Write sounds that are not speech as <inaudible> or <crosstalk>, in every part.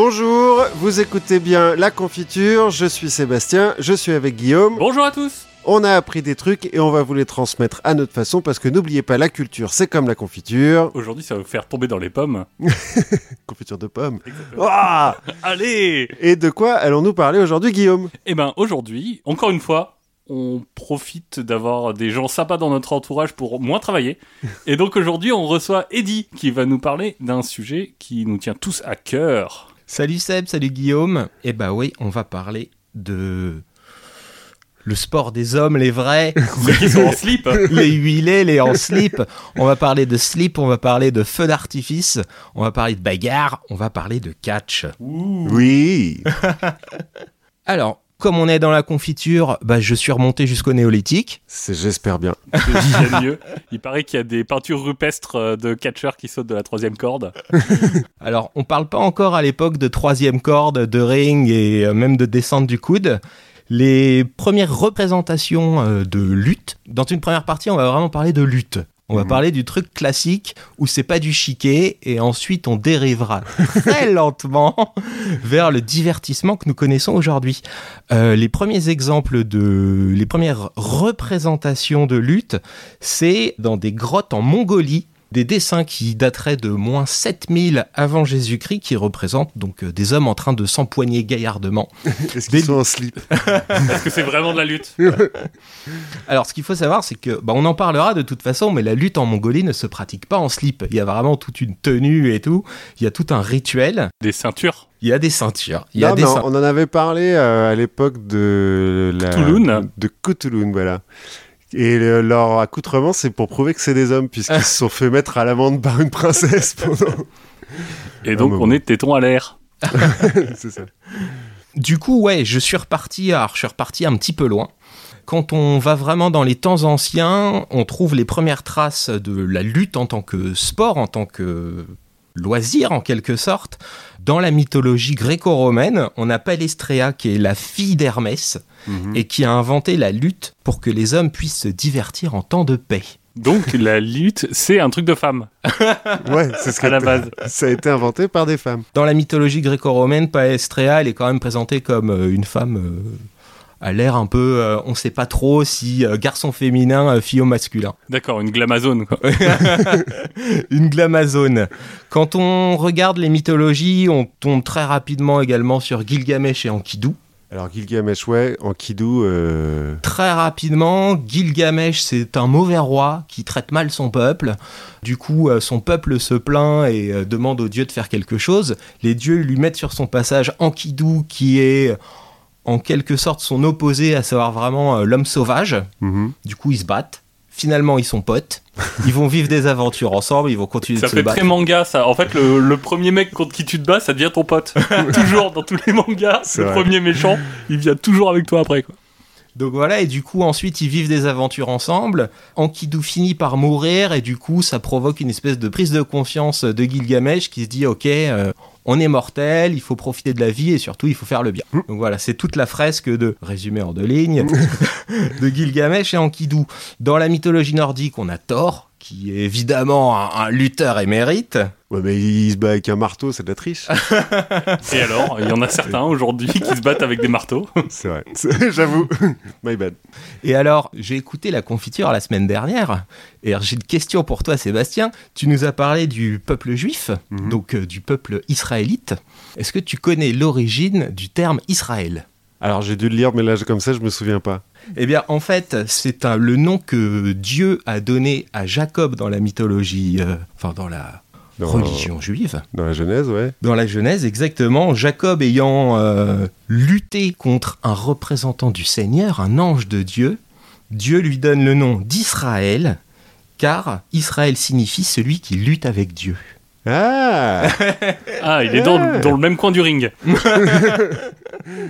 Bonjour, vous écoutez bien La Confiture, je suis Sébastien, je suis avec Guillaume. Bonjour à tous On a appris des trucs et on va vous les transmettre à notre façon parce que n'oubliez pas, la culture c'est comme la confiture. Aujourd'hui, ça va vous faire tomber dans les pommes. <laughs> Confiture de pommes. Ah <laughs> Allez et de quoi allons-nous parler aujourd'hui, Guillaume? Eh ben, aujourd'hui, encore une fois, on profite d'avoir des gens sympas dans notre entourage pour moins travailler. Et donc aujourd'hui, on reçoit Eddie qui va nous parler d'un sujet qui nous tient tous à cœur. Salut Seb, salut Guillaume. Eh bah oui, on va parler de le sport des hommes, les vrais, Ceux qui sont en slip les huilés, les en slip. On va parler de slip, on va parler de feu d'artifice, on va parler de bagarre, on va parler de catch. Oui <laughs> <laughs> Alors, comme on est dans la confiture, bah, je suis remonté jusqu'au néolithique. C'est j'espère bien. <laughs> Il y a mieux. Il paraît qu'il y a des peintures rupestres euh, de catcheurs qui sautent de la troisième corde. <laughs> Alors, on parle pas encore à l'époque de troisième corde, de ring et euh, même de descente du coude. Les premières représentations euh, de lutte, dans une première partie, on va vraiment parler de lutte. On va Mhm. parler du truc classique où c'est pas du chiquet et ensuite on dérivera très <laughs> lentement vers le divertissement que nous connaissons aujourd'hui. Euh, les premiers exemples de, les premières représentations de lutte, c'est dans des grottes en Mongolie des dessins qui dateraient de moins 7000 avant Jésus-Christ qui représentent donc euh, des hommes en train de s'empoigner gaillardement. <laughs> Est-ce qu'ils Des- sont en slip <laughs> Est-ce que c'est vraiment de la lutte <laughs> Alors ce qu'il faut savoir c'est que bah, on en parlera de toute façon mais la lutte en Mongolie ne se pratique pas en slip. Il y a vraiment toute une tenue et tout, il y a tout un rituel, Des ceintures il y a des ceintures, il y a Non, des on en avait parlé euh, à l'époque de la... De Cthulhu, voilà. Et le- leur accoutrement, c'est pour prouver que c'est des hommes, puisqu'ils <laughs> se sont fait mettre à l'amende par une princesse pendant... Et donc, Ah, on est téton à l'air. <laughs> c'est ça. Du coup, ouais, je suis reparti, alors je suis reparti un petit peu loin. Quand on va vraiment dans les temps anciens, on trouve les premières traces de la lutte en tant que sport, en tant que loisir en quelque sorte. Dans la mythologie gréco-romaine, on a Palestréa qui est la fille d'Hermès Mhm. et qui a inventé la lutte pour que les hommes puissent se divertir en temps de paix. Donc, la lutte, c'est un truc de femme, <laughs> Ouais, c'est ce que à la base. <laughs> ça a été inventé par des femmes. Dans la mythologie gréco-romaine, Palestréa, elle est quand même présentée comme euh, une femme euh, à l'air un peu, euh, on sait pas trop si euh, garçon féminin, euh, fille ou masculin. D'accord, une glamazone, quoi. <laughs> une glamazone. Quand on regarde les mythologies, on tombe très rapidement également sur Gilgamesh et Enkidu. Alors Gilgamesh, ouais, en Kidou, euh... Très rapidement, Gilgamesh, c'est un mauvais roi qui traite mal son peuple. Du coup, euh, son peuple se plaint et euh, demande aux dieux de faire quelque chose. Les dieux lui mettent sur son passage Enkidu, qui est en quelque sorte son opposé, à savoir vraiment euh, l'homme sauvage. mhm. Du coup, ils se battent. Finalement, ils sont potes. <laughs> Ils vont vivre des aventures ensemble. Ils vont continuer Ça de se fait battre. très manga, ça. En fait, le, le premier mec contre qui tu te bats, ça devient ton pote. <laughs> toujours, dans tous les mangas, C'est le vrai. premier méchant, il vient toujours avec toi après, quoi. Donc voilà, et du coup, ensuite, ils vivent des aventures ensemble. Enkidu finit par mourir, et du coup, ça provoque une espèce de prise de conscience de Gilgamesh qui se dit Ok, euh, on est mortel, il faut profiter de la vie, et surtout, il faut faire le bien. Donc voilà, c'est toute la fresque de, résumé en deux lignes, <laughs> de Gilgamesh et Enkidu. Dans la mythologie nordique, on a Thor, qui est évidemment un, un lutteur émérite. Ouais, mais il se bat avec un marteau, c'est de la triche. <laughs> Et alors, il y en a certains aujourd'hui qui se battent avec des marteaux. <laughs> c'est vrai. <laughs> J'avoue. My bad. Et alors, j'ai écouté la confiture la semaine dernière, et alors, j'ai une question pour toi, Sébastien. Tu nous as parlé du peuple juif, Mhm. donc euh, du peuple israélite. Est-ce que tu connais l'origine du terme Israël? Alors j'ai dû le lire, mais là, comme ça, je me souviens pas. Eh bien, en fait, c'est le nom que Dieu a donné à Jacob dans la mythologie, euh, enfin dans la Dans, religion juive. Dans la Genèse, ouais. Dans la Genèse, exactement, Jacob ayant euh, lutté contre un représentant du Seigneur, un ange de Dieu, Dieu lui donne le nom d'Israël, car Israël signifie celui qui lutte avec Dieu. Ah <laughs> Ah, il est dans, le- dans le même coin du ring. <laughs>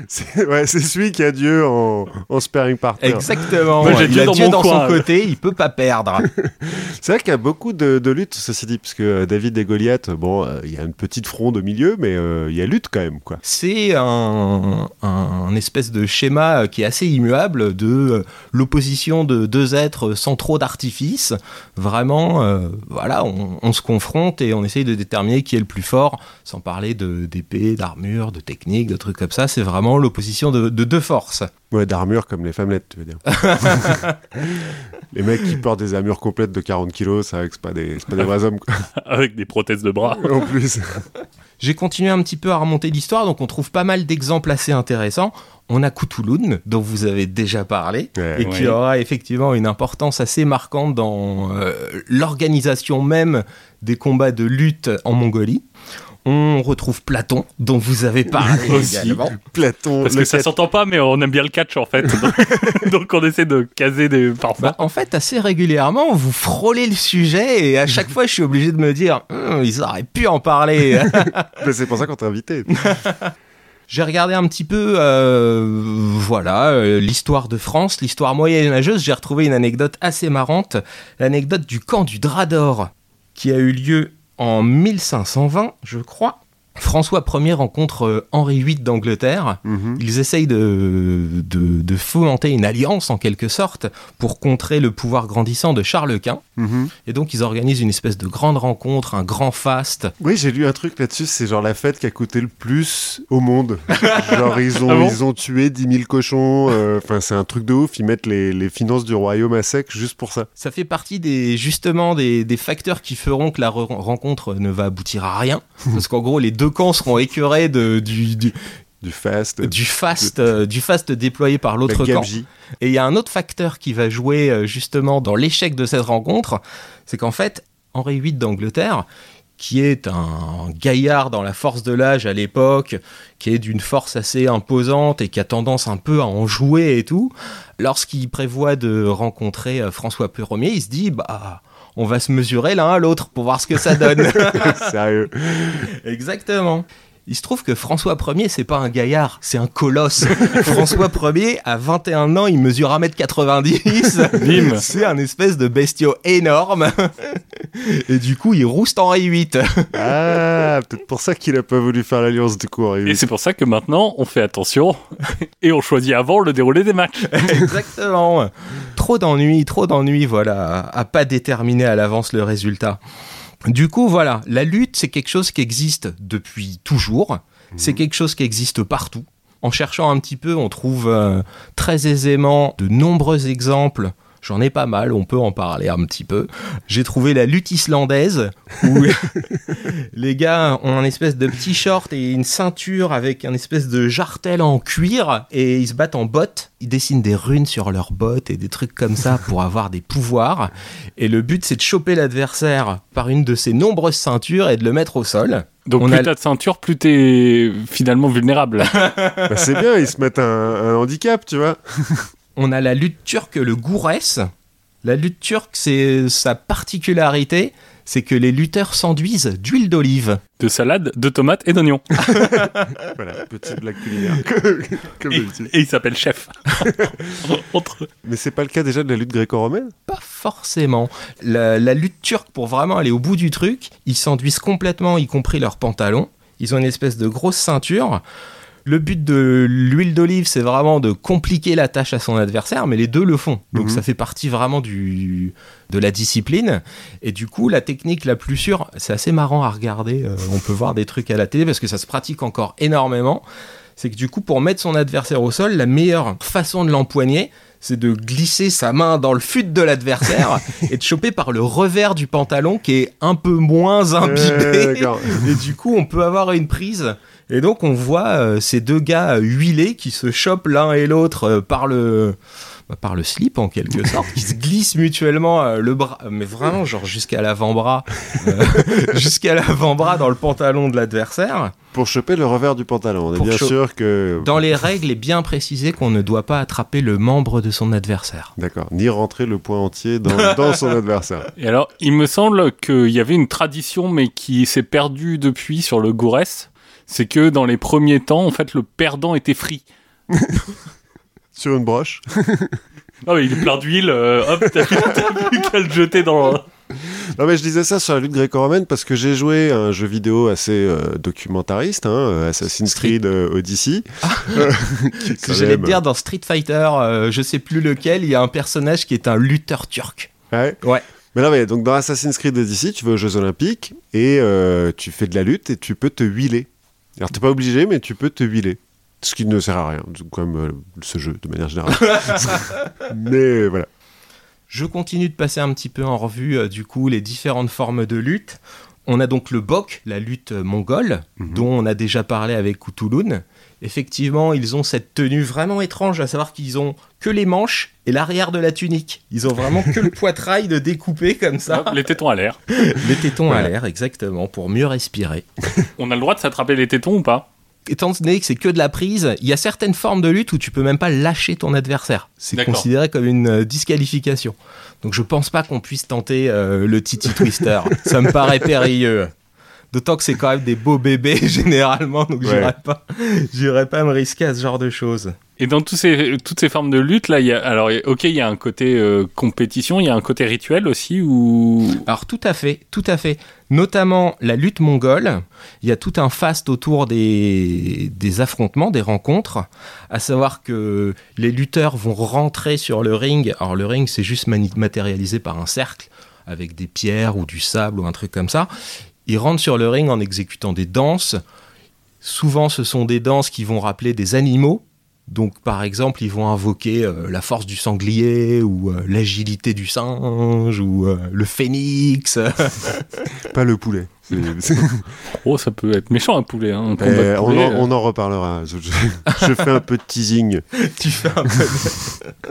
C'est ouais, c'est celui qui a Dieu en, en sparring partner. Exactement. Moi, il Dieu a dans Dieu mon dans coin. son côté, il peut pas perdre. <laughs> C'est vrai qu'il y a beaucoup de, de luttes, ceci dit, parce que euh, David et Goliath, bon, euh, il y a une petite fronde au milieu, mais euh, il y a lutte quand même, quoi. C'est un, un espèce de schéma qui est assez immuable de euh, l'opposition de deux êtres sans trop d'artifice. Vraiment, euh, voilà, on, on se confronte et on essaye de déterminer qui est le plus fort, sans parler de d'épée, d'armure, de technique, de trucs comme ça. C'est vraiment l'opposition de, de deux forces. Ouais, d'armure comme les femmelettes, tu veux dire. <laughs> les mecs qui portent des armures complètes de 40 kilos, ça, c'est pas des, c'est pas des vrais hommes, quoi. <laughs> Avec des prothèses de bras. En plus. J'ai continué un petit peu à remonter l'histoire, donc on trouve pas mal d'exemples assez intéressants. On a Cthulhu, dont vous avez déjà parlé, Ouais. et qui Ouais. aura effectivement une importance assez marquante dans euh, l'organisation même des combats de lutte en Mongolie. On retrouve Platon, dont vous avez parlé <laughs> Aussi. également. Platon, Parce que ça s'entend pas, mais on aime bien le catch en fait. <laughs> Donc, donc on essaie de caser des parfois. Bah, en fait, assez régulièrement, vous frôlez le sujet et à chaque fois, je suis obligé de me dire, Hum, ils auraient pu en parler. Mais <laughs> c'est pour ça qu'on t'a invité. J'ai regardé un petit peu, euh, voilà, euh, l'histoire de France, l'histoire moyenâgeuse. J'ai retrouvé une anecdote assez marrante, l'anecdote du camp du Drap d'Or, qui a eu lieu en 1520, je crois. François Ier rencontre euh, Henri VIII d'Angleterre. Mhm. Ils essayent de, de, de fomenter une alliance en quelque sorte pour contrer le pouvoir grandissant de Charles Quint. Mhm. Et donc ils organisent une espèce de grande rencontre, un grand faste. Oui, j'ai lu un truc là-dessus, c'est genre la fête qui a coûté le plus au monde. <laughs> genre ils ont, Ah bon ils ont tué 10 000 cochons, euh, enfin c'est un truc de ouf, ils mettent les, les finances du royaume à sec juste pour ça. Ça fait partie des justement des, des facteurs qui feront que la re- rencontre ne va aboutir à rien. <laughs> Parce qu'en gros, les deux camps seront écœurés de, du, du, Du fast, du faste, euh, du faste déployé par la l'autre camp. Et il y a un autre facteur qui va jouer euh, justement dans l'échec de cette rencontre, c'est qu'en fait, Henri VIII d'Angleterre, qui est un gaillard dans la force de l'âge à l'époque, qui est d'une force assez imposante et qui a tendance un peu à en jouer et tout, lorsqu'il prévoit de rencontrer euh, François Ier, il se dit, bah, on va se mesurer l'un à l'autre pour voir ce que ça donne. <laughs> Sérieux. Exactement. Il se trouve que François Ier, c'est pas un gaillard, c'est un colosse. <laughs> François Ier, à 21 ans, il mesure 1m90. Bim. C'est un espèce de bestiau énorme. <laughs> Et du coup, il rouste Henri VIII. Ah, peut-être pour ça qu'il a pas voulu faire l'alliance du coup. Henri Et VIII. c'est pour ça que maintenant on fait attention <laughs> et on choisit avant le déroulé des matchs. Exactement. Trop d'ennuis, trop d'ennuis, voilà, à, à pas déterminer à l'avance le résultat. Du coup, voilà, la lutte, c'est quelque chose qui existe depuis toujours. C'est quelque chose qui existe partout. En cherchant un petit peu, on trouve euh, très aisément de nombreux exemples. J'en ai pas mal, on peut en parler un petit peu. J'ai trouvé la lutte islandaise où <laughs> les gars ont un espèce de petit short et une ceinture avec un espèce de jartel en cuir et ils se battent en bottes. Ils dessinent des runes sur leurs bottes et des trucs comme ça pour avoir des pouvoirs. Et le but c'est de choper l'adversaire par une de ses nombreuses ceintures et de le mettre au sol. Donc On plus a- t'as de ceinture, plus t'es finalement vulnérable. <laughs> Bah, c'est bien, ils se mettent un, un handicap, tu vois. <laughs> On a la lutte turque, le gourès. La lutte turque, c'est sa particularité, c'est que les lutteurs s'enduisent d'huile d'olive. De salade, de tomates et d'oignons. <laughs> Voilà, petite blague culinaire. <laughs> Comme Et, et il s'appelle chef. <laughs> Entre... Mais c'est pas le cas déjà de la lutte gréco-romaine? Pas forcément. La, la lutte turque, pour vraiment aller au bout du truc, ils s'enduisent complètement, y compris leurs pantalons. Ils ont une espèce de grosse ceinture. Le but de l'huile d'olive, c'est vraiment de compliquer la tâche à son adversaire, mais les deux le font. Donc Mhm. ça fait partie vraiment du, de la discipline. Et du coup, la technique la plus sûre, c'est assez marrant à regarder. euh, on peut voir des trucs à la télé parce que ça se pratique encore énormément. C'est que du coup, pour mettre son adversaire au sol, la meilleure façon de l'empoigner, c'est de glisser sa main dans le fut de l'adversaire <laughs> et de choper par le revers du pantalon qui est un peu moins imbibé. Et du coup, on peut avoir une prise. Et donc, on voit euh, ces deux gars euh, huilés qui se chopent l'un et l'autre euh, par le bah, par le slip en quelque sorte, qui se <laughs> glissent mutuellement euh, le bras, mais vraiment genre jusqu'à l'avant-bras, euh, <laughs> jusqu'à l'avant-bras dans le pantalon de l'adversaire. Pour choper le revers du pantalon, on est bien sûr que. Dans les règles, est bien précisé qu'on ne doit pas attraper le membre de son adversaire. D'accord, ni rentrer le point entier dans, dans son <laughs> adversaire. Et alors, il me semble qu'il y avait une tradition, mais qui s'est perdue depuis sur le Gourès. C'est que dans les premiers temps, en fait, le perdant était frit. <laughs> Sur une broche. <laughs> Non, mais il est plein d'huile, euh, hop, t'as plus, qu'à le jeter dans. Non mais je disais ça sur la lutte gréco-romaine parce que j'ai joué à un jeu vidéo assez euh, documentariste, hein, euh, Assassin's Creed euh, Odyssey. Euh, <laughs> qui est quand J'allais te même- dire dans Street Fighter, euh, je sais plus lequel, il y a un personnage qui est un lutteur turc. Ouais. Ouais. Mais là, ouais, donc dans Assassin's Creed Odyssey, tu vas aux Jeux Olympiques et euh, tu fais de la lutte et tu peux te huiler. Alors, t'es pas obligé, mais tu peux te huiler. Ce qui ne sert à rien, comme euh, ce jeu de manière générale. <laughs> mais voilà. Je continue de passer un petit peu en revue euh, du coup les différentes formes de lutte. On a donc le bok, la lutte mongole, Mhm. dont on a déjà parlé avec Kutulun. Effectivement, ils ont cette tenue vraiment étrange, à savoir qu'ils ont que les manches et l'arrière de la tunique. Ils ont vraiment que le poitrail de découpé comme ça. Hop, les tétons à l'air. <laughs> Les tétons à l'air, exactement, pour mieux respirer. <laughs> On a le droit de s'attraper les tétons ou pas? Étant donné que c'est que de la prise, il y a certaines formes de lutte où tu peux même pas lâcher ton adversaire. C'est considéré comme une euh, disqualification. Donc je pense pas qu'on puisse tenter euh, le Titi Twister. <laughs> Ça me paraît périlleux. D'autant que c'est quand même des beaux bébés <laughs> généralement, donc Ouais. j'irais pas, j'irais pas me risquer à ce genre de choses. Et dans tous ces, toutes ces formes de lutte, là, il y a, alors, ok, il y a un côté euh, compétition, il y a un côté rituel aussi, ou? Alors tout à fait, tout à fait. Notamment la lutte mongole, il y a tout un faste autour des, des affrontements, des rencontres, à savoir que les lutteurs vont rentrer sur le ring. Alors le ring c'est juste matérialisé par un cercle avec des pierres ou du sable ou un truc comme ça. Ils rentrent sur le ring en exécutant des danses. Souvent ce sont des danses qui vont rappeler des animaux. Donc par exemple ils vont invoquer euh, la force du sanglier ou euh, l'agilité du singe ou euh, le phénix. <laughs> Pas le poulet. <laughs> Oh, ça peut être méchant un poulet, hein, un Eh, on, en, on en reparlera. Je, je- je fais un peu de teasing. <laughs> tu fais un peu de-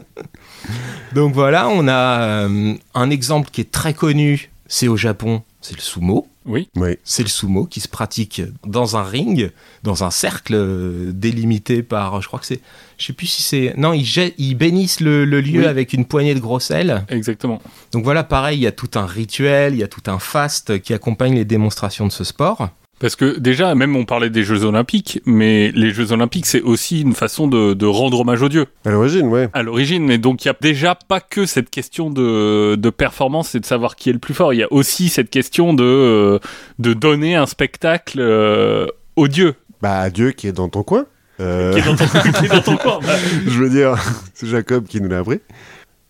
Donc voilà, on a euh, un exemple qui est très connu, c'est au Japon, c'est le sumo. Oui, Oui. C'est le sumo qui se pratique dans un ring, dans un cercle euh, délimité par, je crois que c'est, je sais plus si c'est, non, ils, bénissent le, le lieu Oui. avec une poignée de gros sel. exactement. Donc voilà, pareil, il y a tout un rituel, il y a tout un faste qui accompagne les démonstrations de ce sport. Parce que déjà, même on parlait des Jeux Olympiques, mais les Jeux Olympiques, c'est aussi une façon de, de rendre hommage aux dieux À l'origine, ouais. à l'origine. Et donc, il y a déjà pas que cette question de, de performance et de savoir qui est le plus fort. Il y a aussi cette question de, euh, de donner un spectacle euh, aux dieux. Bah, Dieu qui est dans ton coin. Euh, Qui est dans ton, qui est dans ton corps. <laughs> Bah, je veux dire, c'est Jacob qui nous l'a appris.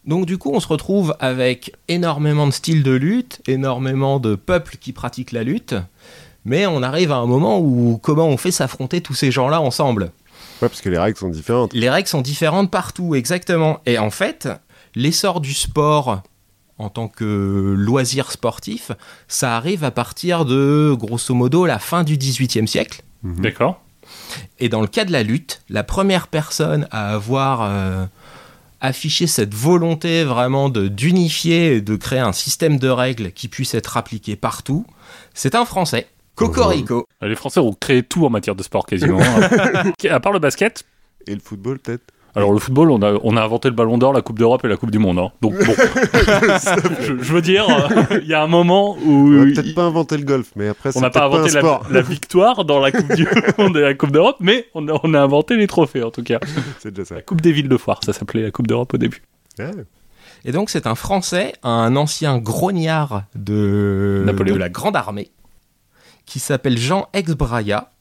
Donc du coup, on se retrouve avec énormément de styles de lutte, énormément de peuples qui pratiquent la lutte, mais on arrive à un moment où comment on fait s'affronter tous ces gens-là ensemble Ouais, parce que les règles sont différentes. Les règles sont différentes partout, exactement. Et en fait, l'essor du sport en tant que loisir sportif, ça arrive à partir de, grosso modo, la fin du XVIIIe siècle. D'accord. Et dans le cas de la lutte, la première personne à avoir euh, affiché cette volonté vraiment de d'unifier et de créer un système de règles qui puisse être appliqué partout, c'est un Français, Cocorico. Les Français ont créé tout en matière de sport quasiment. hein. <laughs> à part le basket. Et le football, peut-être Alors le football, on a, on a inventé le Ballon d'Or, la Coupe d'Europe et la Coupe du Monde. hein. Donc bon, <laughs> je, je veux dire, euh, il y a un moment où On a il- peut-être pas inventé le golf, mais après, on n'a pas inventé la, victoire dans la Coupe du <laughs> Monde et la Coupe d'Europe, mais on a, on a inventé les trophées en tout cas. c'est déjà ça. La Coupe des villes de foire, ça s'appelait la Coupe d'Europe au début. Ouais. Et donc c'est un Français, un ancien grognard de, Napoléon. de la Grande Armée, qui s'appelle Jean Exbraya,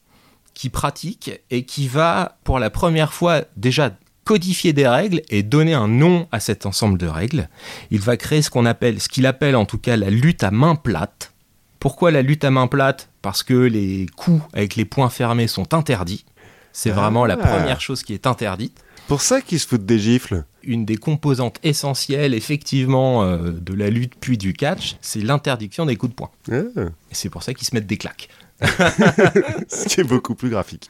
qui pratique et qui va pour la première fois déjà codifier des règles et donner un nom à cet ensemble de règles. Il va créer ce qu'on appelle, ce qu'il appelle en tout cas la lutte à main plate. Pourquoi la lutte à main plate? Parce que les coups avec les poings fermés sont interdits. C'est vraiment la Ah. première chose qui est interdite Pour ça qu'ils se foutent des gifles. Une des composantes essentielles, effectivement, euh, de la lutte puis du catch, c'est l'interdiction des coups de poing. Ah, Et c'est pour ça qu'ils se mettent des claques. <laughs> ce qui est beaucoup plus graphique.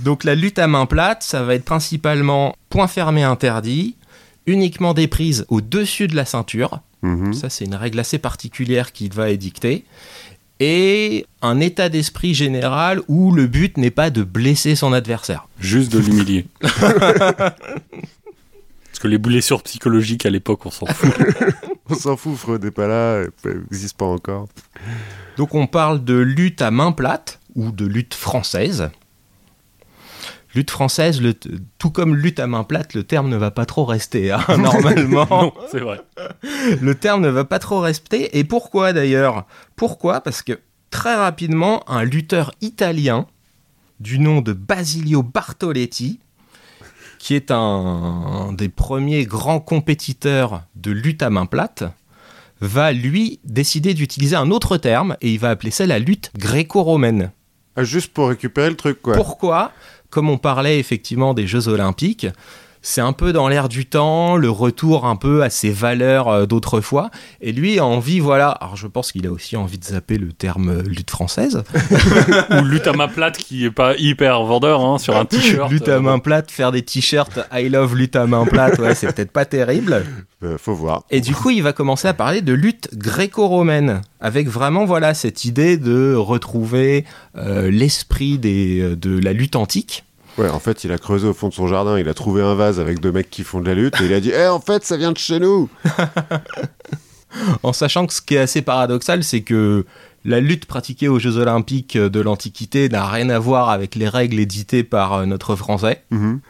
Donc la lutte à main plate, ça va être principalement point fermé interdit, uniquement des prises au-dessus de la ceinture. Mhm. Ça, c'est une règle assez particulière qu'il va édicter. Et un état d'esprit général où le but n'est pas de blesser son adversaire. Juste de l'humilier. <laughs> Que les blessures psychologiques à l'époque, on s'en fout. <laughs> On s'en fout, Freud n'est pas là, n'existe pas encore. Donc on parle de lutte à main plate ou de lutte française. Lutte française, le- tout comme lutte à main plate, le terme ne va pas trop rester, hein, <laughs> normalement. non, c'est vrai. <laughs> le terme ne va pas trop rester. Et pourquoi d'ailleurs? Pourquoi? Parce que très rapidement, un lutteur italien du nom de Basilio Bartoletti, qui est un, un des premiers grands compétiteurs de lutte à main plate, va lui décider d'utiliser un autre terme et il va appeler ça la lutte gréco-romaine. Ah, juste pour récupérer le truc, quoi. Pourquoi? Comme on parlait effectivement des Jeux Olympiques, c'est un peu dans l'air du temps, le retour un peu à ses valeurs euh, d'autrefois. Et lui a envie, voilà, alors je pense qu'il a aussi envie de zapper le terme euh, lutte française. <laughs> Ou lutte à main plate qui est pas hyper vendeur hein, sur un t-shirt. lutte à main plate, faire des t-shirts I love lutte à main plate, ouais, c'est peut-être pas terrible. Euh, faut voir. Et du coup, il va commencer à parler de lutte gréco-romaine, avec vraiment voilà cette idée de retrouver euh, l'esprit des, euh, de la lutte antique. Ouais, en fait, il a creusé au fond de son jardin, il a trouvé un vase avec deux mecs qui font de la lutte, et il a dit Eh, en fait, ça vient de chez nous <laughs> En sachant que ce qui est assez paradoxal, c'est que la lutte pratiquée aux Jeux Olympiques de l'Antiquité n'a rien à voir avec les règles éditées par euh, notre Français. Mhm.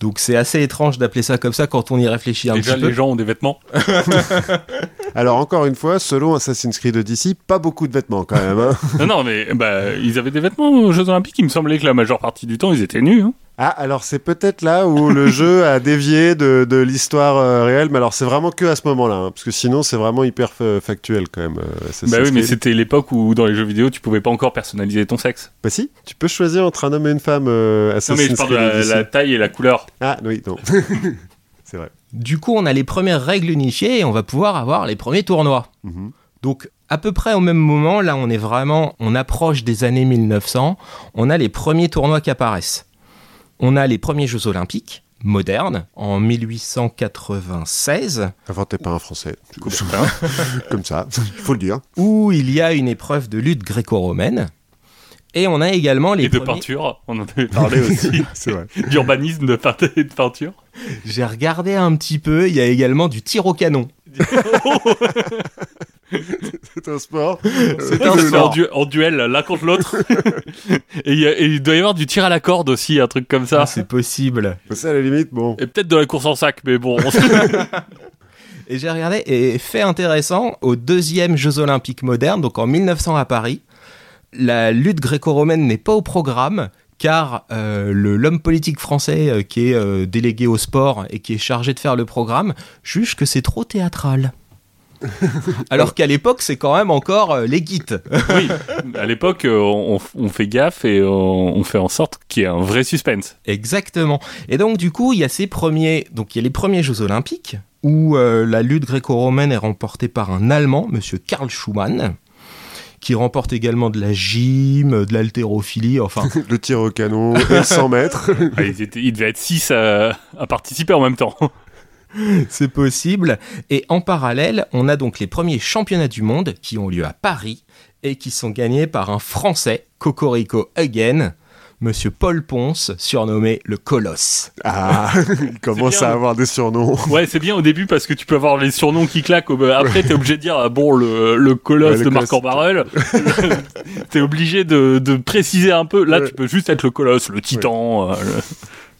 Donc c'est assez étrange d'appeler ça comme ça quand on y réfléchit un Déjà, petit peu. les gens ont des vêtements. <laughs> Alors, encore une fois, selon Assassin's Creed Odyssey, pas beaucoup de vêtements quand même. hein. <laughs> non, non, mais bah, ils avaient des vêtements aux Jeux Olympiques. Il me semblait que la majeure partie du temps, ils étaient nus. hein. Ah, alors c'est peut-être là où le <laughs> jeu a dévié de, de l'histoire euh, réelle, mais alors c'est vraiment que à ce moment-là, hein, parce que sinon c'est vraiment hyper fa- factuel quand même. euh, Assassin's Bah oui, mais c'était l'époque où dans les jeux vidéo, tu pouvais pas encore personnaliser ton sexe. Bah si, tu peux choisir entre un homme et une femme euh, Non, mais je parle de Creed la, taille et la couleur. Ah oui, non. <laughs> c'est vrai. Du coup, on a les premières règles unifiées et on va pouvoir avoir les premiers tournois. Mhm. Donc à peu près au même moment, là on est vraiment, on approche des années 1900, on a les premiers tournois qui apparaissent. On a les premiers Jeux Olympiques modernes en 1896 Inventé par un Français. <laughs> Comme ça, Comme ça, il faut le dire. où il y a une épreuve de lutte gréco-romaine. Et on a également les Et de premiers- peinture, on en avait parlé aussi. <laughs> C'est vrai. D'urbanisme, de peinture. J'ai regardé un petit peu, il y a également du tir au canon. <laughs> C'est un sport. C'est Ouais, un en, sport. du- en duel, l'un contre l'autre. <laughs> et, il et doit y avoir du tir à la corde aussi, un truc comme ça. Ah, c'est possible. Ça, à la limite, bon. et peut-être de la course en sac, mais bon. on- <laughs> Et j'ai regardé, et fait intéressant, au deuxième Jeux Olympiques modernes, donc en 1900 à Paris, la lutte gréco-romaine n'est pas au programme, car euh, l'homme politique français euh, qui est euh, délégué au sport et qui est chargé de faire le programme juge que c'est trop théâtral. <laughs> Alors qu'à l'époque, c'est quand même encore les guides. <laughs> oui, à l'époque, on, on fait gaffe et on, on fait en sorte qu'il y ait un vrai suspense. Exactement. Et donc du coup, il y a ces premiers, donc il y a les premiers Jeux Olympiques où la lutte gréco-romaine est remportée par un Allemand, Monsieur Karl Schumann, qui remporte également de la gym, de l'haltérophilie, enfin <laughs> Le tir au canon et le 100 mètres. <laughs> Ah, ils devaient être 6 à, à participer en même temps. <laughs> c'est possible. Et en parallèle, on a donc les premiers championnats du monde qui ont lieu à Paris et qui sont gagnés par un Français, Cocorico again, Monsieur Paul Ponce, surnommé le Colosse. Ah, <laughs> il commence à avoir des surnoms. Ouais, c'est bien au début parce que tu peux avoir les surnoms qui claquent. au- Après, t'es obligé de dire, ah, bon, le, le colosse Ouais, le de Marc. Barrel. <laughs> t'es obligé de, de préciser un peu. Là, Ouais. tu peux juste être le colosse, le titan. euh, le-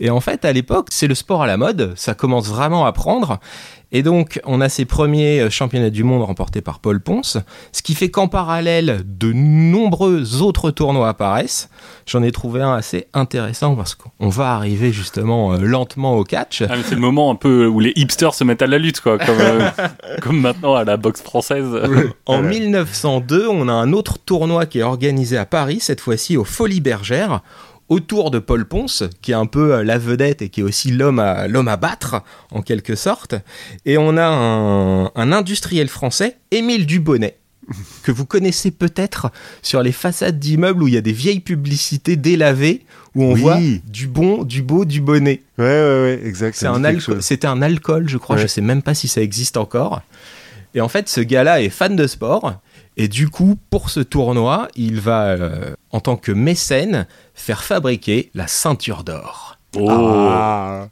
Et en fait, à l'époque, c'est le sport à la mode, ça commence vraiment à prendre. Et donc, on a ces premiers euh, championnats du monde remportés par Paul Ponce, ce qui fait qu'en parallèle, de nombreux autres tournois apparaissent. J'en ai trouvé un assez intéressant parce qu'on va arriver justement euh, lentement au catch. Ah, c'est le moment un peu où les hipsters se mettent à la lutte, quoi. Comme, euh, <laughs> comme maintenant à la boxe française. En Ouais. 1902, on a un autre tournoi qui est organisé à Paris, cette fois-ci aux Folies Bergères, autour de Paul Ponce, qui est un peu euh, la vedette et qui est aussi l'homme à, l'homme à battre, en quelque sorte. Et on a un, un industriel français, Émile Dubonnet, <laughs> que vous connaissez peut-être sur les façades d'immeubles où il y a des vieilles publicités délavées, où on Oui. voit du bon, du beau, du bonnet. Ouais, ouais, ouais, exact. C'est un c'était un alcool, je crois. Ouais. Je sais même pas si ça existe encore. Et en fait, ce gars-là est fan de sport. Et du coup, pour ce tournoi, il va, euh, en tant que mécène, faire fabriquer la ceinture d'or. Oh. Ah.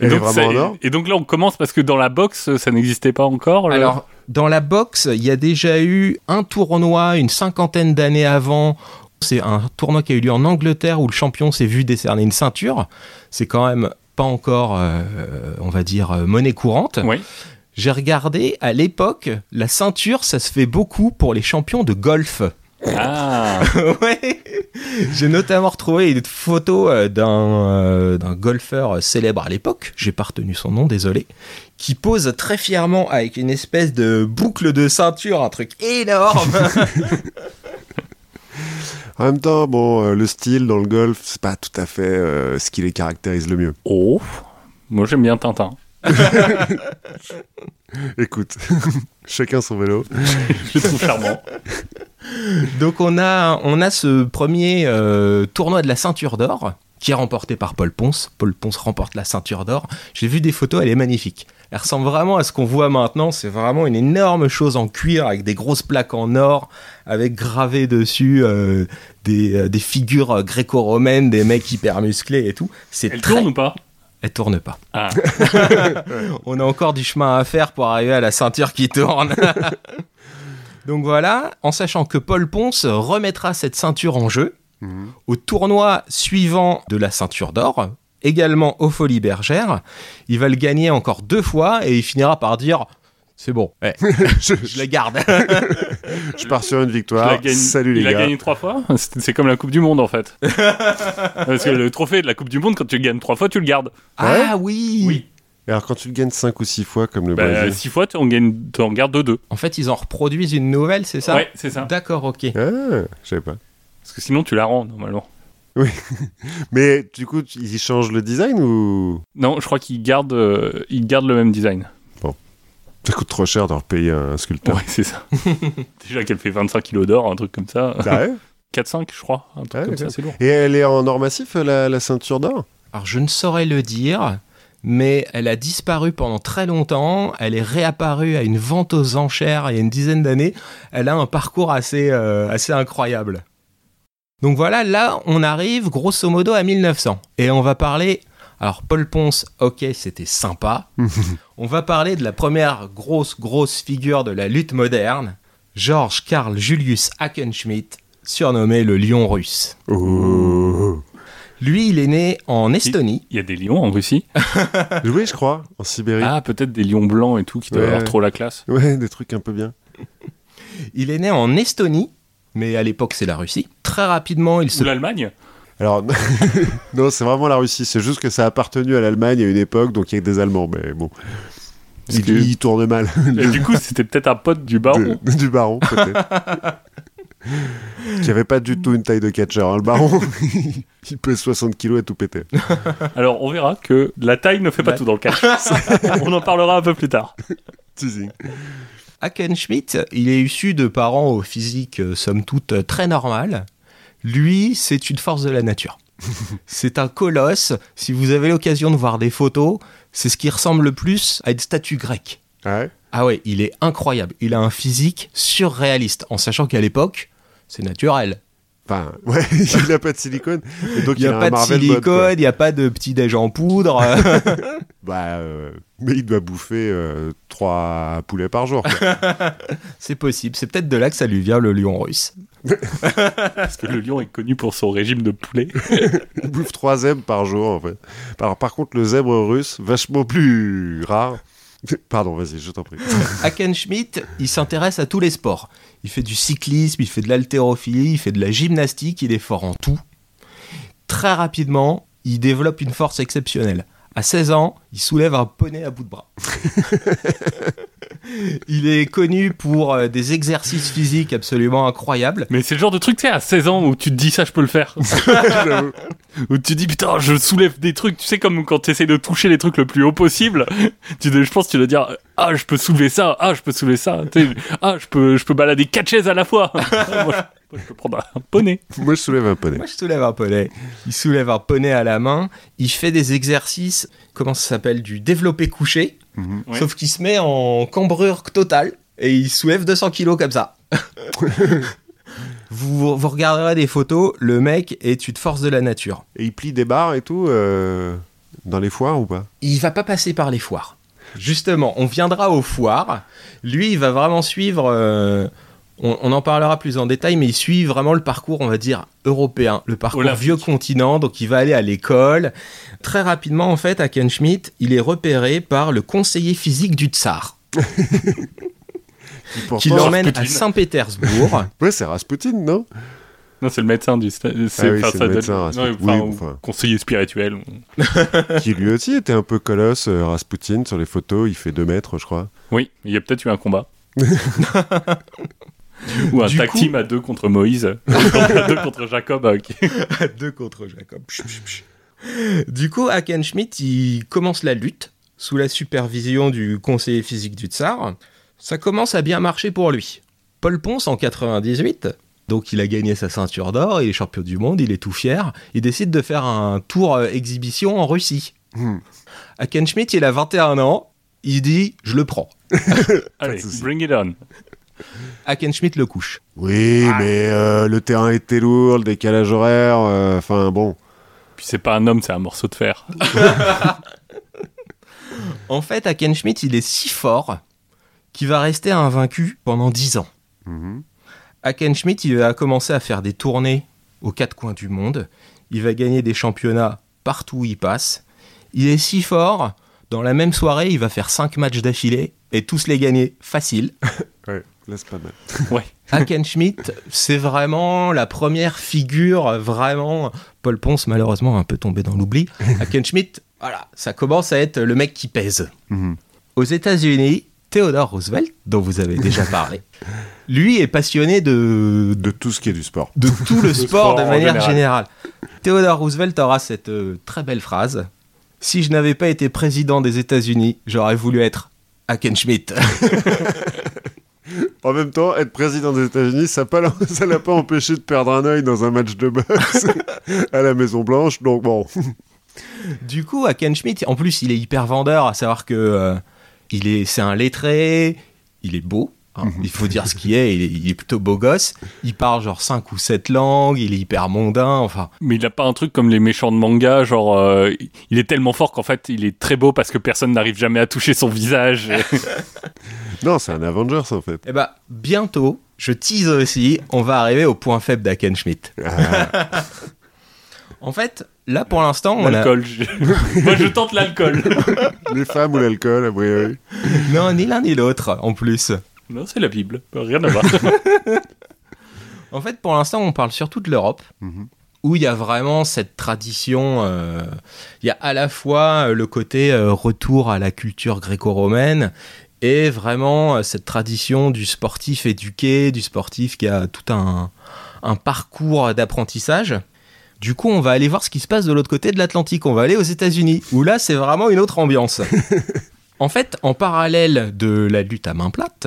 Donc, ça- et donc là, on commence parce que dans la boxe, ça n'existait pas encore. le- Alors, dans la boxe, il y a déjà eu un tournoi une cinquantaine d'années avant. C'est un tournoi qui a eu lieu en Angleterre où le champion s'est vu décerner une ceinture. C'est quand même pas encore, euh, on va dire, euh, monnaie courante. Oui. J'ai regardé, à l'époque, la ceinture, ça se fait beaucoup pour les champions de golf. Ah, <laughs> ouais. J'ai notamment retrouvé une photo euh, d'un euh, d'un golfeur célèbre à l'époque, j'ai pas retenu son nom, désolé, qui pose très fièrement avec une espèce de boucle de ceinture, un truc énorme. <laughs> En même temps, bon, euh, le style dans le golf, c'est pas tout à fait euh, ce qui les caractérise le mieux. oh. Moi j'aime bien Tintin. <laughs> Écoute, <laughs> chacun son vélo. <laughs> Je le trouve charmant. Donc on a, on a ce premier euh, tournoi de la ceinture d'or qui est remporté par Paul Ponce. Paul Ponce remporte la ceinture d'or. J'ai vu des photos, elle est magnifique. Elle ressemble vraiment à ce qu'on voit maintenant. C'est vraiment une énorme chose en cuir avec des grosses plaques en or, avec gravé dessus euh, des, euh, des figures gréco-romaines, des mecs hyper musclés et tout. C'est Elle très... tourne ou pas? Elle tourne pas. Ah, <laughs> On a encore du chemin à faire pour arriver à la ceinture qui tourne. <laughs> Donc voilà, en sachant que Paul Ponce remettra cette ceinture en jeu Mhm. au tournoi suivant de la ceinture d'or, également aux Folies Bergères. Il va le gagner encore deux fois et il finira par dire c'est bon, ouais, <laughs> je, <laughs> je la garde. <laughs> je pars sur une victoire. gagne- Salut les il a gars. gagné trois fois C'est comme la Coupe du Monde en fait. Parce que le trophée de la Coupe du Monde, quand tu le gagnes trois fois, tu le gardes. ah oui. Oui. Et alors quand tu le gagnes 5 ou 6 fois comme le Bah, Brésil. six fois, tu en, gagnes, tu en gardes deux. En fait, ils en reproduisent une nouvelle, c'est ça? Ouais, c'est ça. D'accord, ok. Ah, je savais pas. Parce que sinon, tu la rends normalement. Mais du coup, ils changent le design ou? Non, je crois qu'ils gardent, euh, ils gardent le même design. Ça coûte trop cher de leur payer un sculpteur Ouais, c'est ça. <laughs> Déjà qu'elle fait 25 kilos d'or, un truc comme ça. Ah ouais <laughs> 4-5, je crois. Un truc Ah, comme ça, c'est lourd. Et elle est en or massif, la, la ceinture d'or? Alors, je ne saurais le dire, mais elle a disparu pendant très longtemps. Elle est réapparue à une vente aux enchères il y a une dizaine d'années. Elle a un parcours assez, euh, assez incroyable. Donc voilà, là, on arrive grosso modo à 1900. Et on va parler. Alors, Paul Ponce, ok, c'était sympa. <laughs> on va parler de la première grosse, grosse figure de la lutte moderne, Georges Karl Julius Hackenschmidt, surnommé le lion russe. Oh. Lui, il est né en Estonie. Il y a des lions en Russie. <laughs> Oui, je crois, en Sibérie. Ah, peut-être des lions blancs et tout qui doivent Ouais. avoir trop la classe. Ouais, des trucs un peu bien. Il est né en Estonie, mais à l'époque c'est la Russie. Très rapidement, il se... Ou l'Allemagne Alors, <laughs> non, c'est vraiment la Russie. C'est juste que ça a appartenu à l'Allemagne à une époque, donc il y a des Allemands. Mais bon, Parce il, que- il tourne mal. Et du <laughs> coup, c'était peut-être un pote du baron. De- du baron, peut-être. <laughs> qui avait pas du tout une taille de catcheur, hein, le baron. il pèse 60 kilos et tout pété. Alors, on verra que la taille ne fait pas Ouais. tout dans le catch. on en parlera un peu plus tard. Teasing. Hackenschmidt, il est issu de parents au physique euh, somme toute euh, très normal. Lui, c'est une force de la nature. <laughs> c'est un colosse. Si vous avez l'occasion de voir des photos, c'est ce qui ressemble le plus à une statue grecque. Ouais. Ah ouais, il est incroyable. Il a un physique surréaliste, en sachant qu'à l'époque, c'est naturel. Enfin, <laughs> ouais, il a pas de silicone. Et donc Il n'y a, pas de Marvel silicone, il n'y a pas de petit déj en poudre. <laughs> Bah, euh, mais il doit bouffer euh, trois poulets par jour. c'est possible. C'est peut-être de là que ça lui vient le lion russe. Parce que le lion est connu pour son régime de poulet. <laughs> il bouffe trois zèbres par jour, en fait. Alors, par contre, le zèbre russe, vachement plus rare. Pardon, vas-y, je t'en prie. <laughs> Hackenschmidt, il s'intéresse à tous les sports. Il fait du cyclisme, il fait de l'haltérophilie, il fait de la gymnastique, il est fort en tout. Très rapidement, il développe une force exceptionnelle. À 16 ans, il soulève un poney à bout de bras. <laughs> il est connu pour euh, des exercices physiques absolument incroyables. Mais c'est le genre de truc, tu sais, à 16 ans où tu te dis ça, je peux le faire. <laughs> Où tu te dis, putain, je soulève des trucs. Tu sais, comme quand tu essaies de toucher les trucs le plus haut possible. Tu, je pense que tu dois dire, ah, je peux soulever ça, ah, je peux soulever ça. Ah, je peux, je peux balader quatre chaises à la fois. <laughs> moi, je, moi, je peux prendre un poney. <laughs> Moi, je soulève un poney. Moi, je soulève un poney. Il soulève un poney à la main. Il fait des exercices, comment ça s'appelle, du développé couché. Mhm. Ouais. Sauf qu'il se met en cambrure totale et il soulève 200 kilos comme ça. <laughs> vous, vous regarderez des photos, le mec est une force de la nature. Et il plie des barres et tout euh, dans les foires ou pas? Il va pas passer par les foires. Justement, on viendra aux foires. Lui, il va vraiment suivre. euh, on, on en parlera plus en détail, mais il suit vraiment le parcours, on va dire, européen, le parcours Olympique. vieux continent. Donc, il va aller à l'école. Très rapidement, en fait, à Ken Schmidt, il est repéré par le conseiller physique du tsar. Qui l'emmène à. Saint-Pétersbourg. <laughs> Ouais, c'est Rasputin, non? Non, c'est le médecin du. C'est Ah oui, le médecin, non, enfin, Oui, enfin. conseiller spirituel. <laughs> Qui lui aussi était un peu colosse, euh, Rasputin, sur les photos, il fait 2 mètres, je crois. Oui, il y a peut-être eu un combat. <laughs> <laughs> Ou un Du tag coup- team à deux contre Moïse, <laughs> à deux contre Jacob. euh, qui- <laughs> à deux contre Jacob. Psh, psh, psh. Du coup, Hackenschmidt, il commence la lutte sous la supervision du conseiller physique du tsar. Ça commence à bien marcher pour lui. Paul Ponce, en 98, donc il a gagné sa ceinture d'or, il est champion du monde, il est tout fier. Il décide de faire un tour euh, exhibition en Russie. Hmm. Hackenschmidt, il a 21 ans, il dit Je le prends. Allez, bring it on. <laughs> Hackenschmidt le couche. Oui, mais euh, le terrain était lourd, le décalage horaire, euh, enfin bon. Puis c'est pas un homme, c'est un morceau de fer. <laughs> En fait, Hackenschmidt, il est si fort qu'il va rester invaincu pendant 10 ans. Mhm. Hackenschmidt, il va commencer à faire des tournées aux quatre coins du monde. Il va gagner des championnats partout où il passe. Il est si fort, dans la même soirée, il va faire 5 matchs d'affilée et tous les gagner facile. <laughs> Ouais, là c'est pas mal. <laughs> Ouais. Hackenschmidt, c'est vraiment la première figure, vraiment. Paul Ponce, malheureusement, un peu tombé dans l'oubli. <laughs> Hackenschmidt, voilà, ça commence à être le mec qui pèse. Mhm. Aux États-Unis, Theodore Roosevelt, dont vous avez déjà <laughs> parlé, lui est passionné de, De tout ce qui est du sport. de tout le sport sport de manière général. générale. Theodore Roosevelt aura cette euh, très belle phrase Si je n'avais pas été président des États-Unis, j'aurais voulu être Hackenschmidt. En même temps, être président des États-Unis, ça <laughs> ça l'a pas empêché de perdre un œil dans un match de boxe <laughs> à la Maison Blanche. Donc bon, <laughs> du coup, Hackenschmidt, en plus, il est hyper vendeur, à savoir que euh, il est, c'est un lettré, il est beau. Hein, il faut dire ce qu'il est, il est, plutôt beau gosse. Il parle genre 5 ou 7 langues, il est hyper mondain, enfin. Mais il a pas un truc comme les méchants de manga, genre euh, il est tellement fort qu'en fait il est très beau parce que personne n'arrive jamais à toucher son visage. et- <laughs> non, c'est un Avengers en fait. Eh bah, bientôt, je tease aussi, on va arriver au point faible d'Hackenschmidt. Ah, En fait, là pour l'instant, on a. L'alcool. je- <laughs> Moi je tente l'alcool. les femmes ou l'alcool, a priori. Non, ni l'un ni l'autre, en plus. Non, c'est la Bible. Rien à voir. <laughs> En fait, pour l'instant, on parle surtout de l'Europe, Mhm. où il y a vraiment cette tradition. euh, Il y a à la fois euh, le côté euh, retour à la culture gréco-romaine et vraiment euh, cette tradition du sportif éduqué, du sportif qui a tout un, un parcours d'apprentissage. Du coup, on va aller voir ce qui se passe de l'autre côté de l'Atlantique. On va aller aux États-Unis, où là, c'est vraiment une autre ambiance. <laughs> en fait, en parallèle de la lutte à main plate,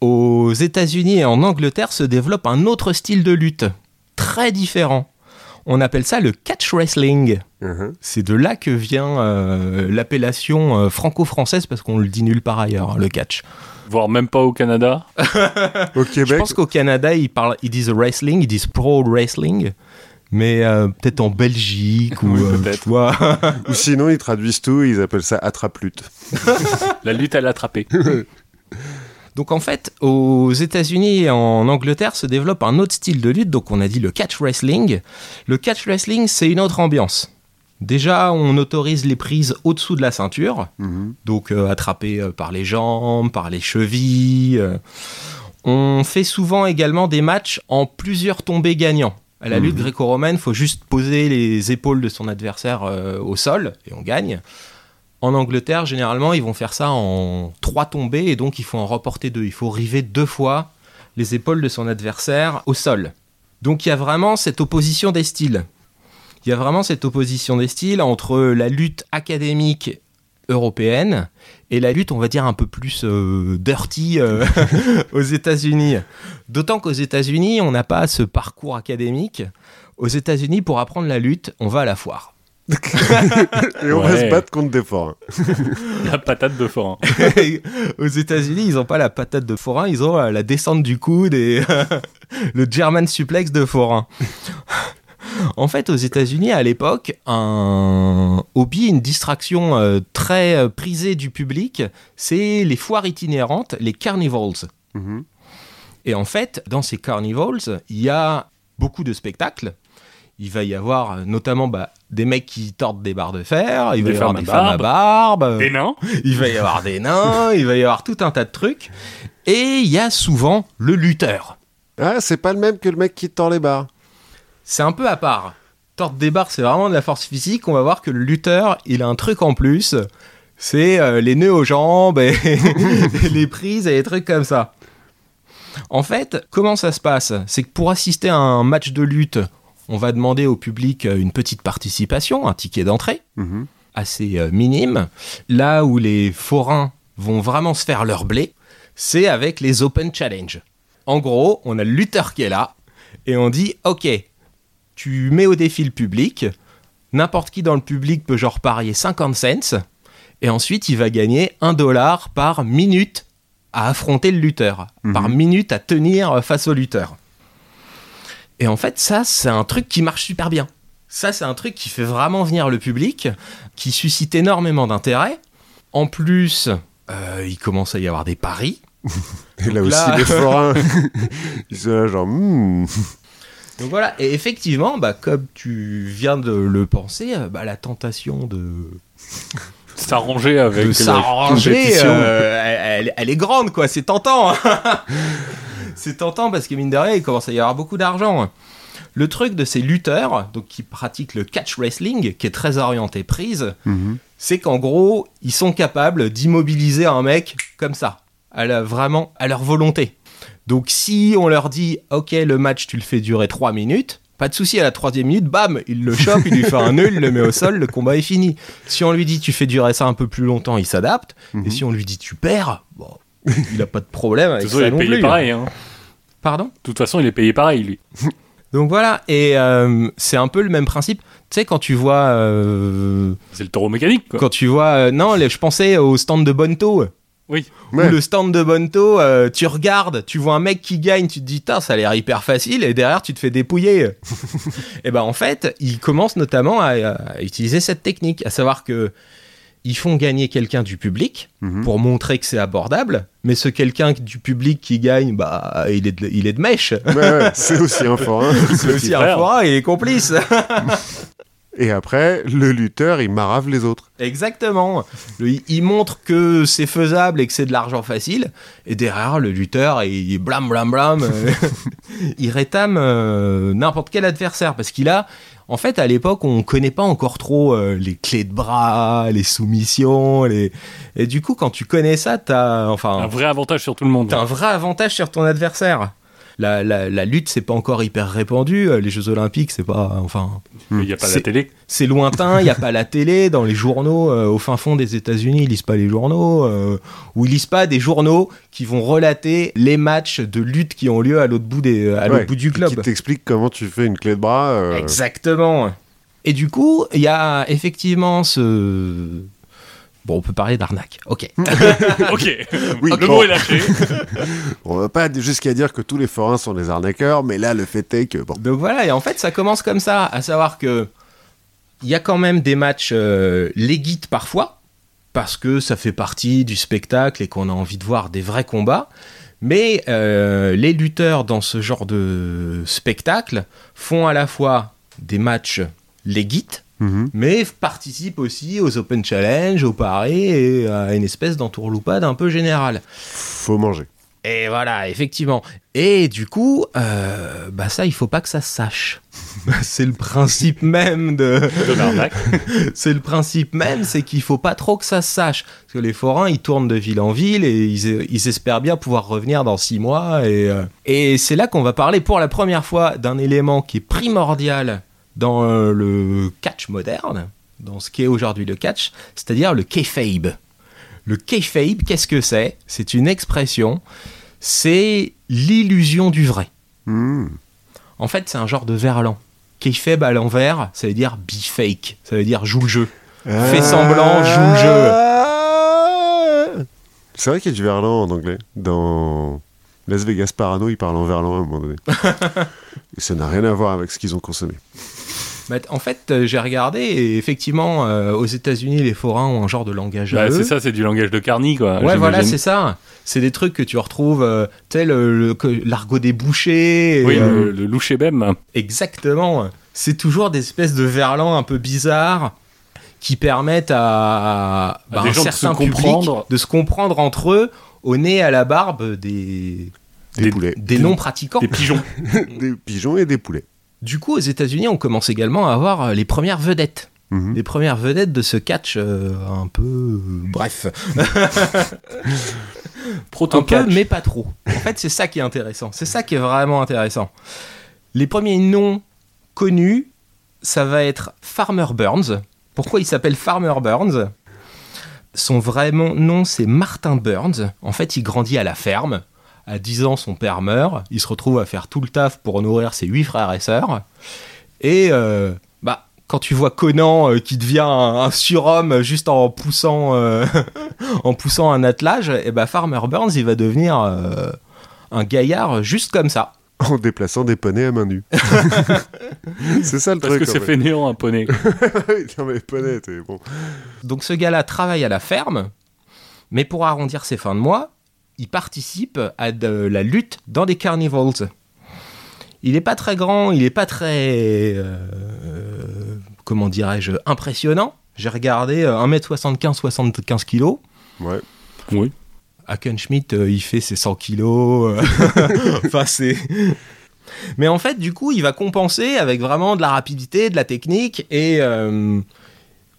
aux États-Unis et en Angleterre se développe un autre style de lutte, très différent. On appelle ça le catch wrestling. Mhm. C'est de là que vient euh, l'appellation euh, franco-française, parce qu'on le dit nulle part ailleurs, hein, le catch. Voire même pas au Canada. <laughs> Au Je Québec, pense qu'au Canada, ils, parlent, ils disent wrestling, ils disent pro wrestling, mais euh, peut-être en Belgique ou Oui, euh, peut-être. tu vois. <laughs> ou sinon ils traduisent tout, ils appellent ça attrape-lutte. La lutte à l'attraper. <laughs> Donc en fait, aux États-Unis et en Angleterre se développe un autre style de lutte. Donc on a dit le catch wrestling. Le catch wrestling, c'est une autre ambiance. Déjà, on autorise les prises au-dessous de la ceinture, Mhm. donc euh, attrapées euh, par les jambes, par les chevilles. euh. On fait souvent également des matchs en plusieurs tombées gagnants. À la lutte Mhm. gréco-romaine, il faut juste poser les épaules de son adversaire euh, au sol et on gagne. En Angleterre, généralement, ils vont faire ça en trois tombées et donc il faut en reporter deux. Il faut river deux fois les épaules de son adversaire au sol. Donc il y a vraiment cette opposition des styles. Il y a vraiment cette opposition des styles entre la lutte académique européenne et la lutte, on va dire, un peu plus euh, dirty euh, <laughs> aux États-Unis. D'autant qu'aux États-Unis, on n'a pas ce parcours académique. Aux États-Unis, pour apprendre la lutte, on va à la foire. <laughs> Et on va Ouais. se battre contre des forains. <laughs> La patate de forain. <laughs> Aux États-Unis, ils n'ont pas la patate de forain, ils ont euh, la descente du coude et le German suplex de forain. En fait, aux États-Unis, à l'époque, un hobby, une distraction euh, très euh, prisée du public, c'est les foires itinérantes, les carnivals. Mhm. Et en fait, dans ces carnivals, il y a beaucoup de spectacles. Il va y avoir euh, notamment bah, des mecs qui tordent des barres de fer, il va y avoir des femmes à barbe, euh, Des nains <laughs> il va y avoir des nains, il va y avoir tout un tas de trucs. Et il y a souvent le lutteur. Ah, c'est pas le même que le mec qui tord les barres. C'est un peu à part. Tordre des barres, c'est vraiment de la force physique. On va voir que le lutteur, il a un truc en plus. C'est euh, les nœuds aux jambes et <laughs> les prises et les trucs comme ça. En fait, comment ça se passe? C'est que pour assister à un match de lutte, on va demander au public euh, une petite participation, un ticket d'entrée Mhm. assez euh, minime. Là où les forains vont vraiment se faire leur blé, c'est avec les Open Challenge. En gros, on a le lutteur qui est là et on dit Ok, tu mets au défi le public, n'importe qui dans le public peut genre parier 50 cents et ensuite il va gagner 1 dollar par minute à affronter le lutteur, par minute à tenir face au lutteur. Et en fait, ça, c'est un truc qui marche super bien. Ça, c'est un truc qui fait vraiment venir le public, qui suscite énormément d'intérêt. En plus, euh, il commence à y avoir des paris. <laughs> Et là aussi, les forains, <laughs> ils sont là genre, hmm. Donc voilà, et effectivement, bah, comme tu viens de le penser, euh, bah, la tentation de, S'arranger avec s'arranger, euh, elle, elle- elle est grande, quoi. C'est tentant. <laughs> c'est tentant parce que mine de rien, il commence à y avoir beaucoup d'argent. Le truc de ces lutteurs, donc qui pratiquent le catch wrestling, qui est très orienté prise, Mhm. c'est qu'en gros, ils sont capables d'immobiliser un mec comme ça, à la- vraiment à leur volonté. Donc si on leur dit, ok, le match, tu le fais durer 3 minutes, pas de souci, à la troisième minute, bam, il le chope, il lui fait un nœud, il le met au sol, le combat est fini. Si on lui dit, tu fais durer ça un peu plus longtemps, il s'adapte. Mhm. Et si on lui dit, tu perds, bon, il a pas de problème avec il ça est non payé plus. pareil. Hein. Pardon De toute façon, il est payé pareil, lui. <laughs> Donc voilà, et euh, c'est un peu le même principe. Tu sais, quand tu vois... euh, C'est le taureau mécanique, quoi. quand tu vois... euh, non, les- je pensais au stand de Bonto. Oui. Ouais. Ou le stand de Bonto, euh, tu regardes, tu vois un mec qui gagne, tu te dis, Tain, ça a l'air hyper facile, et derrière, tu te fais dépouiller. <laughs> et ben en fait, ils commencent notamment à, à utiliser cette technique, à savoir que ils font gagner quelqu'un du public Mhm. pour montrer que c'est abordable, mais ce quelqu'un du public qui gagne, bah, il est de, il est de mèche. Ouais, ouais, c'est aussi un forain. <laughs> C'est aussi un forain et il est complice. Et après, le lutteur, il marave les autres. Exactement. Le- il montre que c'est faisable et que c'est de l'argent facile. Et derrière, le lutteur, il blam blam blam. euh, <laughs> il rétame euh, n'importe quel adversaire. Parce qu'il a, en fait, à l'époque, on connaît pas encore trop euh, les clés de bras, les soumissions. Les... Et du coup, quand tu connais ça, t'as, enfin, Un vrai avantage sur tout le monde. t'as un vrai avantage sur ton adversaire. La, la, la lutte, c'est pas encore hyper répandu. Euh, Les Jeux Olympiques, c'est pas, enfin, Il n'y a pas la C'est- télé. c'est lointain, il n'y a pas la télé, dans les journaux, euh, au fin fond des États-Unis, ils lisent pas les journaux, euh, ou ils lisent pas des journaux qui vont relater les matchs de lutte qui ont lieu à l'autre bout, des, à l'autre Ouais, bout du Qui club. t'explique comment tu fais une clé de bras. euh, Exactement. Et du coup, il y a effectivement ce... Bon, on peut parler d'arnaque. Ok. <laughs> ok. Oui, le bon. mot est lâché. <laughs> On va pas jusqu'à dire que tous les forains sont des arnaqueurs, mais là, le fait est que, bon. Donc voilà, et en fait, ça commence comme ça, à savoir que il y a quand même des matchs euh, légites parfois, parce que ça fait partie du spectacle et qu'on a envie de voir des vrais combats. Mais euh, les lutteurs dans ce genre de spectacle font à la fois des matchs légites, Mhm. mais participent aussi aux Open Challenge, aux paris et à une espèce d'entourloupade un peu générale. Faut manger. Et voilà, effectivement. Et du coup, euh, bah ça, il faut pas que ça se sache. <laughs> c'est le principe même de. <laughs> C'est le principe même, c'est qu'il faut pas trop que ça se sache. Parce que les forains, ils tournent de ville en ville et ils, ils espèrent bien pouvoir revenir dans six mois. Et, euh, et c'est là qu'on va parler pour la première fois d'un élément qui est primordial dans euh, le catch moderne, dans ce qui est aujourd'hui le catch, c'est-à-dire le kayfabe. Le kayfabe, qu'est-ce que c'est? C'est une expression, c'est l'illusion du vrai. Hmm. En fait, c'est un genre de verlan. Kayfabe à l'envers, ça veut dire be fake, ça veut dire joue le jeu. Fais semblant, joue le jeu. C'est vrai qu'il y a du verlan en anglais. Dans Las Vegas Parano, ils parlent en verlan à un moment donné. <laughs> Et ça n'a rien à voir avec ce qu'ils ont consommé. Bah, en fait, euh, j'ai regardé et effectivement, euh, aux États-Unis, les forains ont un genre de langage à Bah, eux. c'est ça, c'est du langage de Carny, quoi. Ouais, voilà, c'est ça. C'est des trucs que tu retrouves, euh, tel le, que- l'argot des bouchers. et, Oui, euh, le, le loucher bem. Exactement. c'est toujours des espèces de verlans un peu bizarres qui permettent à, bah, des un gens de se public comprendre. de se comprendre entre eux au nez et à la barbe des, Des, Des- poulets. des non-pratiquants. Des pigeons. <laughs> des pigeons et des poulets. Du coup, aux États-Unis, on commence également à avoir euh, les premières vedettes. Mhm. Les premières vedettes de ce catch euh, un peu. euh, bref. <laughs> Proto Un peu, mais pas trop. En fait, c'est ça qui est intéressant. C'est ça qui est vraiment intéressant. Les premiers noms connus, ça va être Farmer Burns. Pourquoi il s'appelle Farmer Burns? Son vrai nom, c'est Martin Burns. En fait, il grandit à la ferme. À 10 ans, son père meurt. Il se retrouve à faire tout le taf pour nourrir ses 8 frères et sœurs. Et euh, bah, quand tu vois Conan euh, qui devient un, un surhomme juste en poussant, euh, <laughs> en poussant un attelage, et bah Farmer Burns, il va devenir euh, un gaillard juste comme ça. En déplaçant des poneys à main nue. <laughs> c'est ça le Parce truc. que en c'est fait. fainéant un poney. <laughs> non mais poneys, t'es bon. Donc ce gars-là travaille à la ferme, mais pour arrondir ses fins de mois, il participe à de la lutte dans des carnivals. Il n'est pas très grand, il n'est pas très, euh, comment dirais-je, impressionnant. J'ai regardé euh, 1m75-75 kg. Ouais. Oui. Hackenschmidt, euh, il fait ses 100 kilos. euh, <laughs> enfin, c'est. Mais en fait, du coup, il va compenser avec vraiment de la rapidité, de la technique. Et euh,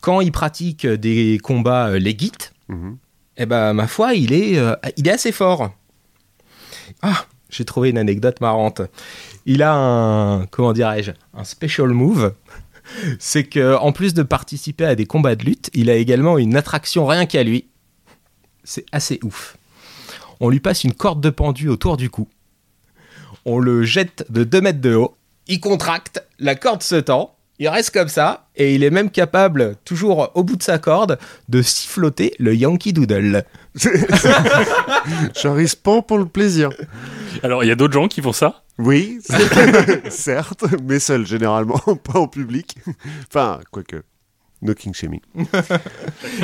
quand il pratique des combats euh, Mhm. Eh ben, ma foi, il est, euh, il est assez fort. Ah, j'ai trouvé une anecdote marrante. Il a un, comment dirais-je, un special move. <laughs> C'est que en plus de participer à des combats de lutte, il a également une attraction rien qu'à lui. C'est assez ouf. On lui passe une corde de pendu autour du cou. On le jette de 2 mètres de haut. Il contracte, la corde se tend. Il reste comme ça. Et il est même capable, toujours au bout de sa corde, de siffloter le Yankee Doodle. <laughs> J'en risque pas pour le plaisir. Alors, il y a d'autres gens qui font ça? Oui, <laughs> certes, mais seul généralement, <laughs> pas en public. Enfin, quoique. No king shaming.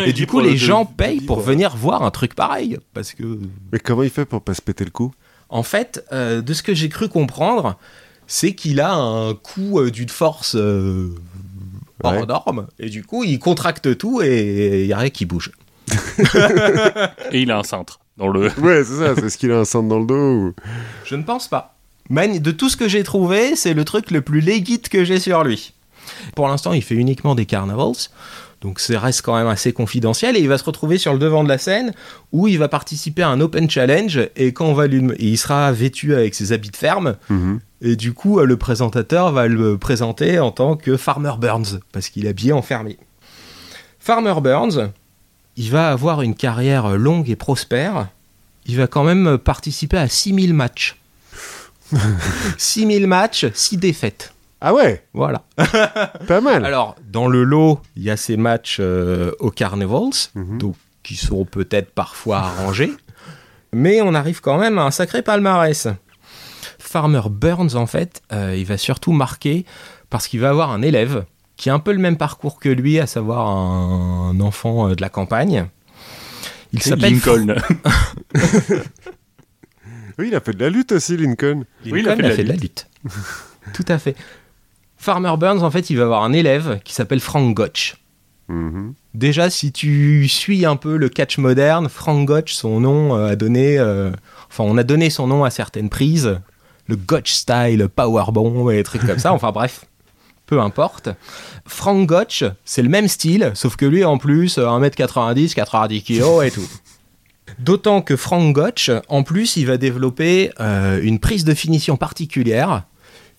Et du coup, les gens payent pour venir voir un truc pareil. Parce que Mais comment il fait pour pas se péter le cou? En fait, euh, de ce que j'ai cru comprendre, c'est qu'il a un coup euh, d'une force euh, hors Ouais. norme. Et du coup, il contracte tout et il n'y a rien qui bouge. <laughs> Et il a un cintre dans le. <laughs> Ouais, c'est ça, c'est ce qu'il a un centre dans le dos ou... Je ne pense pas. Man, de tout ce que j'ai trouvé, c'est le truc le plus legit que j'ai sur lui. Pour l'instant, il fait uniquement des carnivals. Donc ça reste quand même assez confidentiel et il va se retrouver sur le devant de la scène où il va participer à un open challenge et quand on va lui et il sera vêtu avec ses habits de ferme Mhm. Et du coup, euh, le présentateur va le présenter en tant que Farmer Burns, parce qu'il est habillé en fermier. Farmer Burns, il va avoir une carrière longue et prospère. Il va quand même participer à 6000 matchs. <laughs> 6000 matchs, 6 défaites. Ah ouais, Voilà. <laughs> pas mal. Alors, dans le lot, il y a ces matchs euh, aux Carnivals, Mhm. donc, qui seront peut-être parfois arrangés. <laughs> Mais on arrive quand même à un sacré palmarès. Farmer Burns, en fait, euh, il va surtout marquer parce qu'il va avoir un élève qui a un peu le même parcours que lui, à savoir un enfant euh, de la campagne. Il s'appelle Lincoln. <laughs> Oui, il a fait de la lutte aussi, Lincoln. Oui, il a fait de la fait de la lutte. Tout à fait. Farmer Burns, en fait, il va avoir un élève qui s'appelle Frank Gotch. Mhm. Déjà, si tu suis un peu le catch moderne, Frank Gotch, son nom euh, a donné, euh, enfin, on a donné son nom à certaines prises, le Gotch style, Powerbomb et des trucs comme ça. <laughs> Enfin bref, peu importe. Frank Gotch, c'est le même style, sauf que lui en plus, euh, 1m90, 90 kg et tout. <laughs> D'autant que Frank Gotch, en plus, il va développer euh, une prise de finition particulière,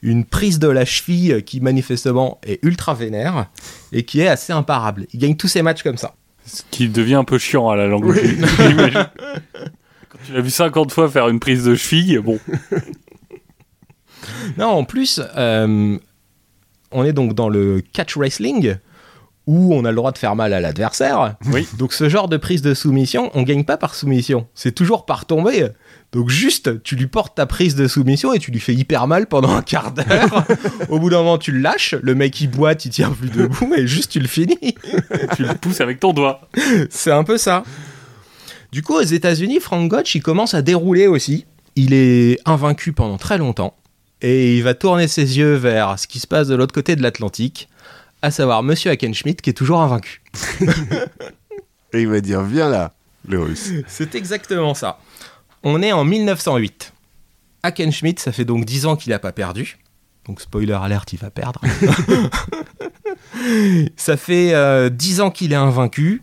une prise de la cheville qui manifestement est ultra vénère et qui est assez imparable. Il gagne tous ses matchs comme ça. Ce qui devient un peu chiant à la langue. J'imagine. <laughs> Quand tu l'as vu 50 fois faire une prise de cheville, bon. <laughs> Non, en plus, euh, on est donc dans le catch wrestling où on a le droit de faire mal à l'adversaire. Oui. Donc ce genre de prise de soumission, on gagne pas par soumission, c'est toujours par tombée. Donc juste, tu lui portes ta prise de soumission et tu lui fais hyper mal pendant un quart d'heure. <laughs> Au bout d'un moment, tu le lâches, le mec il boite, il tient plus debout et juste tu le finis. <laughs> Tu le pousses avec ton doigt. C'est un peu ça. Du coup, aux États-Unis, Frank Gotch, il commence à dérouler aussi. Il est invaincu pendant très longtemps. et il va tourner ses yeux vers ce qui se passe de l'autre côté de l'Atlantique, à savoir Monsieur Hackenschmidt qui est toujours invaincu. <laughs> Et il va dire Viens là, le russe. C'est exactement ça. On est en 1908. Hackenschmidt, ça fait donc 10 ans qu'il n'a pas perdu. Donc spoiler alert, il va perdre. <laughs> ça fait euh, 10 ans qu'il est invaincu.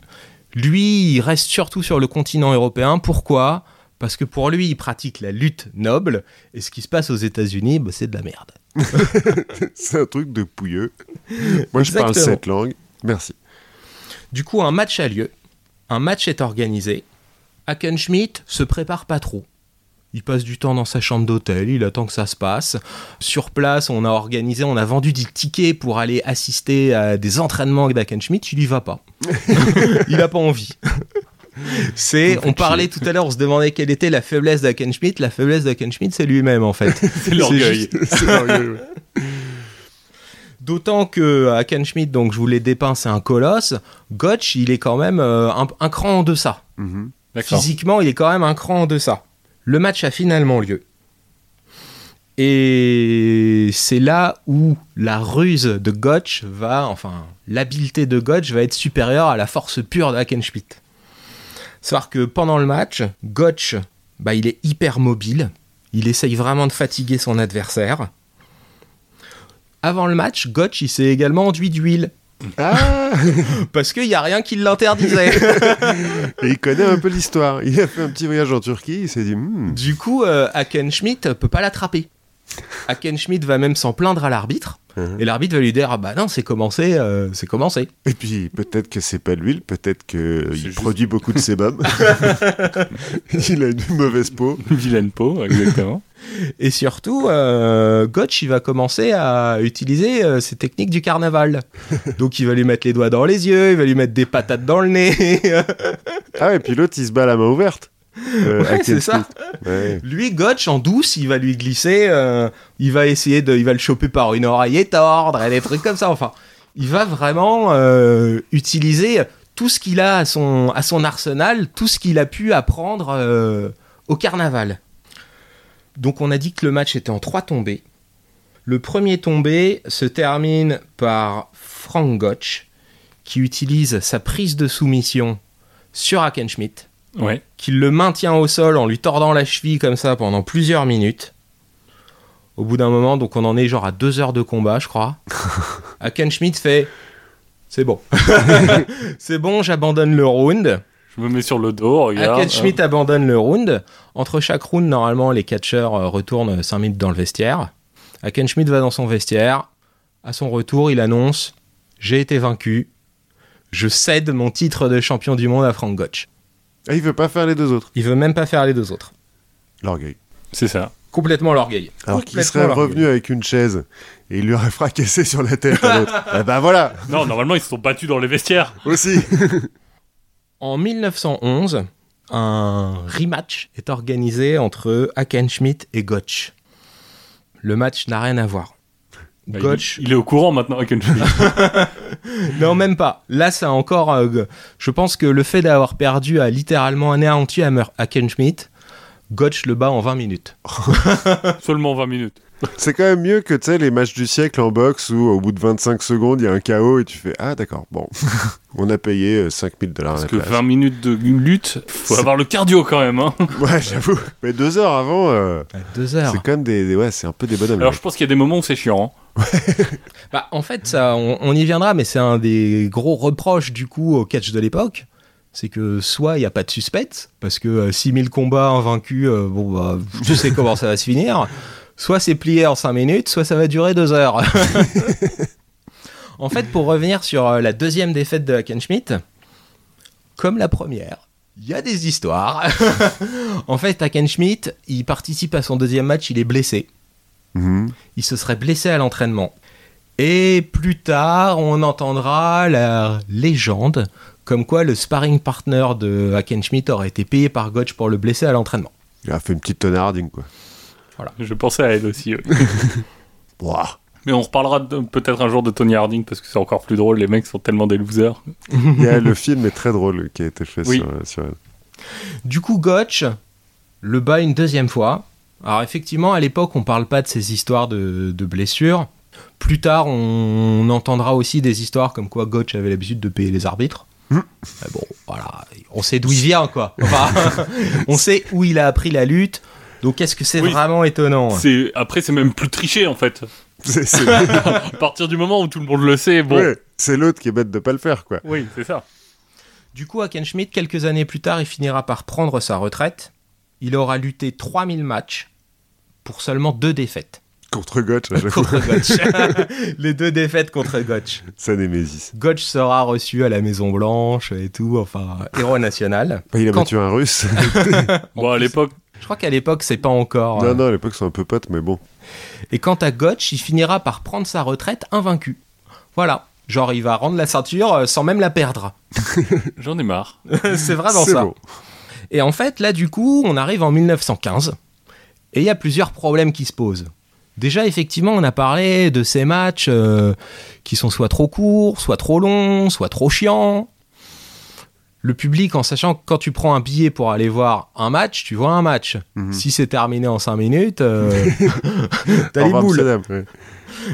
Lui, il reste surtout sur le continent européen. Pourquoi? Parce que pour lui, il pratique la lutte noble. Et ce qui se passe aux États-Unis, bah, c'est de la merde. <laughs> C'est un truc de pouilleux. Moi, je parle cette langue. Merci. Du coup, un match a lieu. Un match est organisé. Hackenschmidt se prépare pas trop. Il passe du temps dans sa chambre d'hôtel, il attend que ça se passe. Sur place, on a organisé, on a vendu des tickets pour aller assister à des entraînements d'Hackenschmidt, il y va pas. <laughs> il a pas envie. C'est, on parlait tout à l'heure, on se demandait quelle était la faiblesse d'Hackenschmidt. La faiblesse d'Hackenschmidt, c'est lui-même en fait. <laughs> C'est l'orgueil. <laughs> D'autant que Hackenschmidt, donc je vous l'ai dépeint, c'est un colosse. Gotch, il est quand même euh, un, un cran en deçà. Mhm. D'accord. Physiquement, il est quand même un cran en deçà. Le match a finalement lieu. Et c'est là où la ruse de Gotch va, enfin, l'habileté de Gotch va être supérieure à la force pure de Hackenschmidt. Savoir que pendant le match, Gotch, bah, il est hyper mobile. Il essaye vraiment de fatiguer son adversaire. Avant le match, Gotch, il s'est également enduit d'huile. Ah <laughs> Parce qu'il n'y a rien qui l'interdisait. <laughs> Et il connaît un peu l'histoire. Il a fait un petit voyage en Turquie. Il s'est dit Hmm, Du coup, euh, Hackenschmidt peut pas l'attraper. Hackenschmidt va même s'en plaindre à l'arbitre. Mhm. Et l'arbitre va lui dire Ah bah non, c'est commencé, euh, c'est commencé. Et puis peut-être que c'est pas l'huile, peut-être qu'il C'est juste- produit beaucoup de sébum. <laughs> il a une mauvaise peau. Vilaine peau, exactement. Et surtout, euh, Gotch, il va commencer à utiliser euh, ses techniques du carnaval. <laughs> Donc il va lui mettre les doigts dans les yeux, il va lui mettre des patates dans le nez. <laughs> Ah et puis l'autre il se bat la main ouverte. Euh, Ouais, c'est ça. Ouais. Lui, Gotch, en douce, il va lui glisser, euh, il va essayer de, il va le choper par une oreille et tordre, et des trucs comme ça. Enfin, il va vraiment euh, utiliser tout ce qu'il a à son, à son arsenal, tout ce qu'il a pu apprendre euh, au carnaval. Donc, on a dit que le match était en trois tombées. Le premier tombé se termine par Frank Gotch, qui utilise sa prise de soumission sur Hackenschmidt Ouais. qu'il le maintient au sol en lui tordant la cheville comme ça pendant plusieurs minutes. Au bout d'un moment, donc on en est genre à deux heures de combat, je crois. <laughs> Hackenschmidt fait C'est bon. <laughs> <laughs> C'est bon, j'abandonne le round. Je me mets sur le dos, regarde. Hackenschmidt abandonne le round. Entre chaque round, normalement, les catcheurs euh, retournent 5 minutes dans le vestiaire. Hackenschmidt va dans son vestiaire. À son retour, il annonce J'ai été vaincu. Je cède mon titre de champion du monde à Frank Gotch. Ah, il veut pas faire les deux autres. Il veut même pas faire les deux autres. L'orgueil. C'est ça. Complètement l'orgueil. Alors qu'il serait revenu avec une chaise et il lui aurait fracassé sur la tête à l'autre. <laughs> eh ben voilà, Non, normalement, ils se sont battus dans les vestiaires. aussi. <laughs> En 1911, un rematch est organisé entre Hackenschmidt et Gotch. Le match n'a rien à voir. Bah, il- Gotch, Il, est au courant maintenant, Hackenschmidt. <laughs> non même pas. Là, c'est encore. euh, je pense que le fait d'avoir perdu a littéralement anéanti Hammer- Hackenschmidt. Gotch le bat en 20 minutes. <laughs> Seulement 20 minutes. <laughs> C'est quand même mieux que tu sais les matchs du siècle en boxe où au bout de 25 secondes il y a un KO et tu fais ah d'accord bon <laughs> on a payé euh, 5000 dollars Parce que place. 20 minutes de lutte, faut avoir le cardio quand même. Hein. <laughs> Ouais j'avoue mais deux heures avant euh, Deux heures. c'est quand même des, des- ouais c'est un peu des bonhommes. Alors je pense qu'il y a des moments où c'est chiant. hein. Bah, en fait, ça, on, on y viendra, mais c'est un des gros reproches du coup au catch de l'époque. C'est que soit il n'y a pas de suspense, parce que euh, 6000 combats invaincus, euh, bon, bah, je sais comment ça va se finir. Soit c'est plié en 5 minutes, soit ça va durer 2 heures. <laughs> en fait, pour revenir sur euh, la deuxième défaite de Hackenschmidt, comme la première, il y a des histoires. <laughs> en fait, Hackenschmidt, il participe à son deuxième match, il est blessé Mhm. il se serait blessé à l'entraînement. Et plus tard, on entendra la légende comme quoi le sparring partner de Hackenschmidt aurait été payé par Gotch pour le blesser à l'entraînement. Il a fait une petite tonarding quoi. Je pensais à elle aussi. ouais. <laughs> Mais on reparlera peut-être un jour de Tony Harding parce que c'est encore plus drôle. Les mecs sont tellement des losers. Le film est très drôle qui a été fait Oui. sur, sur elle. Du coup, Gotch le bat une deuxième fois. Alors effectivement, à l'époque, on parle pas de ces histoires de, de blessures. Plus tard, on, on entendra aussi des histoires comme quoi Gotch avait l'habitude de payer les arbitres. Mais bon, voilà, on sait d'où il vient, quoi. Enfin, <laughs> on sait où il a appris la lutte. Donc, est-ce que c'est Oui. vraiment étonnant? C'est après c'est même plus triché en fait. <laughs> C'est c'est- <laughs> à partir du moment où tout le monde le sait, bon. ouais, c'est l'autre qui est bête de pas le faire, quoi. Oui, c'est ça. Du coup, Schmidt, quelques années plus tard, il finira par prendre sa retraite. Il aura lutté 3000 matchs pour seulement deux défaites Contre Gotch, à chaque fois. contre Gotch. <laughs> Les deux défaites contre Gotch. Ça Némésis. Gotch sera reçu à la Maison Blanche et tout, enfin, héros national. Il a Quand- battu un russe. Bon, à l'époque, Je crois qu'à l'époque, c'est pas encore. euh, non, non, à l'époque, c'est un peu pote, mais bon. Et quant à Gotch, il finira par prendre sa retraite invaincu. Voilà. Genre, il va rendre la ceinture euh, sans même la perdre. <laughs> j'en ai marre. <laughs> c'est vraiment ça. Et en fait, là, du coup, on arrive en 1915. Et il y a plusieurs problèmes qui se posent. Déjà, effectivement, on a parlé de ces matchs euh, qui sont soit trop courts, soit trop longs, soit trop chiants. Le public, en sachant que quand tu prends un billet pour aller voir un match, tu vois un match. Mhm. Si c'est terminé en 5 minutes, euh, <laughs> <laughs> t'as les boules.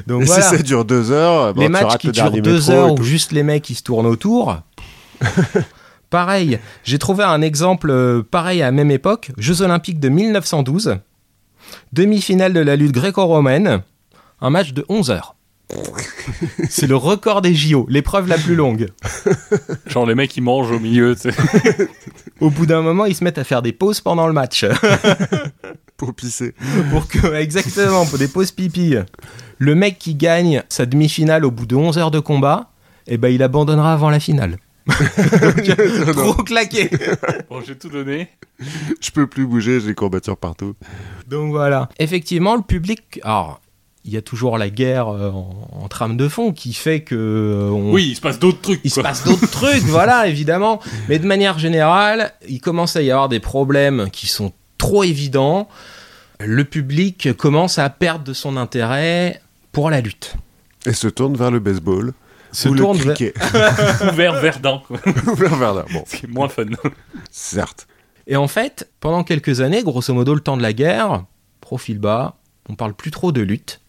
Donc Et voilà. si ça dure deux heures, bon, les tu matchs qui le durent dernier deux métro heures et où tout. juste les mecs qui se tournent autour. <laughs> pareil, j'ai trouvé un exemple euh, pareil à la même époque, Jeux Olympiques de 1912, demi-finale de la lutte gréco-romaine, un match de 11 heures. C'est le record des JO, l'épreuve la plus longue. Genre les mecs qui mangent au milieu, tu sais. Au bout d'un moment, ils se mettent à faire des pauses pendant le match. <laughs> Pour pisser. pour que, exactement, pour des pauses pipi. Le mec qui gagne sa demi-finale au bout de 11 heures de combat, eh ben, il abandonnera avant la finale. <laughs> Donc, trop claqué. Bon, j'ai tout donné. Je peux plus bouger, j'ai des courbatures partout. Donc voilà. Effectivement, le public. Alors, il y a toujours la guerre euh, en, en trame de fond qui fait que. euh, on- Oui, il se passe d'autres trucs. Il se passe d'autres <laughs> trucs, voilà, évidemment. Mais de manière générale, il commence à y avoir des problèmes qui sont trop évidents. Le public commence à perdre de son intérêt pour la lutte. Et se tourne vers le baseball. Se ou tourne le vers- cricket. <laughs> Ou vers Verdun, quoi. <laughs> Ou vers là. Bon, Ce qui est moins fun. certes. Et en fait, pendant quelques années, grosso modo le temps de la guerre, profil bas, on parle plus trop de lutte.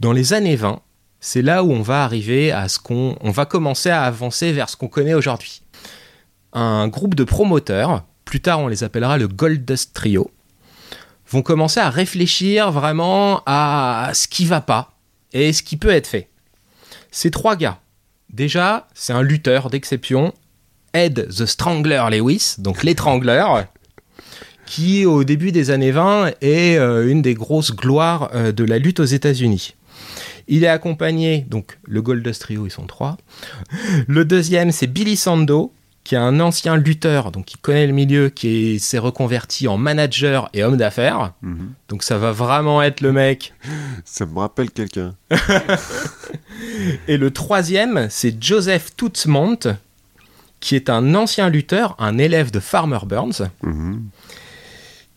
Dans les années 20, c'est là où on va arriver à ce qu'on on va commencer à avancer vers ce qu'on connaît aujourd'hui. Un groupe de promoteurs, plus tard on les appellera le Goldust Trio, vont commencer à réfléchir vraiment à ce qui va pas et ce qui peut être fait. Ces trois gars, déjà, c'est un lutteur d'exception, Ed the Strangler Lewis, donc l'étrangleur, qui au début des années 20 est euh, une des grosses gloires euh, de la lutte aux États-Unis. Il est accompagné, donc le Goldust Trio, ils sont trois. Le deuxième, c'est Billy Sando, qui est un ancien lutteur, donc qui connaît le milieu, qui est- s'est reconverti en manager et homme d'affaires. Mhm. Donc ça va vraiment être le mec. Ça me rappelle quelqu'un. <laughs> Et le troisième, c'est Joseph Tootsmont, qui est un ancien lutteur, un élève de Farmer Burns. Mhm.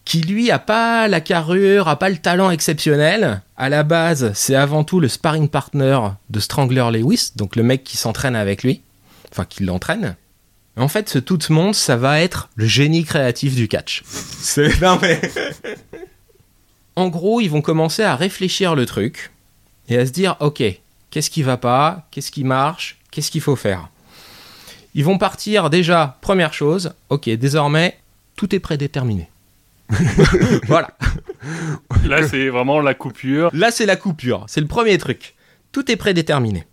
Qui lui a pas la carrure, a pas le talent exceptionnel. À la base, c'est avant tout le sparring partner de Strangler Lewis, donc le mec qui s'entraîne avec lui, enfin qui l'entraîne. En fait, ce tout ce monde, ça va être le génie créatif du catch. C'est non mais <laughs> en gros, ils vont commencer à réfléchir le truc et à se dire OK, qu'est-ce qui va pas, qu'est-ce qui marche, qu'est-ce qu'il faut faire? Ils vont partir déjà, première chose, OK, désormais tout est prédéterminé. <laughs> voilà. Là, c'est vraiment la coupure. Là, c'est la coupure. C'est le premier truc. Tout est prédéterminé.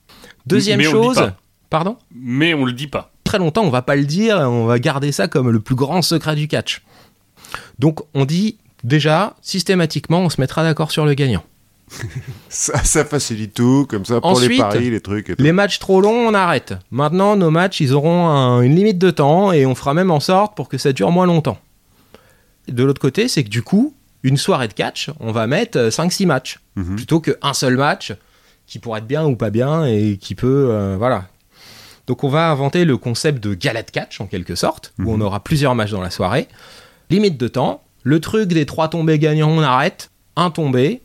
Deuxième Mais on le dit chose. pas. Pardon? Mais on le dit pas. Très longtemps, on va pas le dire. On va garder ça comme le plus grand secret du catch. Donc, on dit déjà, systématiquement, on se mettra d'accord sur le gagnant. <laughs> Ça, ça facilite tout, comme ça, pour les paris, les trucs et tout. Les matchs trop longs, on arrête. Maintenant, nos matchs, ils auront un- une limite de temps et on fera même en sorte pour que ça dure moins longtemps. De l'autre côté, c'est que du coup, une soirée de catch, on va mettre 5-6 matchs. Mhm. plutôt qu'un seul match qui pourrait être bien ou pas bien et qui peut euh, voilà. Donc on va inventer le concept de gala de catch en quelque sorte où on aura plusieurs matchs dans la soirée. Limite de temps. Le truc des trois tombés gagnants on arrête. Un tombé.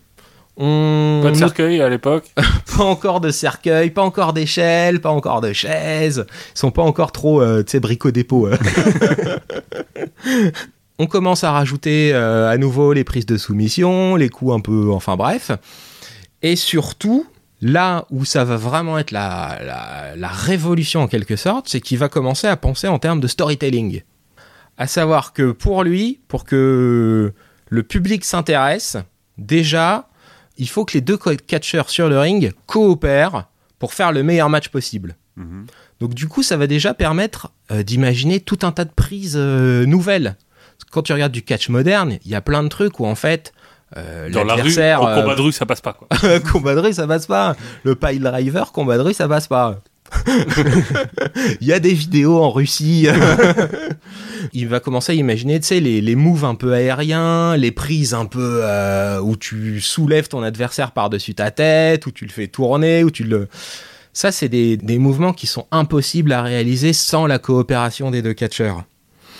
On Pas de cercueil à l'époque. <laughs> pas encore de cercueil pas encore d'échelle pas encore de chaises ils sont pas encore trop euh, tu sais brico dépôt on on commence à rajouter euh, à nouveau les prises de soumission, les coups un peu, enfin bref. Et surtout, là où ça va vraiment être la, la- la révolution en quelque sorte, c'est qu'il va commencer à penser en termes de storytelling. À savoir que pour lui, pour que le public s'intéresse, déjà, il faut que les deux catcheurs sur le ring coopèrent pour faire le meilleur match possible. Mhm. Donc du coup, ça va déjà permettre euh, d'imaginer tout un tas de prises euh, nouvelles. Quand tu regardes du catch moderne, il y a plein de trucs où en fait euh, Dans la rue, en euh, combat de rue, ça passe pas, quoi. <laughs> combat de rue, ça passe pas. Le pile driver, combat de rue, ça passe pas. <laughs> Il y a des vidéos en Russie. <laughs> Il va commencer à imaginer, tu sais, les, les moves un peu aériens, les prises un peu euh, où tu soulèves ton adversaire par-dessus ta tête, où tu le fais tourner, où tu le... Ça, c'est des, des mouvements qui sont impossibles à réaliser sans la coopération des deux catcheurs.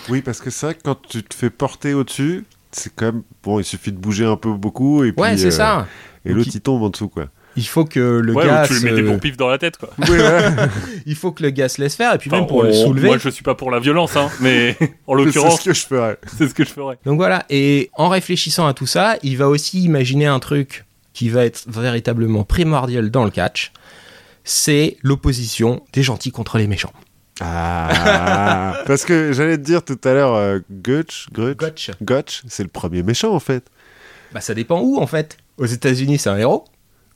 Oui, parce que c'est vrai que quand tu te fais porter au-dessus, c'est quand même. Bon, il suffit de bouger un peu beaucoup et puis. Ouais, c'est euh, ça. Et l'autre, il- il tombe en dessous, quoi. Il faut que le Ouais, gars ou tu lui mets des bons pifs dans la tête, quoi. <laughs> Oui, voilà. <laughs> il faut que le gars se laisse faire et puis Enfin, même pour le soulever. Moi, je suis pas pour la violence, hein, mais <laughs> en c'est l'occurrence, ce que je ferais. c'est ce que je ferais. Donc voilà, et en réfléchissant à tout ça, il va aussi imaginer un truc qui va être véritablement primordial dans le catch, c'est l'opposition des gentils contre les méchants. Ah <laughs> Parce que j'allais te dire tout à l'heure, euh, Gutch, Gotch. Gotch, c'est le premier méchant en fait. Bah ça dépend où en fait. Aux États-Unis, c'est un héros.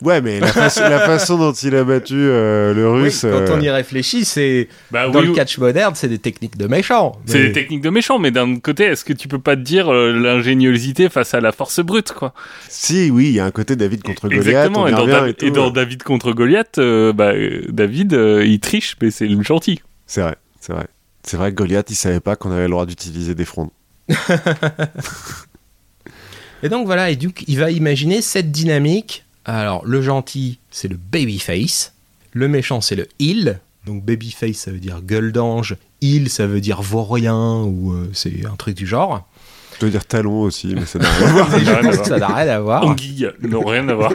Ouais, mais la, façon- la façon dont il a battu euh, le Oui, russe. quand euh, on y réfléchit, c'est Bah dans oui, le catch moderne, c'est des techniques de méchants. c'est des techniques de méchants, mais d'un autre côté, est-ce que tu peux pas te dire euh, l'ingéniosité face à la force brute, quoi? Si, oui, il y a un côté David contre Goliath. Exactement, et dans, revient Dav- et tout, et dans ouais. David contre Goliath, euh, bah, euh, David, euh, il triche, mais c'est le gentil. C'est vrai, c'est vrai. C'est vrai que Goliath, il savait pas qu'on avait le droit d'utiliser des frondes. <laughs> Et donc voilà, et du coup, il va imaginer cette dynamique. Alors, le gentil, c'est le babyface. Le méchant, c'est le heel. Donc, babyface, ça veut dire gueule d'ange. Heel, ça veut dire vaurien, ou euh, c'est un truc du genre. Je dois dire talon aussi, mais ça n'a <laughs> rien à voir. Ça n'a rien à voir. ça n'a rien à voir. Anguille, n'ont rien à voir.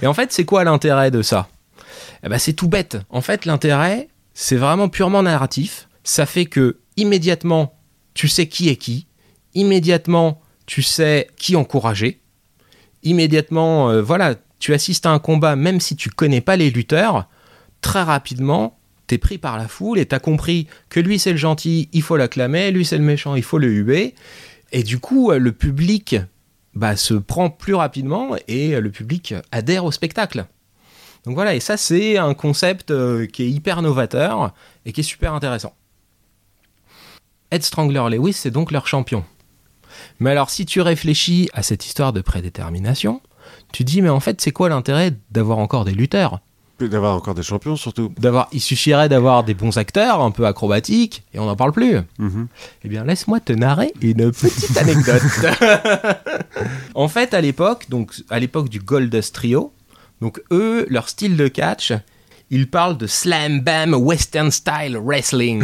Et en fait, c'est quoi l'intérêt de ça? Eh ben, c'est tout bête. En fait, l'intérêt, c'est vraiment purement narratif. Ça fait que immédiatement, tu sais qui est qui. Immédiatement, tu sais qui encourager. Immédiatement, euh, voilà, tu assistes à un combat, même si tu connais pas les lutteurs. Très rapidement, t'es pris par la foule et t'as compris que lui c'est le gentil, il faut l'acclamer, lui c'est le méchant, il faut le huer. Et du coup, euh, le public bah, se prend plus rapidement et euh, le public adhère au spectacle. Donc voilà, et ça c'est un concept euh, qui est hyper novateur et qui est super intéressant. Ed Strangler Lewis, c'est donc leur champion. Mais alors si tu réfléchis à cette histoire de prédétermination, tu dis mais en fait c'est quoi l'intérêt d'avoir encore des lutteurs? D'avoir encore des champions, surtout. D'avoir, il suffirait d'avoir des bons acteurs un peu acrobatiques et on n'en parle plus. Mhm. Eh bien, laisse-moi te narrer une petite anecdote. <laughs> en fait, à l'époque, donc à l'époque du Goldust Trio, donc eux, leur style de catch, ils parlent de slam bam western style wrestling.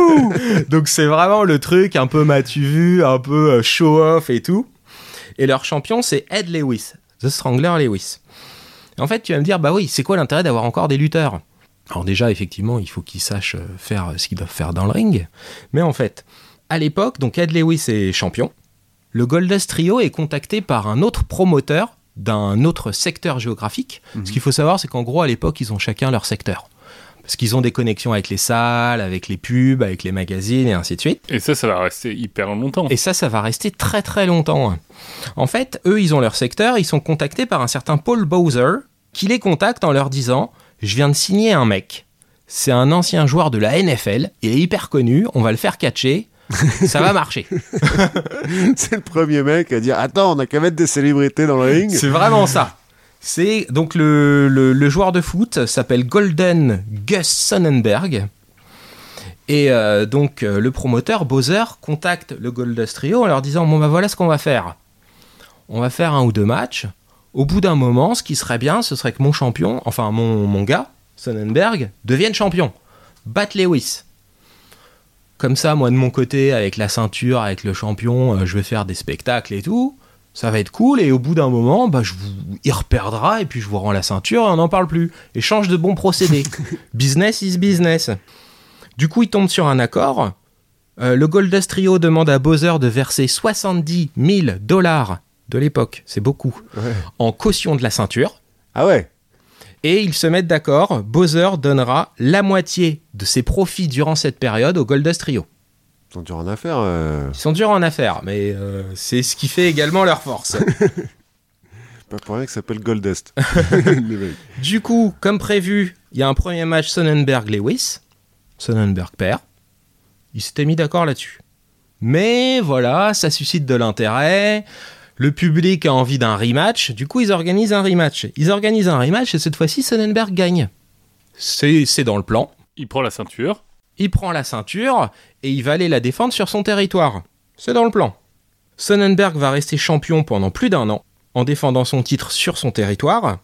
<laughs> donc c'est vraiment le truc un peu m'as-tu vu, un peu euh, show off et tout. Et leur champion, c'est Ed Lewis, The Strangler Lewis. Et en fait, tu vas me dire, bah oui, c'est quoi l'intérêt d'avoir encore des lutteurs? Alors déjà, effectivement, il faut qu'ils sachent euh, faire ce qu'ils doivent faire dans le ring. Mais en fait, à l'époque, donc Ed Lewis est champion. Le Goldust Trio est contacté par un autre promoteur d'un autre secteur géographique. Ce qu'il faut savoir, c'est qu'en gros, à l'époque, ils ont chacun leur secteur. Parce qu'ils ont des connexions avec les salles, avec les pubs, avec les magazines et ainsi de suite. Et ça, ça va rester hyper longtemps. Et ça, ça va rester très très longtemps. En fait, eux, ils ont leur secteur, ils sont contactés par un certain Paul Bowser, qui les contacte en leur disant Je viens de signer un mec. C'est un ancien joueur de la NFL, il est hyper connu, on va le faire catcher, <laughs> ça va marcher. <laughs> C'est le premier mec à dire Attends, on a qu'à mettre des célébrités dans le ring. C'est vraiment ça. C'est donc le, le- le joueur de foot s'appelle Golden Gus Sonnenberg. Et euh, donc euh, le promoteur Bowser contacte le Goldust Trio en leur disant bon bah voilà ce qu'on va faire. On va faire un ou deux matchs. Au bout d'un moment, ce qui serait bien, ce serait que mon champion, enfin mon, mon gars, Sonnenberg, devienne champion. Batte Lewis. Comme ça, moi de mon côté, avec la ceinture, avec le champion, euh, je vais faire des spectacles et tout. Ça va être cool. Et au bout d'un moment bah, je vous, reperdra et puis je vous rends la ceinture et on n'en parle plus. Et change de bon procédé. <laughs> Business is business. Du coup ils tombent sur un accord. Euh, le Goldust Trio demande à Bowser de verser 70 000 dollars de l'époque, c'est beaucoup, Ouais. en caution de la ceinture. Ah ouais Et ils se mettent d'accord, Bowser donnera la moitié de ses profits durant cette période au Goldust Trio. Ils ont dur en affaire. euh. Ils sont durs en affaires, mais euh, c'est ce qui fait également leur force. <laughs> Pas pour rien que ça s'appelle Goldust. <laughs> Du coup, comme prévu, il y a un premier match Sonnenberg-Lewis. Sonnenberg perd. Ils s'étaient mis d'accord là-dessus. Mais voilà, ça suscite de l'intérêt. Le public a envie d'un rematch. Du coup, ils organisent un rematch. Ils organisent un rematch et cette fois-ci, Sonnenberg gagne. C'est dans le plan. Il prend la ceinture. Il prend la ceinture et il va aller la défendre sur son territoire. C'est dans le plan. Sonnenberg va rester champion pendant plus d'un an en défendant son titre sur son territoire,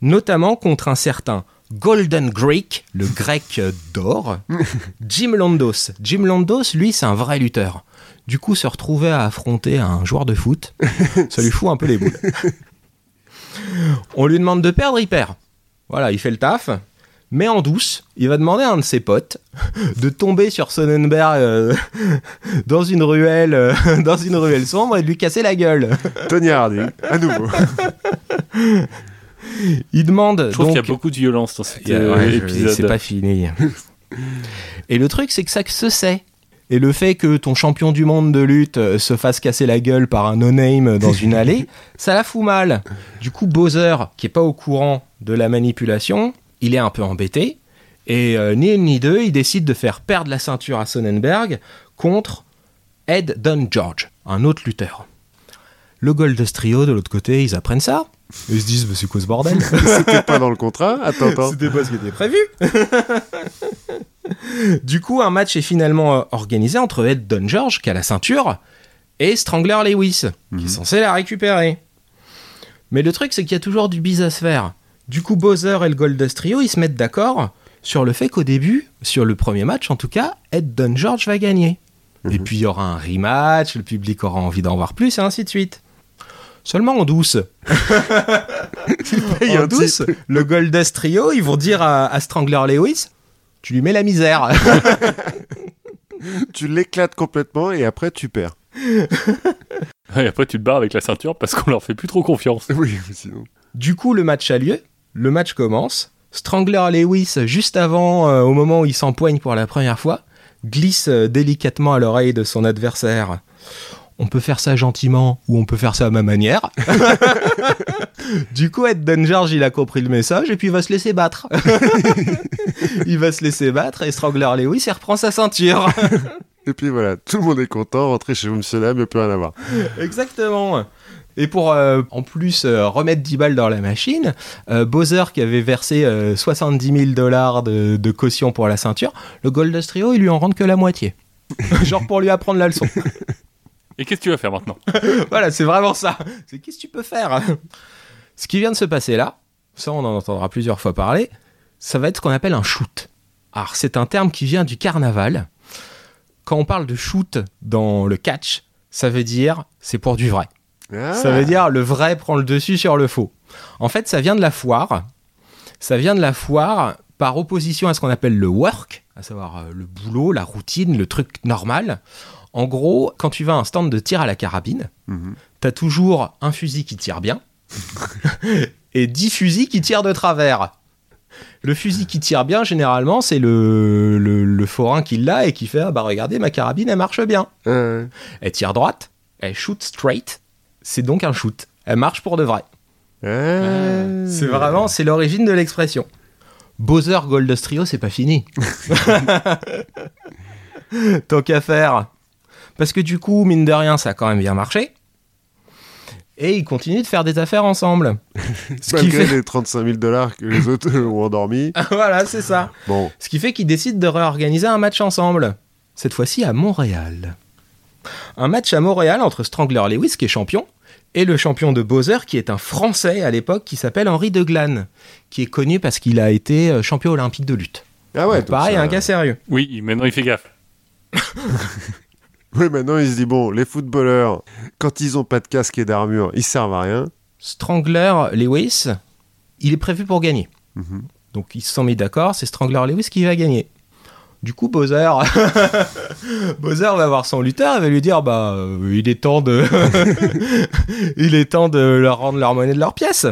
notamment contre un certain Golden Greek, le grec d'or, <laughs> Jim Londos. Jim Londos, lui, c'est un vrai lutteur. Du coup, se retrouver à affronter un joueur de foot, <laughs> ça lui fout un peu les boules. On lui demande de perdre, il perd. Voilà, il fait le taf. Mais en douce, il va demander à un de ses potes de tomber sur Sonnenberg euh, <laughs> dans une ruelle, euh, <laughs> dans une ruelle sombre et de lui casser la gueule. Tony Hardy, à nouveau. Il demande Je trouve qu'il y a beaucoup de violence dans cet euh, ouais, épisode. C'est pas fini. Et le truc, c'est que ça se sait. Et le fait que ton champion du monde de lutte euh, se fasse casser la gueule par un no-name dans une allée, <laughs> ça la fout mal. Du coup, Bowser, qui est pas au courant de la manipulation, il est un peu embêté. Et euh, ni une ni deux, il décide de faire perdre la ceinture à Sonnenberg contre Ed Don George, un autre lutteur. Le Goldust Trio, de l'autre côté, ils apprennent ça. Ils se disent, bah, c'est quoi ce bordel? <laughs> C'était pas dans le contrat Attends, attends. C'était pas ce qui était prévu. <laughs> <laughs> du coup, un match est finalement euh, organisé entre Ed Don George, qui a la ceinture, et Strangler Lewis, qui est censé la récupérer. Mais le truc, c'est qu'il y a toujours du bis à se faire. Du coup, Bowser et le Goldust Trio, ils se mettent d'accord sur le fait qu'au début, sur le premier match en tout cas, Ed Don George va gagner. Et puis il y aura un rematch, le public aura envie d'en voir plus, et ainsi de suite. Seulement en douce. <laughs> en douce, le Goldust Trio, ils vont dire à, à Strangler Lewis, tu lui mets la misère. <laughs> Tu l'éclates complètement et après tu perds. <laughs> Et après, tu te barres avec la ceinture parce qu'on leur fait plus trop confiance. Oui, sinon. du coup, le match a lieu, le match commence. Strangler Lewis, juste avant, euh, au moment où il s'empoigne pour la première fois, glisse euh, délicatement à l'oreille de son adversaire. On peut faire ça gentiment ou on peut faire ça à ma manière. <laughs> du coup, Ed Don George, il a compris le message et puis il va se laisser battre. <laughs> il va se laisser battre et Strangler Lewis, il reprend sa ceinture. <laughs> Et puis voilà, tout le monde est content, rentrez chez vous, monsieur Lame, il n'y a plus rien à voir. Exactement. Et pour euh, en plus euh, remettre 10 balles dans la machine, euh, Bowser qui avait versé euh, 70 000 dollars de, de caution pour la ceinture, le Goldust Trio, il lui en rend que la moitié. Genre pour lui apprendre la leçon. Et qu'est-ce que tu vas faire maintenant <laughs> voilà, c'est vraiment ça. C'est qu'est-ce que tu peux faire <laughs> Ce qui vient de se passer là, ça on en entendra plusieurs fois parler, ça va être ce qu'on appelle un shoot. Alors c'est un terme qui vient du carnaval. Quand on parle de shoot dans le catch, ça veut dire c'est pour du vrai. Ah, Ça veut dire le vrai prend le dessus sur le faux. En fait, ça vient de la foire. Ça vient de la foire par opposition à ce qu'on appelle le work, à savoir euh, le boulot, la routine, le truc normal. En gros, quand tu vas à un stand de tir à la carabine, Mhm. t'as toujours un fusil qui tire bien <laughs> et 10 fusils qui tirent de travers. Le fusil qui tire bien, généralement, c'est le, le, le forain qui l'a et qui fait Ah bah regardez, ma carabine, elle marche bien. Elle tire droite, elle shoot straight, c'est donc un shoot. Elle marche pour de vrai. C'est vraiment, c'est l'origine de l'expression. Bowser Trio, c'est pas fini. <laughs> Tant qu'à faire. Parce que du coup, mine de rien, ça a quand même bien marché. Et ils continuent de faire des affaires ensemble. <laughs> Ce qui Malgré fait... les 35 000 dollars que les autres ont endormis. <laughs> voilà, c'est ça. Bon, Ce qui fait qu'ils décident de réorganiser un match ensemble. Cette fois-ci à Montréal. Un match à Montréal entre Strangler Lewis, qui est champion, et le champion de Bowser, qui est un Français à l'époque, qui s'appelle Henri de Glane, qui est connu parce qu'il a été euh, champion olympique de lutte. ah ouais, donc pareil, ça- un gars sérieux. Oui, maintenant il fait gaffe. <laughs> Oui, maintenant il se dit bon, les footballeurs, quand ils ont pas de casque et d'armure, ils servent à rien. Strangler Lewis, il est prévu pour gagner. Mhm. Donc ils se sont mis d'accord, c'est Strangler Lewis qui va gagner. Du coup, Bowser, <laughs> Bowser va voir son lutteur et va lui dire bah euh, il est temps de <laughs> il est temps de leur rendre leur monnaie de leur pièce.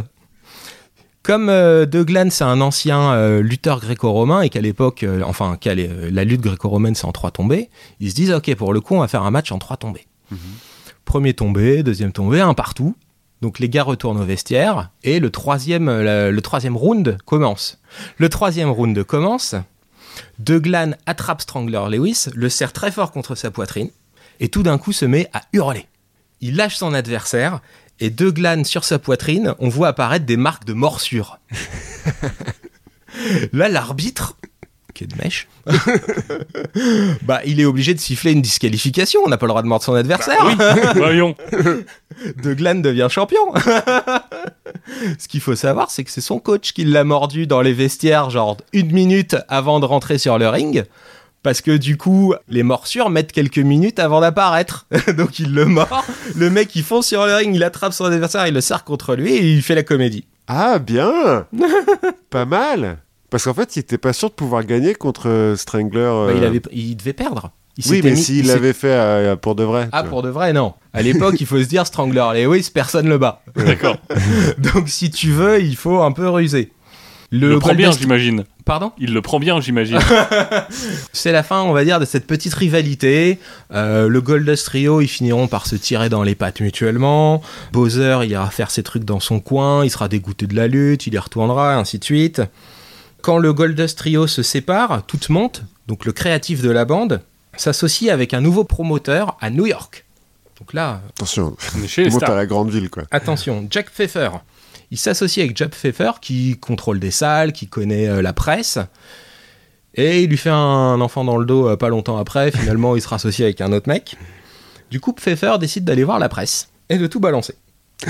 Comme euh, De Glan c'est un ancien euh, lutteur gréco-romain et qu'à l'époque euh, enfin qu'à la lutte gréco-romaine c'est en trois tombées, ils se disent OK pour le coup on va faire un match en trois tombées. Premier tombé, deuxième tombé, un partout. Donc les gars retournent au vestiaire et le troisième, le troisième round commence. Le troisième round commence. De Glan attrape Strangler Lewis, le serre très fort contre sa poitrine et tout d'un coup se met à hurler. Il lâche son adversaire et De Glan sur sa poitrine, on voit apparaître des marques de morsure. <laughs> Là, l'arbitre, qui est de mèche, <laughs> bah, il est obligé de siffler une disqualification. On n'a pas le droit de mordre son adversaire. Oui, <laughs> voyons. De Glan devient champion. Ce qu'il faut savoir, c'est que c'est son coach qui l'a mordu dans les vestiaires, genre une minute avant de rentrer sur le ring. Parce que du coup, les morsures mettent quelques minutes avant d'apparaître. <laughs> Donc il le mord. Le mec, il fonce sur le ring, il attrape son adversaire, il le serre contre lui et il fait la comédie. Ah, bien <laughs> Pas mal Parce qu'en fait, il était pas sûr de pouvoir gagner contre euh, Strangler. euh, Bah, il, avait, il devait perdre. Il Oui, mais s'il l'avait fait euh, pour de vrai. Ah, pour de vrai, non. À l'époque, il faut se dire Strangler Lewis, personne le bat. <laughs> D'accord. Donc si tu veux, il faut un peu ruser. Il le prend bien, j'imagine. Pardon? Il le prend bien, j'imagine. C'est la fin, on va dire, de cette petite rivalité. Euh, le Goldust Trio, ils finiront par se tirer dans les pattes mutuellement. Bowser, il ira faire ses trucs dans son coin, il sera dégoûté de la lutte, il y retournera, ainsi de suite. Quand le Goldust Trio se sépare, toute monte, donc le créatif de la bande, s'associe avec un nouveau promoteur à New York. Donc là, Attention, On est chez les monte à la grande ville, quoi. Attention, Jack Pfeffer. Il s'associe avec Jack Pfeffer qui contrôle des salles, qui connaît euh, la presse. Et il lui fait un enfant dans le dos euh, pas longtemps après. <laughs> Finalement, il sera associé avec un autre mec. Du coup, Pfeffer décide d'aller voir la presse et de tout balancer. <gasps>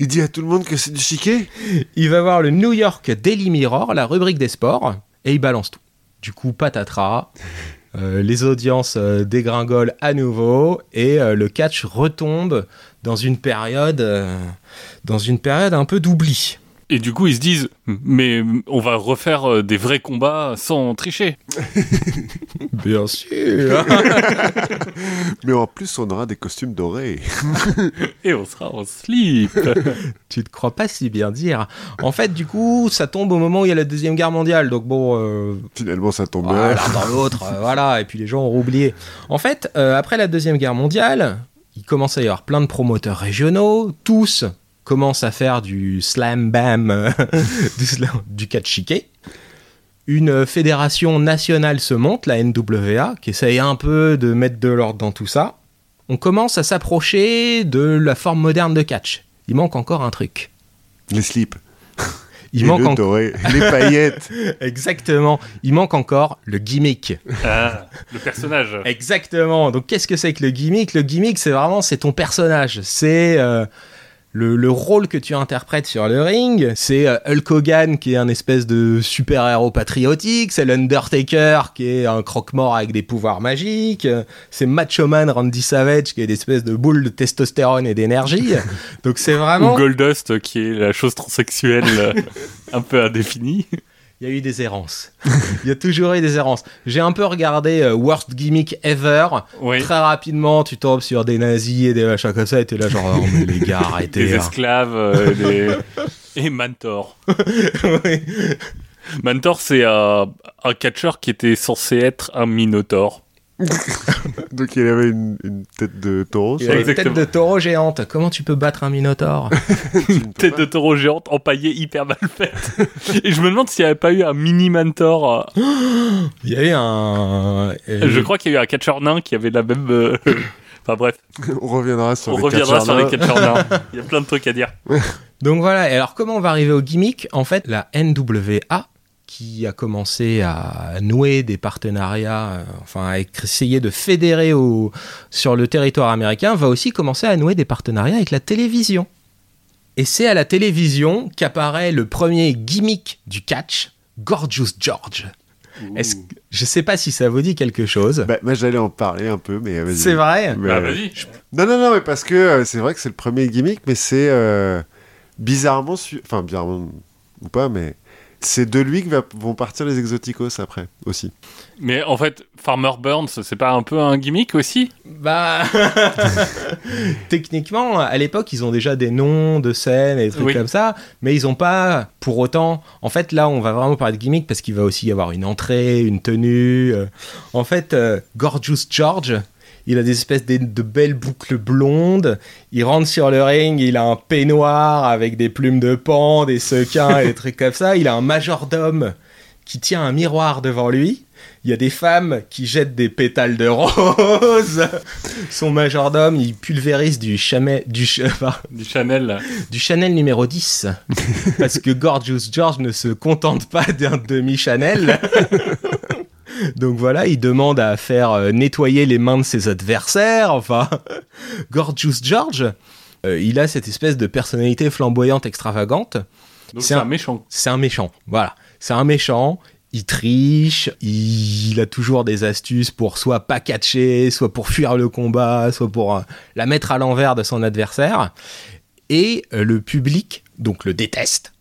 Il dit à tout le monde que c'est du chiquet? Il va voir le New York Daily Mirror, la rubrique des sports, et il balance tout. Du coup, patatras. euh, les audiences dégringolent à nouveau et euh, le catch retombe dans une période, euh, dans une période un peu d'oubli. Et du coup, ils se disent, mais on va refaire euh, des vrais combats sans tricher. <laughs> Bien sûr. <laughs> Mais en plus, on aura des costumes dorés. <laughs> Et on sera en slip. tu te crois pas si bien dire. En fait, du coup, ça tombe au moment où il y a la deuxième guerre mondiale. Donc bon, euh, Finalement, ça tombe voilà, l'un dans l'autre, euh, voilà. Et puis les gens ont oublié. En fait, euh, après la deuxième guerre mondiale, commence à y avoir plein de promoteurs régionaux. Tous commencent à faire du slam bam, euh, <laughs> du, slam- du. Une fédération nationale se monte, la NWA, qui essaye un peu de mettre de l'ordre dans tout ça. On commence à s'approcher de la forme moderne de catch. Il manque encore un truc. Les slips. <laughs> Il Et manque le en- doré. Les paillettes. <laughs> Exactement. Il manque encore le gimmick. Ah, le personnage. Exactement. Donc qu'est-ce que c'est que le gimmick? Le gimmick, c'est vraiment c'est ton personnage. C'est euh, le, le rôle que tu interprètes sur le ring. C'est euh, Hulk Hogan qui est un espèce de super-héros patriotique. C'est l'Undertaker qui est un croque-mort avec des pouvoirs magiques. Euh, C'est Macho Man Randy Savage qui est une espèce de boule de testostérone et d'énergie. <laughs> Donc c'est vraiment... Ou Goldust, qui est la chose transsexuelle euh, <laughs> un peu indéfinie. Il y a eu des errances. <laughs> Il y a toujours eu des errances. J'ai un peu regardé euh, Worst Gimmick Ever. Oui. Très rapidement, tu tombes sur des nazis et des machins comme ça, et t'es là genre, oh, mais les gars, <laughs> arrêtez. Des hein. esclaves, euh, des- <laughs> et Mantor. Oui. Mantor, c'est euh, un catcheur qui était censé être un minotaure. <laughs> Donc, il avait une, une tête de taureau. Il ça. a une tête de taureau géante. Comment tu peux battre un minotaure <laughs> Tête de taureau géante empaillée hyper mal faite. et je me demande s'il n'y avait pas eu un mini Mantor. euh, <gasps> Il y a eu un. euh, Je crois qu'il y a eu un catcheur nain qui avait la même. euh, <coughs> Enfin bref, On reviendra sur on les reviendra sur les nains. catcheurs nains. <laughs> Il y a plein de trucs à dire. Donc voilà. Et alors, comment on va arriver au gimmick? En fait, la NWA, qui a commencé à nouer des partenariats, euh, enfin, à essayer de fédérer au, sur le territoire américain, va aussi commencer à nouer des partenariats avec la télévision. Et c'est à la télévision qu'apparaît le premier gimmick du catch, Gorgeous George. Est-ce que- je sais pas si ça vous dit quelque chose. Bah, moi, j'allais en parler un peu, mais vas-y. c'est vrai Mais, Bah euh. Non, non, non, mais parce que euh, c'est vrai que c'est le premier gimmick, mais c'est euh, bizarrement, su- enfin bizarrement ou pas, mais c'est de lui que va- vont partir les exoticos après aussi. Mais en fait, Farmer Burns, c'est pas un peu un gimmick aussi? Bah, <laughs> techniquement, à l'époque, ils ont déjà des noms de scènes et des trucs Oui. comme ça, mais ils ont pas, pour autant. En fait, là, on va vraiment parler de gimmick parce qu'il va aussi y avoir une entrée, une tenue. euh. En fait, euh, Gorgeous George. Il a des espèces de, de belles boucles blondes. Il rentre sur le ring, il a un peignoir avec des plumes de pan, des sequins et des trucs comme ça. Il a un majordome qui tient un miroir devant lui. Il y a des femmes qui jettent des pétales de rose. Son majordome, il pulvérise du, chamel, du, ch- <laughs> pardon, Du Chanel là. du Chanel numéro 10. <laughs> Parce que Gorgeous George ne se contente pas d'un demi-Chanel. <laughs> Donc voilà, il demande à faire euh, nettoyer les mains de ses adversaires. Enfin, <laughs> Gorgeous George, euh, il a cette espèce de personnalité flamboyante, extravagante. Donc C'est un- un méchant. C'est un méchant. Voilà. C'est un méchant. Il triche, il a toujours des astuces pour soit pas catcher, soit pour fuir le combat, soit pour euh, la mettre à l'envers de son adversaire. Et euh, le public, donc, le déteste.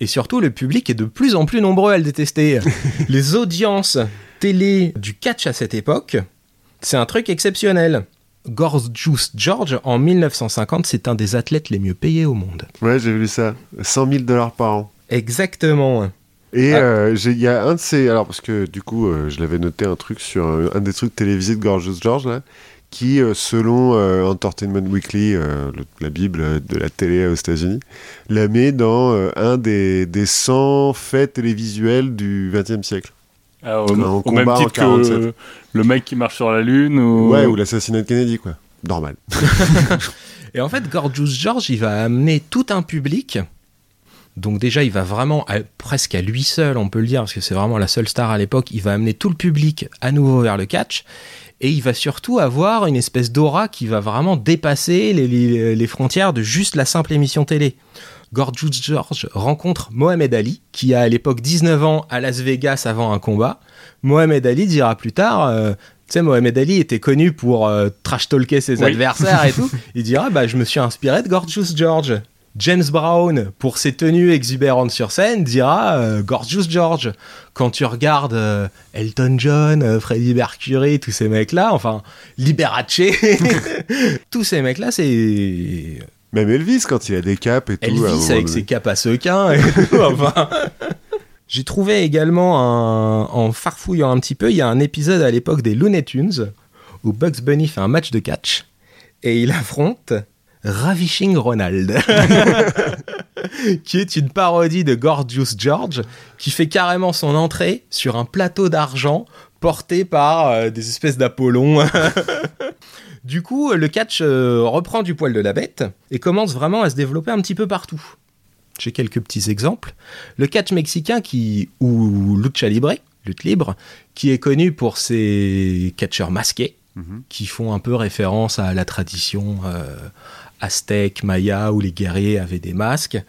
Et surtout, le public est de plus en plus nombreux à le détester. <laughs> Les audiences télé du catch à cette époque, c'est un truc exceptionnel. Gorgeous George, en 1950, c'est un des athlètes les mieux payés au monde. Ouais, j'ai vu ça. 100 000 dollars par an. Exactement. Et Ah. euh, il y a un de ces. Alors, parce que du coup, euh, je l'avais noté un truc sur un, un des trucs télévisés de Gorgeous George, là, qui, euh, selon Entertainment Weekly, le- la Bible de la télé aux États-Unis, la met dans un des, des 100 faits télévisuels du XXe siècle. Ah, au, Un au combat même en titre 47. que le mec qui marche sur la lune ou. Ouais, ou l'assassinat de Kennedy, quoi. Normal. <laughs> Et en fait, Gorgeous George, il va amener tout un public. Donc déjà, il va vraiment, à- presque à lui seul, on peut le dire, parce que c'est vraiment la seule star à l'époque, il va amener tout le public à nouveau vers le catch. Et il va surtout avoir une espèce d'aura qui va vraiment dépasser les, les- les frontières de juste la simple émission télé. Gorgeous George rencontre Mohamed Ali, qui a à l'époque 19 ans à Las Vegas avant un combat. Mohamed Ali dira plus tard, euh, tu sais, Mohamed Ali était connu pour euh, trash-talker ses Oui. adversaires et tout. <laughs> Il dira, bah, je me suis inspiré de Gorgeous George. James Brown, pour ses tenues exubérantes sur scène, dira euh, Gorgeous George. Quand tu regardes euh, Elton John, euh, Freddie Mercury, tous ces mecs-là, enfin, Liberace, <laughs> tous ces mecs-là, c'est Même Elvis, quand il a des capes et tout. Elvis avec donné. ses capes à sequins et tout, <laughs> enfin. J'ai trouvé également, un- en farfouillant un petit peu, il y a un épisode à l'époque des Looney Tunes où Bugs Bunny fait un match de catch et il affronte Ravishing Ronald, <laughs> qui est une parodie de Gorgeous George, qui fait carrément son entrée sur un plateau d'argent porté par euh, des espèces d'Apollon. <laughs> du coup, le catch euh, reprend du poil de la bête et commence vraiment à se développer un petit peu partout. J'ai quelques petits exemples. Le catch mexicain qui, ou lucha libre, lutte libre, qui est connu pour ses catcheurs masqués, Mhm. qui font un peu référence à la tradition euh, aztèque, maya, où les guerriers avaient des masques.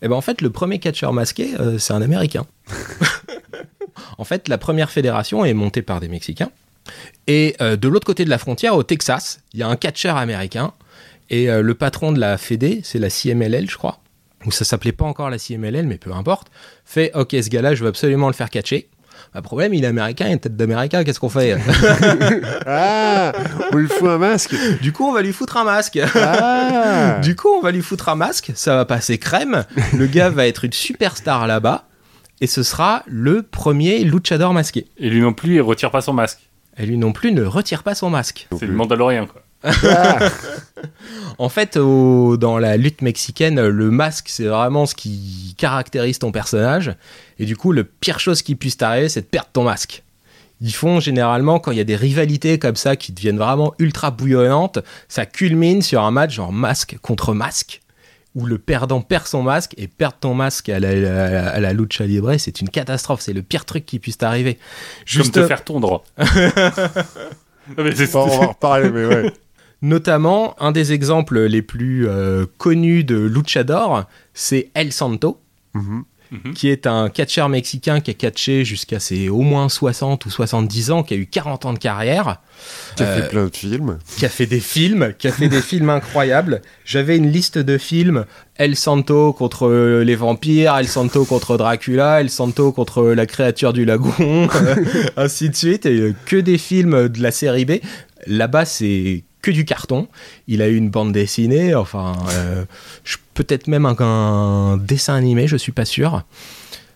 Et ben en fait, le premier catcheur masqué, euh, c'est un Américain. <laughs> en fait, la première fédération est montée par des Mexicains. Et euh, de l'autre côté de la frontière, au Texas, il y a un catcheur américain. Et euh, le patron de la Fédé, c'est la CMLL, je crois. Ou ça s'appelait pas encore la CMLL, mais peu importe. Fait, ok, ce gars-là, je veux absolument le faire catcher. Bah, problème, il est américain, il a une tête d'américain, qu'est-ce qu'on fait? <laughs> Ah On lui fout un masque Du coup, on va lui foutre un masque. Ah Du coup, on va lui foutre un masque, ça va passer crème. Le gars va être une superstar là-bas. Et ce sera le premier luchador masqué. Et lui non plus, il retire pas son masque. Et lui non plus ne retire pas son masque. C'est le Mandalorien, quoi. Ah <laughs> En fait, au- dans la lutte mexicaine, le masque, c'est vraiment ce qui caractérise ton personnage. Et du coup, le pire chose qui puisse t'arriver, c'est de perdre ton masque. Ils font généralement, quand il y a des rivalités comme ça qui deviennent vraiment ultra bouillonnantes, ça culmine sur un match genre masque contre masque, où le perdant perd son masque, et perdre ton masque à la, à la- à la lucha libre, c'est une catastrophe, c'est le pire truc qui puisse t'arriver. Comme te faire tondre. <laughs> Non, mais Bon, on va en reparler, mais ouais. Notamment, un des exemples les plus euh, connus de luchador, c'est El Santo, Mhm. Qui est un catcheur mexicain qui a catché jusqu'à ses au moins 60 ou 70 ans, qui a eu 40 ans de carrière, Qui a Euh, fait plein de films. qui a fait des films, qui a fait des <laughs> films incroyables. J'avais une liste de films El Santo contre les vampires, El Santo contre Dracula, El Santo contre la créature du lagon, <laughs> euh, ainsi de suite, et euh, que des films de la série B. Là-bas, c'est que du carton. Il a eu une bande dessinée, enfin, euh, peut-être même un, un dessin animé, je suis pas sûr.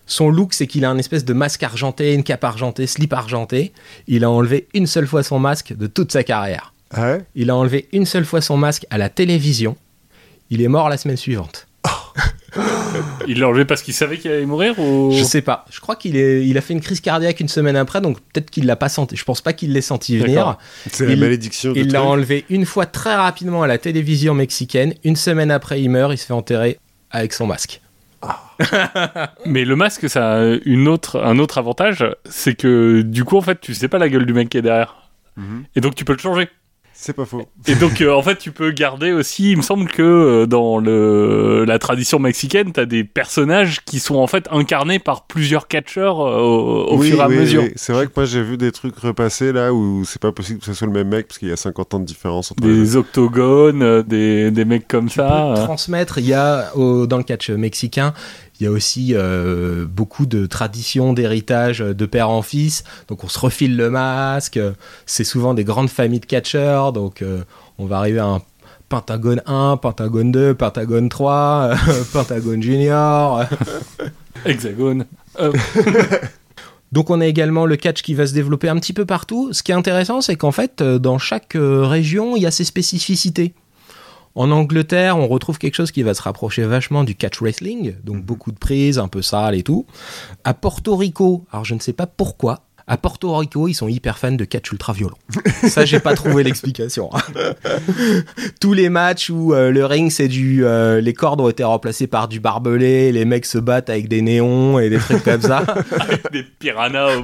Son look, c'est qu'il a un espèce de masque argenté, une cape argentée, slip argenté. Il a enlevé une seule fois son masque de toute sa carrière. Ah ouais? Il a enlevé une seule fois son masque à la télévision. Il est mort la semaine suivante. <laughs> Il l'a enlevé parce qu'il savait qu'il allait mourir ou? Je sais pas. Je crois qu'il est, il a fait une crise cardiaque une semaine après, donc peut-être qu'il l'a pas senti. Je pense pas qu'il l'ait senti venir. C'est la malédiction Il l'a enlevé une fois très rapidement à la télévision mexicaine. Une semaine après, il meurt. Il se fait enterrer avec son masque. <laughs> Mais le masque, ça a une autre, un autre avantage, c'est que du coup, en fait, tu sais pas la gueule du mec qui est derrière. Mhm. Et donc, tu peux le changer. C'est pas faux. Et donc, euh, en fait, tu peux garder aussi. Il me semble que euh, dans le, la tradition mexicaine, t'as des personnages qui sont en fait incarnés par plusieurs catcheurs euh, au, au Oui, fur et à mesure. oui. C'est vrai que moi j'ai vu des trucs repassés là où c'est pas possible que ce soit le même mec parce qu'il y a 50 ans de différence entre les deux. Des octogones, euh, des, des mecs comme Tu ça. peux euh. transmettre. Il y a au- dans le catch mexicain, il y a aussi euh, beaucoup de traditions d'héritage de père en fils. Donc on se refile le masque. C'est souvent des grandes familles de catcheurs. Donc euh, on va arriver à un Pentagone 1, Pentagone 2, Pentagone 3, euh, <laughs> Pentagone Junior. <laughs> Hexagone. Euh, <laughs> Donc on a également le catch qui va se développer un petit peu partout. Ce qui est intéressant, c'est qu'en fait, euh, dans chaque euh, région, il y a ses spécificités. En Angleterre, on retrouve quelque chose qui va se rapprocher vachement du catch wrestling, donc beaucoup de prises, un peu sale et tout. À Porto Rico, alors je ne sais pas pourquoi, à Porto Rico, ils sont hyper fans de catch ultra violent. <laughs> Ça, j'ai pas trouvé l'explication. <laughs> Tous les matchs où euh, le ring, c'est du, euh, les cordes ont été remplacées par du barbelé, les mecs se battent avec des néons et des trucs comme ça. <laughs> des piranhas. au.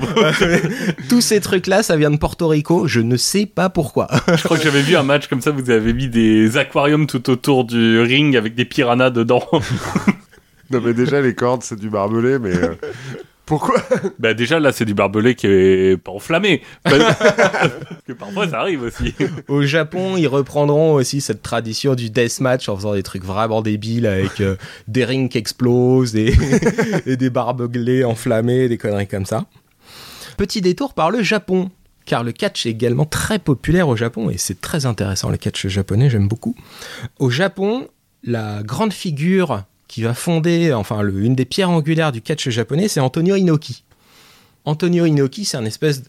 Tous ces trucs-là, ça vient de Porto Rico. Je ne sais pas pourquoi. Je crois que j'avais vu un match comme ça. Vous avez mis des aquariums tout autour du ring avec des piranhas dedans. Non mais déjà les cordes c'est du barbelé mais euh, pourquoi <laughs> bah déjà là, c'est du barbelé qui est pas enflammé. <laughs> Parce que parfois ça arrive aussi. Au Japon, ils reprendront aussi cette tradition du deathmatch en faisant des trucs vraiment débiles avec euh, des rings qui explosent et, <laughs> et des barbelés enflammés, des conneries comme ça. Petit détour par le Japon. Car le catch est également très populaire au Japon et c'est très intéressant le catch japonais, j'aime beaucoup. Au Japon, la grande figure qui va fonder, enfin le- une des pierres angulaires du catch japonais, c'est Antonio Inoki. Antonio Inoki, c'est un espèce, de-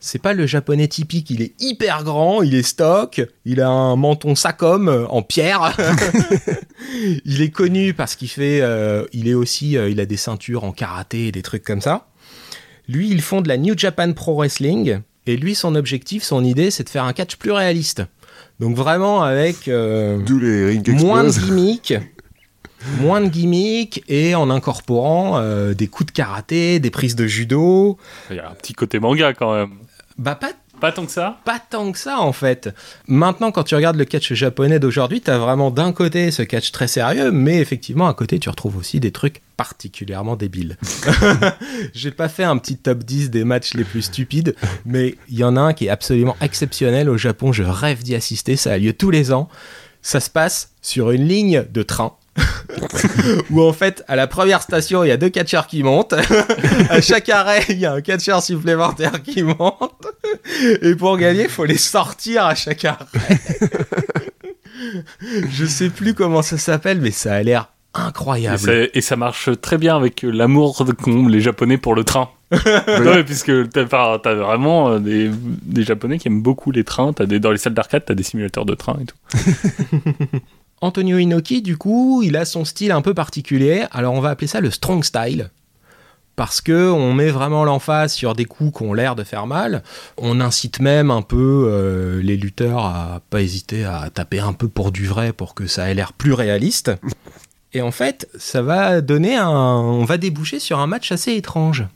c'est pas le japonais typique, il est hyper grand, il est stock, il a un menton sacom euh, en pierre. <laughs> il est connu parce qu'il fait, euh, il est aussi, euh, il a des ceintures en karaté et des trucs comme ça. Lui, il fonde la New Japan Pro Wrestling et lui, son objectif, son idée, c'est de faire un catch plus réaliste. Donc vraiment avec euh, les moins de gimmicks, moins de gimmicks et en incorporant euh, des coups de karaté, des prises de judo. Il y a un petit côté manga quand même. Bah pas Pas tant que ça? pas tant que ça en fait. Maintenant, quand tu regardes le catch japonais d'aujourd'hui, t'as vraiment d'un côté ce catch très sérieux, mais effectivement à côté tu retrouves aussi des trucs particulièrement débiles. <laughs> J'ai pas fait un petit top 10 des matchs les plus stupides, mais il y en a un qui est absolument exceptionnel au Japon. Je rêve d'y assister. Ça a lieu tous les ans. Ça se passe sur une ligne de train. <laughs> où en fait, à la première station, il y a deux catcheurs qui montent. <laughs> à chaque arrêt, il y a un catcheur supplémentaire qui monte. Et pour gagner, il faut les sortir à chaque arrêt. <laughs> Je sais plus comment ça s'appelle, mais ça a l'air Et, incroyable. ça- et ça marche très bien avec l'amour qu'ont les Japonais pour le train. Ouais, puisque t'as t'as vraiment euh, des, des Japonais qui aiment beaucoup les trains. T'as des, dans les salles d'arcade, t'as des simulateurs de train et tout. Antonio Inoki, du coup, il a son style un peu particulier. Alors, on va appeler ça le strong style. Parce que on met vraiment l'emphase sur des coups qui ont l'air de faire mal. On incite même un peu euh, les lutteurs à pas hésiter à taper un peu pour du vrai pour que ça ait l'air plus réaliste. <laughs> Et en fait, ça va donner un. On va déboucher sur un match assez étrange.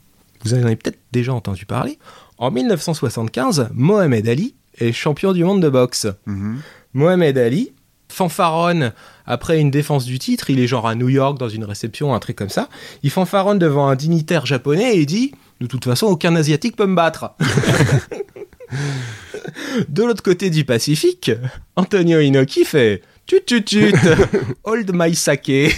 Vous en avez peut-être déjà entendu parler. En 1975, Mohamed Ali est champion du monde de boxe. Mhm. Mohamed Ali fanfaronne après une défense du titre. Il est genre à New York dans une réception, un truc comme ça. Il fanfaronne devant un dignitaire japonais et il dit De toute façon, aucun Asiatique peut me battre. <laughs> De l'autre côté du Pacifique, Antonio Inoki fait Tut tut tut, <laughs> hold my sake. <laughs>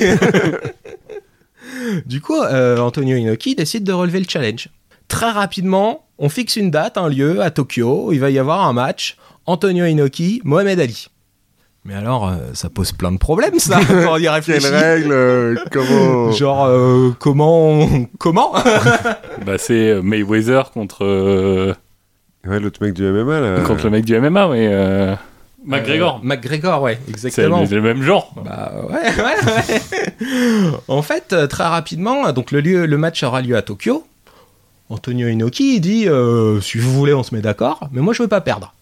du coup, euh, Antonio Inoki décide de relever le challenge. Très rapidement, on fixe une date, un lieu à Tokyo. Il va y avoir un match Antonio Inoki, Mohamed Ali. Mais alors, euh, ça pose plein de problèmes, ça, <laughs> quand on y Quelle réfléchit. règle euh, Comment <laughs> Genre, euh, comment. Comment <laughs> Bah, c'est Mayweather contre, euh, Ouais, l'autre mec du MMA là. contre le mec du MMA, mais. Euh... McGregor. Euh, McGregor, ouais, c'est exactement. le, le même genre. Bah ouais, ouais, ouais. en fait, très rapidement, donc le, lieu, le match aura lieu à Tokyo. Antonio Inoki il dit euh, si vous voulez, on se met d'accord, mais moi je veux pas perdre.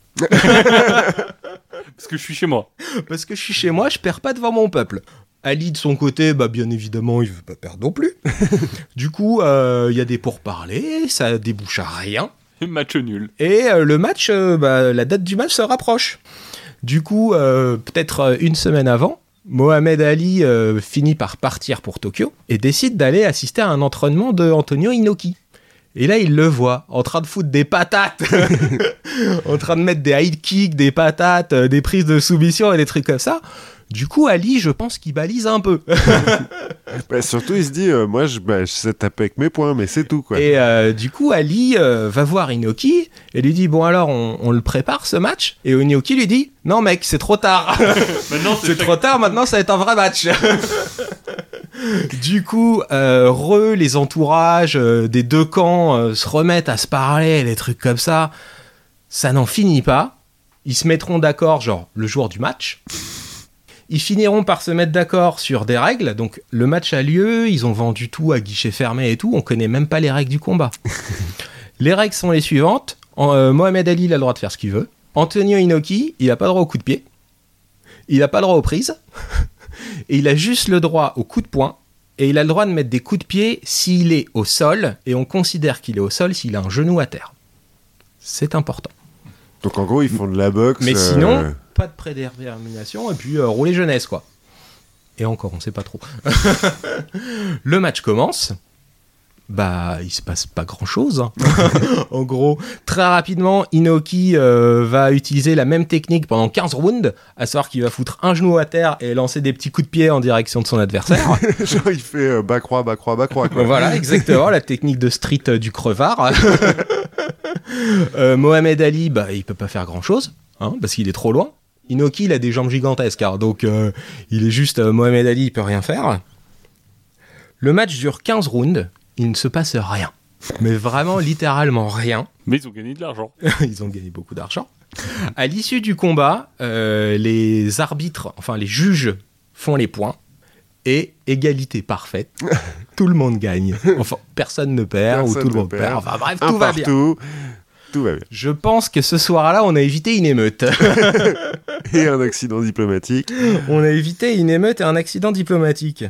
Parce que je suis chez moi. Parce que je suis chez moi, je perds pas devant mon peuple. Ali de son côté, bah bien évidemment, il veut pas perdre non plus. <laughs> du coup, euh, il y a des pourparlers, ça débouche à rien. <laughs> Match nul. Et euh, le match, euh, bah, la date du match se rapproche. Du coup, peut-être une semaine avant, Mohamed Ali finit par partir pour Tokyo et décide d'aller assister à un entraînement de Antonio Inoki. Et là, il le voit en train de foutre des patates, <laughs> en train de mettre des high kicks, des patates, euh, des prises de soumission et des trucs comme ça. Du coup, Ali, je pense qu'il balise un peu. <laughs> Bah, surtout, il se dit euh, Moi, je, bah, je sais taper avec mes poings, mais c'est tout quoi. Et euh, du coup, Ali euh, va voir Inoki et lui dit Bon, alors, on, on le prépare ce match? Et Inoki lui dit Non, mec, c'est trop tard. <laughs> C'est trop tard, maintenant, ça va être un vrai match. Du coup, euh, re, les entourages euh, des deux camps euh, se remettent à se parler, des trucs comme ça. Ça n'en finit pas. Ils se mettront d'accord, genre, le jour du match. Ils finiront par se mettre d'accord sur des règles. Donc, le match a lieu, ils ont vendu tout à guichet fermé et tout. On connaît même pas les règles du combat. <laughs> les règles sont les suivantes. En- Mohamed Ali, il a le droit de faire ce qu'il veut. Antonio Inoki, il a pas le droit au coup de pied. Il a pas le droit aux prises. Et il a juste le droit au coup de poing. Et il a le droit de mettre des coups de pied s'il est au sol. Et on considère qu'il est au sol s'il a un genou à terre. C'est important. Donc en gros, ils font de la boxe. Mais euh, sinon, pas de prédétermination et puis euh, rouler jeunesse, quoi. Et encore, on sait pas trop. <laughs> le match commence. Bah, il se passe pas grand chose. <laughs> en gros, très rapidement, Inoki euh, va utiliser la même technique pendant 15 rounds, à savoir qu'il va foutre un genou à terre et lancer des petits coups de pied en direction de son adversaire. <laughs> genre, il fait euh, bas croix, bas croix, bas croix. Quoi. Voilà, exactement, la technique de street euh, du crevard. <laughs> Euh, Mohamed Ali, bah, il peut pas faire grand chose, hein, parce qu'il est trop loin. Inoki, il a des jambes gigantesques, hein, donc il est juste Mohamed Ali, il peut rien faire. Le match dure 15 rounds, il ne se passe rien. Mais vraiment, littéralement rien. <laughs> Mais ils ont gagné de l'argent. <laughs> Ils ont gagné beaucoup d'argent. À l'issue du combat, euh, les arbitres, enfin les juges, font les points. Et égalité parfaite. <laughs> tout le monde gagne. Enfin, personne ne perd ou tout le monde perd. perd. Enfin bref, Un tout va bien. Tout va bien. Je pense que ce soir-là, on a évité une émeute. Et un accident diplomatique. on a évité une émeute et un accident diplomatique.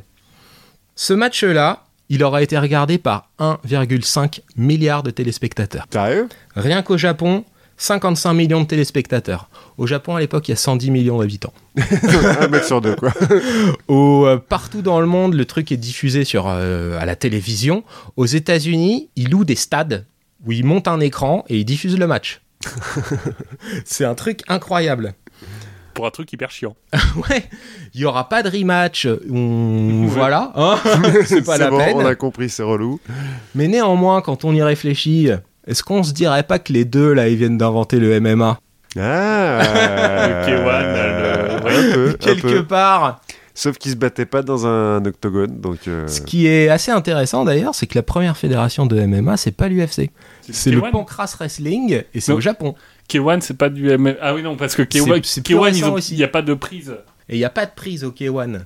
Ce match-là, il aura été regardé par 1,5 milliard de téléspectateurs. Sérieux? Rien qu'au Japon, 55 millions de téléspectateurs. Au Japon, à l'époque, il y a 110 millions d'habitants. <laughs> Un mec sur deux, quoi. <laughs> Au, euh, partout dans le monde, le truc est diffusé sur, euh, à la télévision. Aux États-Unis, ils louent des stades où ils montent un écran et ils diffusent le match. <laughs> C'est un truc incroyable. Pour un truc hyper chiant. <laughs> Ouais, il y aura pas de rematch. On... Voilà, hein <laughs> c'est pas la bon, peine. on a compris, c'est relou. Mais néanmoins, quand on y réfléchit, est-ce qu'on se dirait pas que les deux là, ils viennent d'inventer le MMA Ah Le K1, le- ouais. Un peu, un <laughs> quelque peu. part Sauf qu'ils se battaient pas dans un octogone, donc... euh, Ce qui est assez intéressant d'ailleurs, c'est que la première fédération de MMA, c'est pas l'UFC. C'est le K1. Pancras Wrestling et c'est au Japon. K1, c'est pas du MMA. Ah oui, non, parce que K1, C'est- c'est plus K1 récent ils ont- aussi. il n'y a pas de prise. Et il n'y a pas de prise au K1.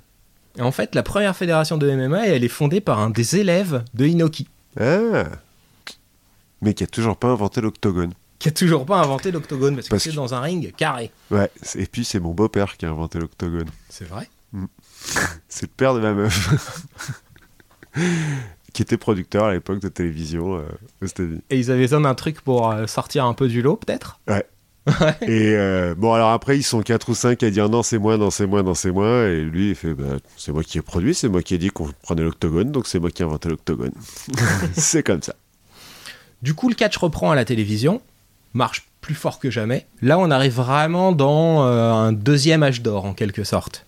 Et en fait, la première fédération de MMA, elle est fondée par un des élèves de Inoki, Ah Mais qui a toujours pas inventé l'octogone. qui a toujours pas inventé l'octogone parce, Parce que c'est dans un ring carré. Ouais, et puis c'est mon beau-père qui a inventé l'octogone. C'est vrai <laughs> C'est le père de ma meuf. <laughs> qui était producteur à l'époque de télévision euh, aux États-Unis. Et ils avaient besoin d'un truc pour euh, sortir un peu du lot, peut-être? Et euh, bon, alors après, ils sont 4 ou 5 à dire non, c'est moi, non, c'est moi, non, c'est moi. Et lui, il fait bah, c'est moi qui ai produit, c'est moi qui ai dit qu'on prenait l'octogone, donc c'est moi qui ai inventé l'octogone. <laughs> <laughs> c'est comme ça. Du coup, le catch reprend à la télévision, marche plus fort que jamais. Là, on arrive vraiment dans euh, un deuxième âge d'or, en quelque sorte.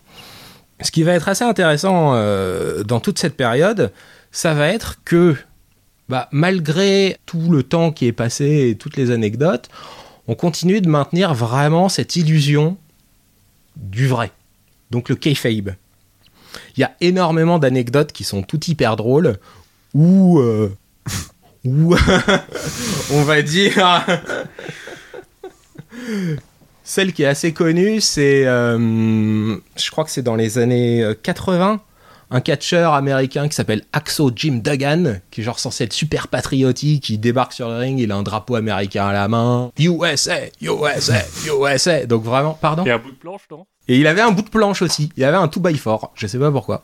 Ce qui va être assez intéressant dans toute cette période, ça va être que, bah, malgré tout le temps qui est passé et toutes les anecdotes, on continue de maintenir vraiment cette illusion du vrai. Donc le kayfabe. Il y a énormément d'anecdotes qui sont toutes hyper drôles, où... euh, <laughs> où <laughs> on va dire... <laughs> Celle qui est assez connue, c'est... euh, je crois que c'est dans les années euh, 80 un catcheur américain qui s'appelle Axo Jim Duggan, qui est genre censé être super patriotique, il débarque sur le ring, il a un drapeau américain à la main. USA, USA, USA. Donc vraiment, pardon. Et un bout de planche, non? Et il avait un bout de planche aussi. Il avait un 2 by 4 Je sais pas pourquoi.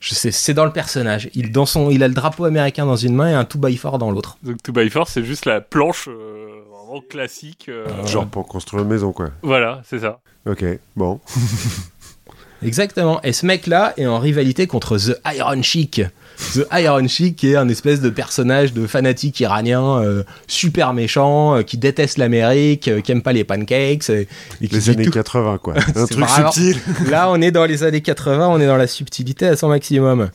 Je sais, c'est dans le personnage. Il, dans son, il a le drapeau américain dans une main et un 2 by 4 dans l'autre. Donc 2 by 4 c'est juste la planche euh, vraiment classique. euh, Genre pour construire une maison, quoi. Voilà, c'est ça. Ok, bon. <laughs> Exactement. Et ce mec-là est en rivalité contre The Iron Sheik. The Iron Sheik qui est un espèce de personnage de fanatique iranien euh, super méchant, euh, qui déteste l'Amérique, euh, qui aime pas les pancakes. euh, et qui Les années tout- 80, quoi. <laughs> Un truc subtil. Là, on est dans les années 80, on est dans la subtilité à son maximum.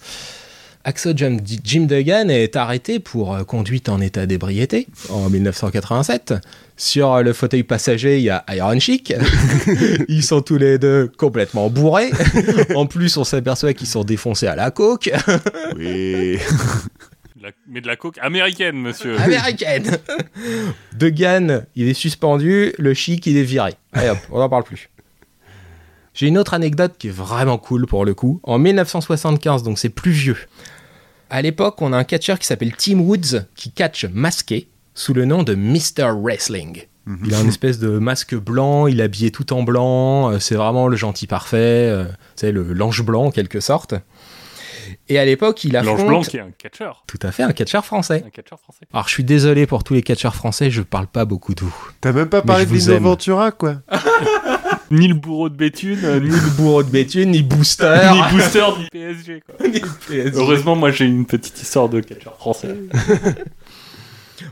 Axo Jim, Jim Duggan est arrêté pour euh, conduite en état d'ébriété en 1987. Sur euh, le fauteuil passager, il y a Iron Chic. <laughs> Ils sont tous les deux complètement bourrés. <laughs> en plus, on s'aperçoit qu'ils sont défoncés à la coke Oui. La- Mais de la coke américaine, monsieur. américaine. Duggan, il est suspendu. Le Chic, il est viré. Allez hop, on n'en parle plus. J'ai une autre anecdote qui est vraiment cool pour le coup. En 1975, donc c'est plus vieux. À l'époque, on a un catcheur qui s'appelle Tim Woods qui catch masqué sous le nom de Mr. Wrestling. Il a une espèce de masque blanc, il est habillé tout en blanc, euh, c'est vraiment le gentil parfait, euh, c'est le l'ange blanc en quelque sorte. Et à l'époque, il affronte L'ange blanc qui est un catcheur. tout à fait un catcheur français. Un catcheur français. Alors je suis désolé pour tous les catcheurs français, je parle pas beaucoup d'où. T'as même pas parlé de Lino. Ventura, quoi. <laughs> Ni le bourreau de Béthune, euh, ni, Ni le bourreau de Béthune, ni Booster. <laughs> ni Booster, ni PSG. Quoi. <laughs> ni PSG. Heureusement, moi j'ai une petite histoire de catcheur français.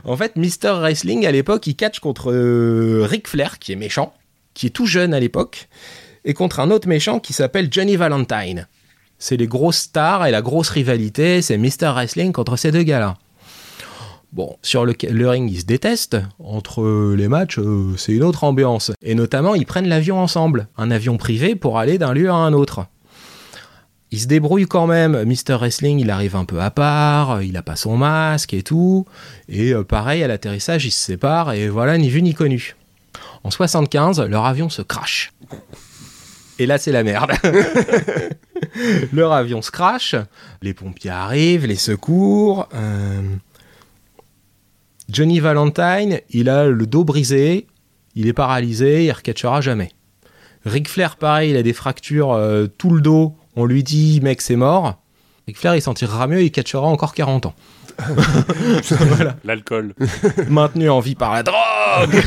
En fait, Mister Wrestling, à l'époque, il catch contre euh, Ric Flair, qui est méchant, qui est tout jeune à l'époque, et contre un autre méchant qui s'appelle Johnny Valentine. C'est les grosses stars et la grosse rivalité, c'est Mister Wrestling contre ces deux gars-là. Bon, sur le, le ring, ils se détestent. Entre les matchs, euh, c'est une autre ambiance. Et notamment, ils prennent l'avion ensemble, un avion privé pour aller d'un lieu à un autre. Il se débrouille quand même. Mister Wrestling, il arrive un peu à part, il a pas son masque et tout. Et euh, pareil, à l'atterrissage, ils se séparent et voilà, ni vu ni connu. En 75, leur avion se crache. Et là, c'est la merde. <laughs> <laughs> leur avion se crache, les pompiers arrivent, les secours. euh, Johnny Valentine, il a le dos brisé, il est paralysé, il recatchera jamais. Ric Flair, pareil, il a des fractures euh, tout le dos. On lui dit, mec, c'est mort. Ric Flair, il s'en tirera mieux, il catchera encore 40 ans. <laughs> <laughs> voilà. L'alcool. Maintenu en vie par la drogue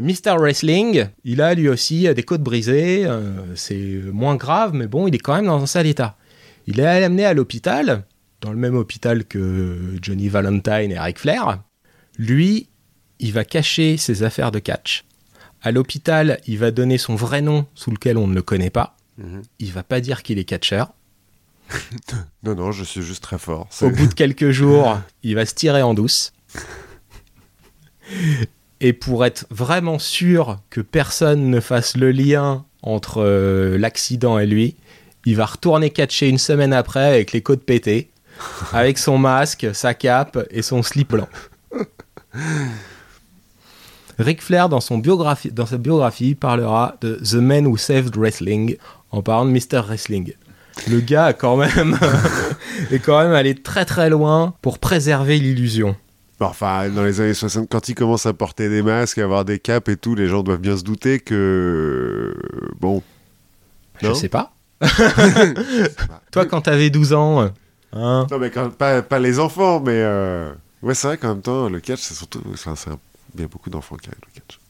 Mr. Wrestling, il a lui aussi des côtes brisées. euh, c'est moins grave, mais bon, il est quand même dans un sale état. Il est amené à l'hôpital, dans le même hôpital que Johnny Valentine et Ric Flair. Lui, il va cacher ses affaires de catch. À l'hôpital, il va donner son vrai nom sous lequel on ne le connaît pas. Mhm. Il va pas dire qu'il est catcheur. <laughs> Non, non, je suis juste très fort. Au bout de quelques jours, <laughs> il va se tirer en douce. Et pour être vraiment sûr que personne ne fasse le lien entre euh, l'accident et lui, il va retourner catcher une semaine après avec les côtes pétées, <laughs> avec son masque, sa cape et son slip blanc. Ric Flair, dans, son biographie, dans sa biographie, parlera de The Man Who Saved Wrestling en parlant de Mr. Wrestling. Le gars a quand même <laughs> est quand même allé très très loin pour préserver l'illusion. Bon, Enfin, dans les années 60, quand ils commencent à porter des masques, à avoir des capes et tout, les gens doivent bien se douter que. Bon. Je Non sais pas. <laughs> Toi, quand t'avais 12 ans, euh, hein, Non, mais quand, pas, pas les enfants, mais. euh, Ouais, c'est vrai qu'en même temps, le catch, c'est surtout. Enfin, c'est un- a beaucoup d'enfants qui aiment le catch.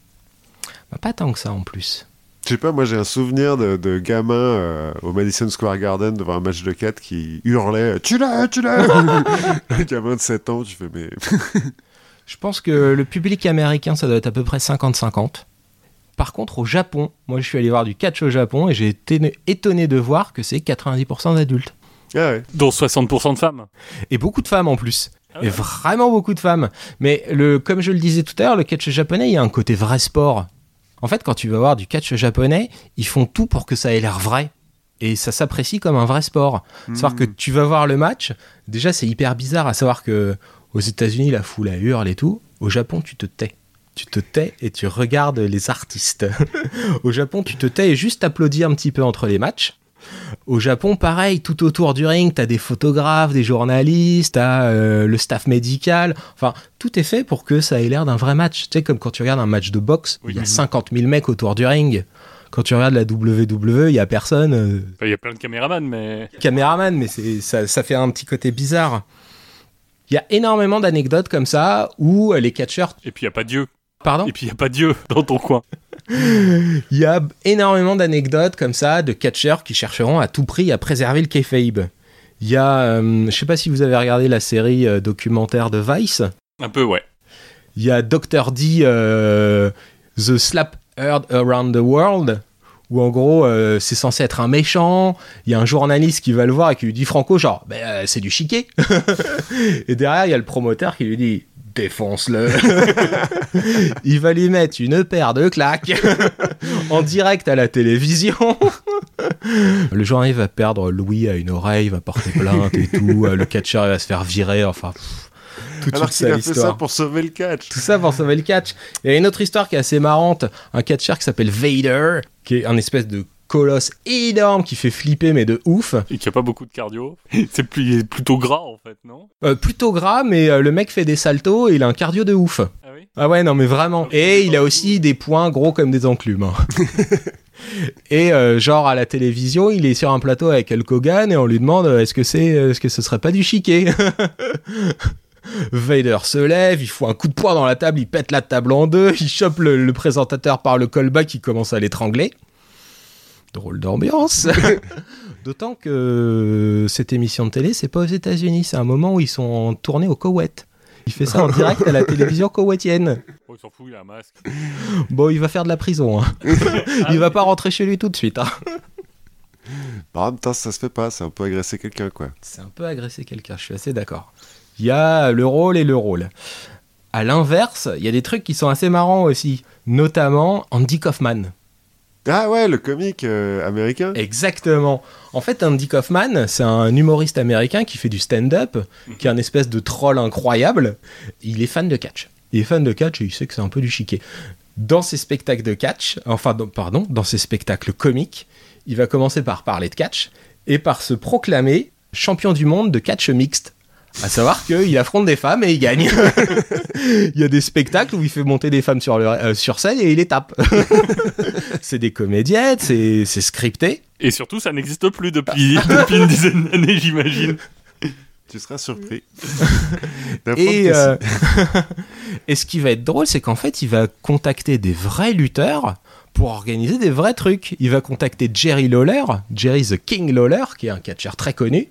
Pas tant que ça en plus. Je sais pas, moi j'ai un souvenir de, de gamin euh, au Madison Square Garden devant un match de 4 qui hurlait Tu l'as, tu l'as <laughs> Un gamin de 7 ans, tu fais mais. <laughs> Je pense que le public américain, ça doit être à peu près 50-50. Par contre, au Japon, moi je suis allé voir du catch au Japon et j'ai été étonné de voir que c'est 90% d'adultes. Ah ouais. Dont 60% de femmes. Et beaucoup de femmes en plus. Ah Et vraiment beaucoup de femmes. Mais le, comme je le disais tout à l'heure, le catch japonais, il y a un côté vrai sport. En fait, quand tu vas voir du catch japonais, ils font tout pour que ça ait l'air vrai. Et ça s'apprécie comme un vrai sport. Savoir que tu vas voir le match, déjà c'est hyper bizarre à savoir que aux États-Unis la foule hurle et tout. Au Japon, tu te tais. Tu te tais et tu regardes les artistes. <laughs> Au Japon, tu te tais et juste applaudis un petit peu entre les matchs. Au Japon, pareil, tout autour du ring, t'as des photographes, des journalistes, t'as euh, le staff médical. Enfin, tout est fait pour que ça ait l'air d'un vrai match. Tu sais, comme quand tu regardes un match de boxe, Oui. il y a Mhm. 50 000 mecs autour du ring. Quand tu regardes la WWE, il y a personne. euh, Il y a plein de caméramans, mais. caméraman, mais ça, ça fait un petit côté bizarre. Il y a énormément d'anecdotes comme ça où euh, les catcheurs. Et puis il n'y a pas Dieu. Pardon Et puis il n'y a pas Dieu <laughs> dans ton coin. Il y a énormément d'anecdotes comme ça de catcheurs qui chercheront à tout prix à préserver le kayfabe. Il y a, euh, je sais pas si vous avez regardé la série euh, documentaire de Vice. Un peu, ouais. Il y a Dr. D, euh, The Slap Heard Around the World, où en gros euh, c'est censé être un méchant. Il y a un journaliste qui va le voir et qui lui dit Franco, genre, euh, c'est du chiquet. <laughs> et derrière, il y a le promoteur qui lui dit Défonce-le. <laughs> il va lui mettre une paire de claques <laughs> en direct à la télévision. <laughs> Le journaliste va perdre Louis à une oreille, va porter plainte et tout. Euh, Le catcheur il va se faire virer. Enfin, pff, toute Alors qu'il a fait ça pour sauver le catch. Tout ça pour sauver le catch. Il y a une autre histoire qui est assez marrante. Un catcheur qui s'appelle Vader, qui est un espèce de colosse énorme qui fait flipper, mais de ouf. Et qui a pas beaucoup de cardio. <laughs> C'est plus- plutôt gras, en fait, non? Euh, plutôt gras, mais euh, le mec fait des saltos et il a un cardio de ouf. Ah oui? Ah ouais, non, mais vraiment. Et il a aussi des poings gros comme des enclumes. hein. <laughs> et euh, genre à la télévision, il est sur un plateau avec Hulk Hogan et on lui demande est-ce que c'est, est-ce que ce serait pas du chiquet? <laughs> Vader se lève, il fout un coup de poing dans la table, il pète la table en deux, il chope le, le présentateur par le callback, il commence à l'étrangler. Drôle d'ambiance. <laughs> <laughs> D'autant que cette émission de télé, c'est pas aux États-Unis, c'est un moment où ils sont en tournée au Koweït. Il fait ça en direct à la <laughs> télévision koweïtienne. Oh, il s'en fout, il a un masque. Bon, il va faire de la prison. hein. il va pas rentrer chez lui tout de suite. hein. Par en même temps, ça se fait pas, c'est un peu agresser quelqu'un quoi. C'est un peu agresser quelqu'un, je suis assez d'accord. Il y a le rôle et le rôle. À l'inverse, il y a des trucs qui sont assez marrants aussi, notamment Andy Kaufman. Ah ouais, le comique euh, américain Exactement. En fait, Andy Kaufman, c'est un humoriste américain qui fait du stand-up, qui est un espèce de troll incroyable. Il est fan de catch. Il est fan de catch et il sait que c'est un peu du chiquet. Dans ses spectacles de catch, enfin, dans- pardon, dans ses spectacles comiques, il va commencer par parler de catch et par se proclamer champion du monde de catch mixte. À savoir qu'il affronte des femmes et il gagne. <laughs> il y a des spectacles où il fait monter des femmes sur, le- euh, sur scène et il les tape. <laughs> c'est des comédiennes, c'est c'est scripté. Et surtout, ça n'existe plus depuis, <laughs> depuis une dizaine d'années, j'imagine. Tu seras surpris. Et, euh, et ce qui va être drôle, c'est qu'en fait, il va contacter des vrais lutteurs pour organiser des vrais trucs. Il va contacter Jerry Lawler, Jerry the King Lawler, qui est un catcheur très connu,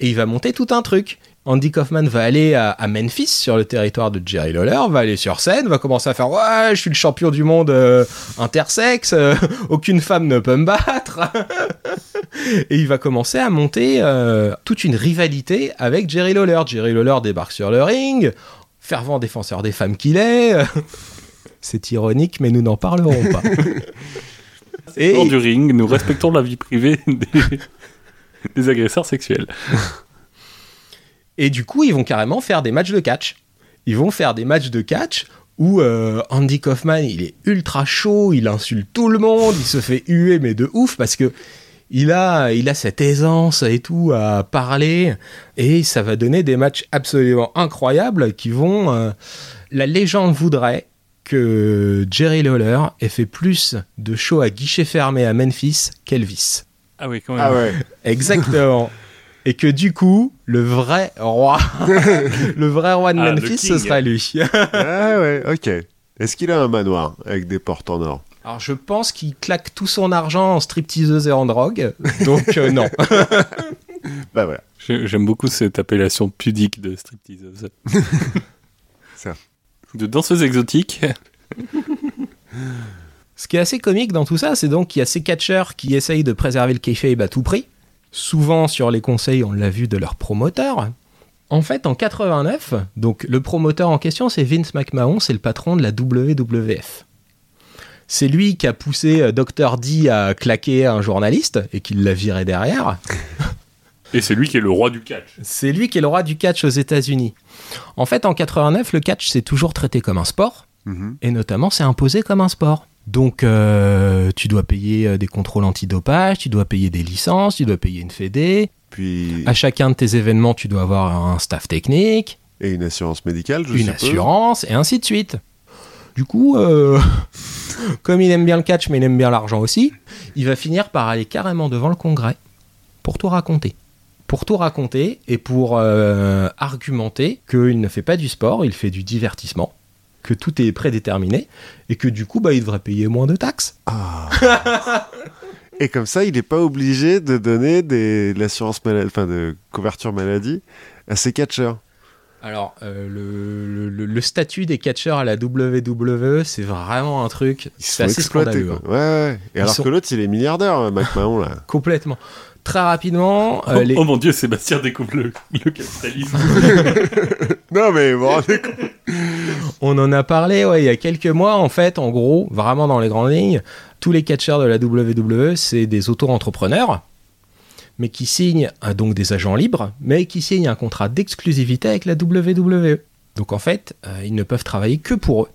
et il va monter tout un truc. Andy Kaufman va aller à, à Memphis, sur le territoire de Jerry Lawler, va aller sur scène, va commencer à faire Ouais, je suis le champion du monde euh, intersexe, euh, aucune femme ne peut me battre. <laughs> Et il va commencer à monter euh, toute une rivalité avec Jerry Lawler. Jerry Lawler débarque sur le ring, fervent défenseur des femmes qu'il est. <laughs> C'est ironique, mais nous n'en parlerons pas. <laughs> Et Hors du ring, nous respectons la vie privée des, des agresseurs sexuels. Et du coup, ils vont carrément faire des matchs de catch. Ils vont faire des matchs de catch où euh, Andy Kaufman, il est ultra chaud, il insulte tout le monde, il se fait huer, mais de ouf, parce que il a, il a cette aisance et tout à parler, et ça va donner des matchs absolument incroyables qui vont... euh, la légende voudrait que Jerry Lawler ait fait plus de shows à guichet fermé à Memphis qu'Elvis. Ah oui, quand même. Ah ouais. Exactement. <laughs> Et que du coup, le vrai roi, <laughs> le vrai roi de Ah, Memphis, ce king. sera lui. ah ouais, ok. Est-ce qu'il a un manoir avec des portes en or? Alors je pense qu'il claque tout son argent en stripteaseuse et en drogue, donc euh, non. <laughs> Bah voilà. J'ai- J'aime beaucoup cette appellation pudique de stripteaseuse. <laughs> Ça. De danseuse exotique. Ce qui est assez comique dans tout ça, c'est donc qu'il y a ces catcheurs qui essayent de préserver le kayfabe à tout prix, souvent sur les conseils, on l'a vu, de leur promoteur. En fait, en 89, donc le promoteur en question, c'est Vince McMahon, c'est le patron de la WWF. C'est lui qui a poussé euh, Dr. D à claquer un journaliste et qui l'a viré derrière. Et c'est lui qui est le roi du catch. C'est lui qui est le roi du catch aux États-Unis. En fait, en 89, le catch s'est toujours traité comme un sport, Mhm. et notamment c'est imposé comme un sport. Donc, euh, tu dois payer euh, des contrôles antidopage, tu dois payer des licences, tu dois payer une fédé. Puis À chacun de tes événements, tu dois avoir un staff technique, et une assurance médicale, je une suppose. assurance, et ainsi de suite. Du coup, euh, <laughs> comme il aime bien le catch, mais il aime bien l'argent aussi, il va finir par aller carrément devant le Congrès pour tout raconter. Pour tout raconter et pour euh, argumenter qu'il ne fait pas du sport, il fait du divertissement, que tout est prédéterminé et que du coup, bah, il devrait payer moins de taxes. Ah. <laughs> Et comme ça, il n'est pas obligé de donner des de l'assurance maladie, enfin de couverture maladie à ses catcheurs. Alors, euh, le, le- le statut des catcheurs à la WWE, c'est vraiment un truc. C'est assez scandaleux. Quoi. Ouais, ouais. Et Ils alors sont- que l'autre, il est milliardaire, hein, McMahon là. Complètement. Très rapidement, euh, oh, les... oh mon dieu, Sébastien découvre le, le capitalisme. <laughs> non mais vous rendez compte On en a parlé il y a quelques mois. En fait, en gros, vraiment dans les grandes lignes, tous les catcheurs de la WWE, c'est des auto-entrepreneurs, mais qui signent donc des agents libres, mais qui signent un contrat d'exclusivité avec la WWE. Donc en fait, euh, ils ne peuvent travailler que pour eux.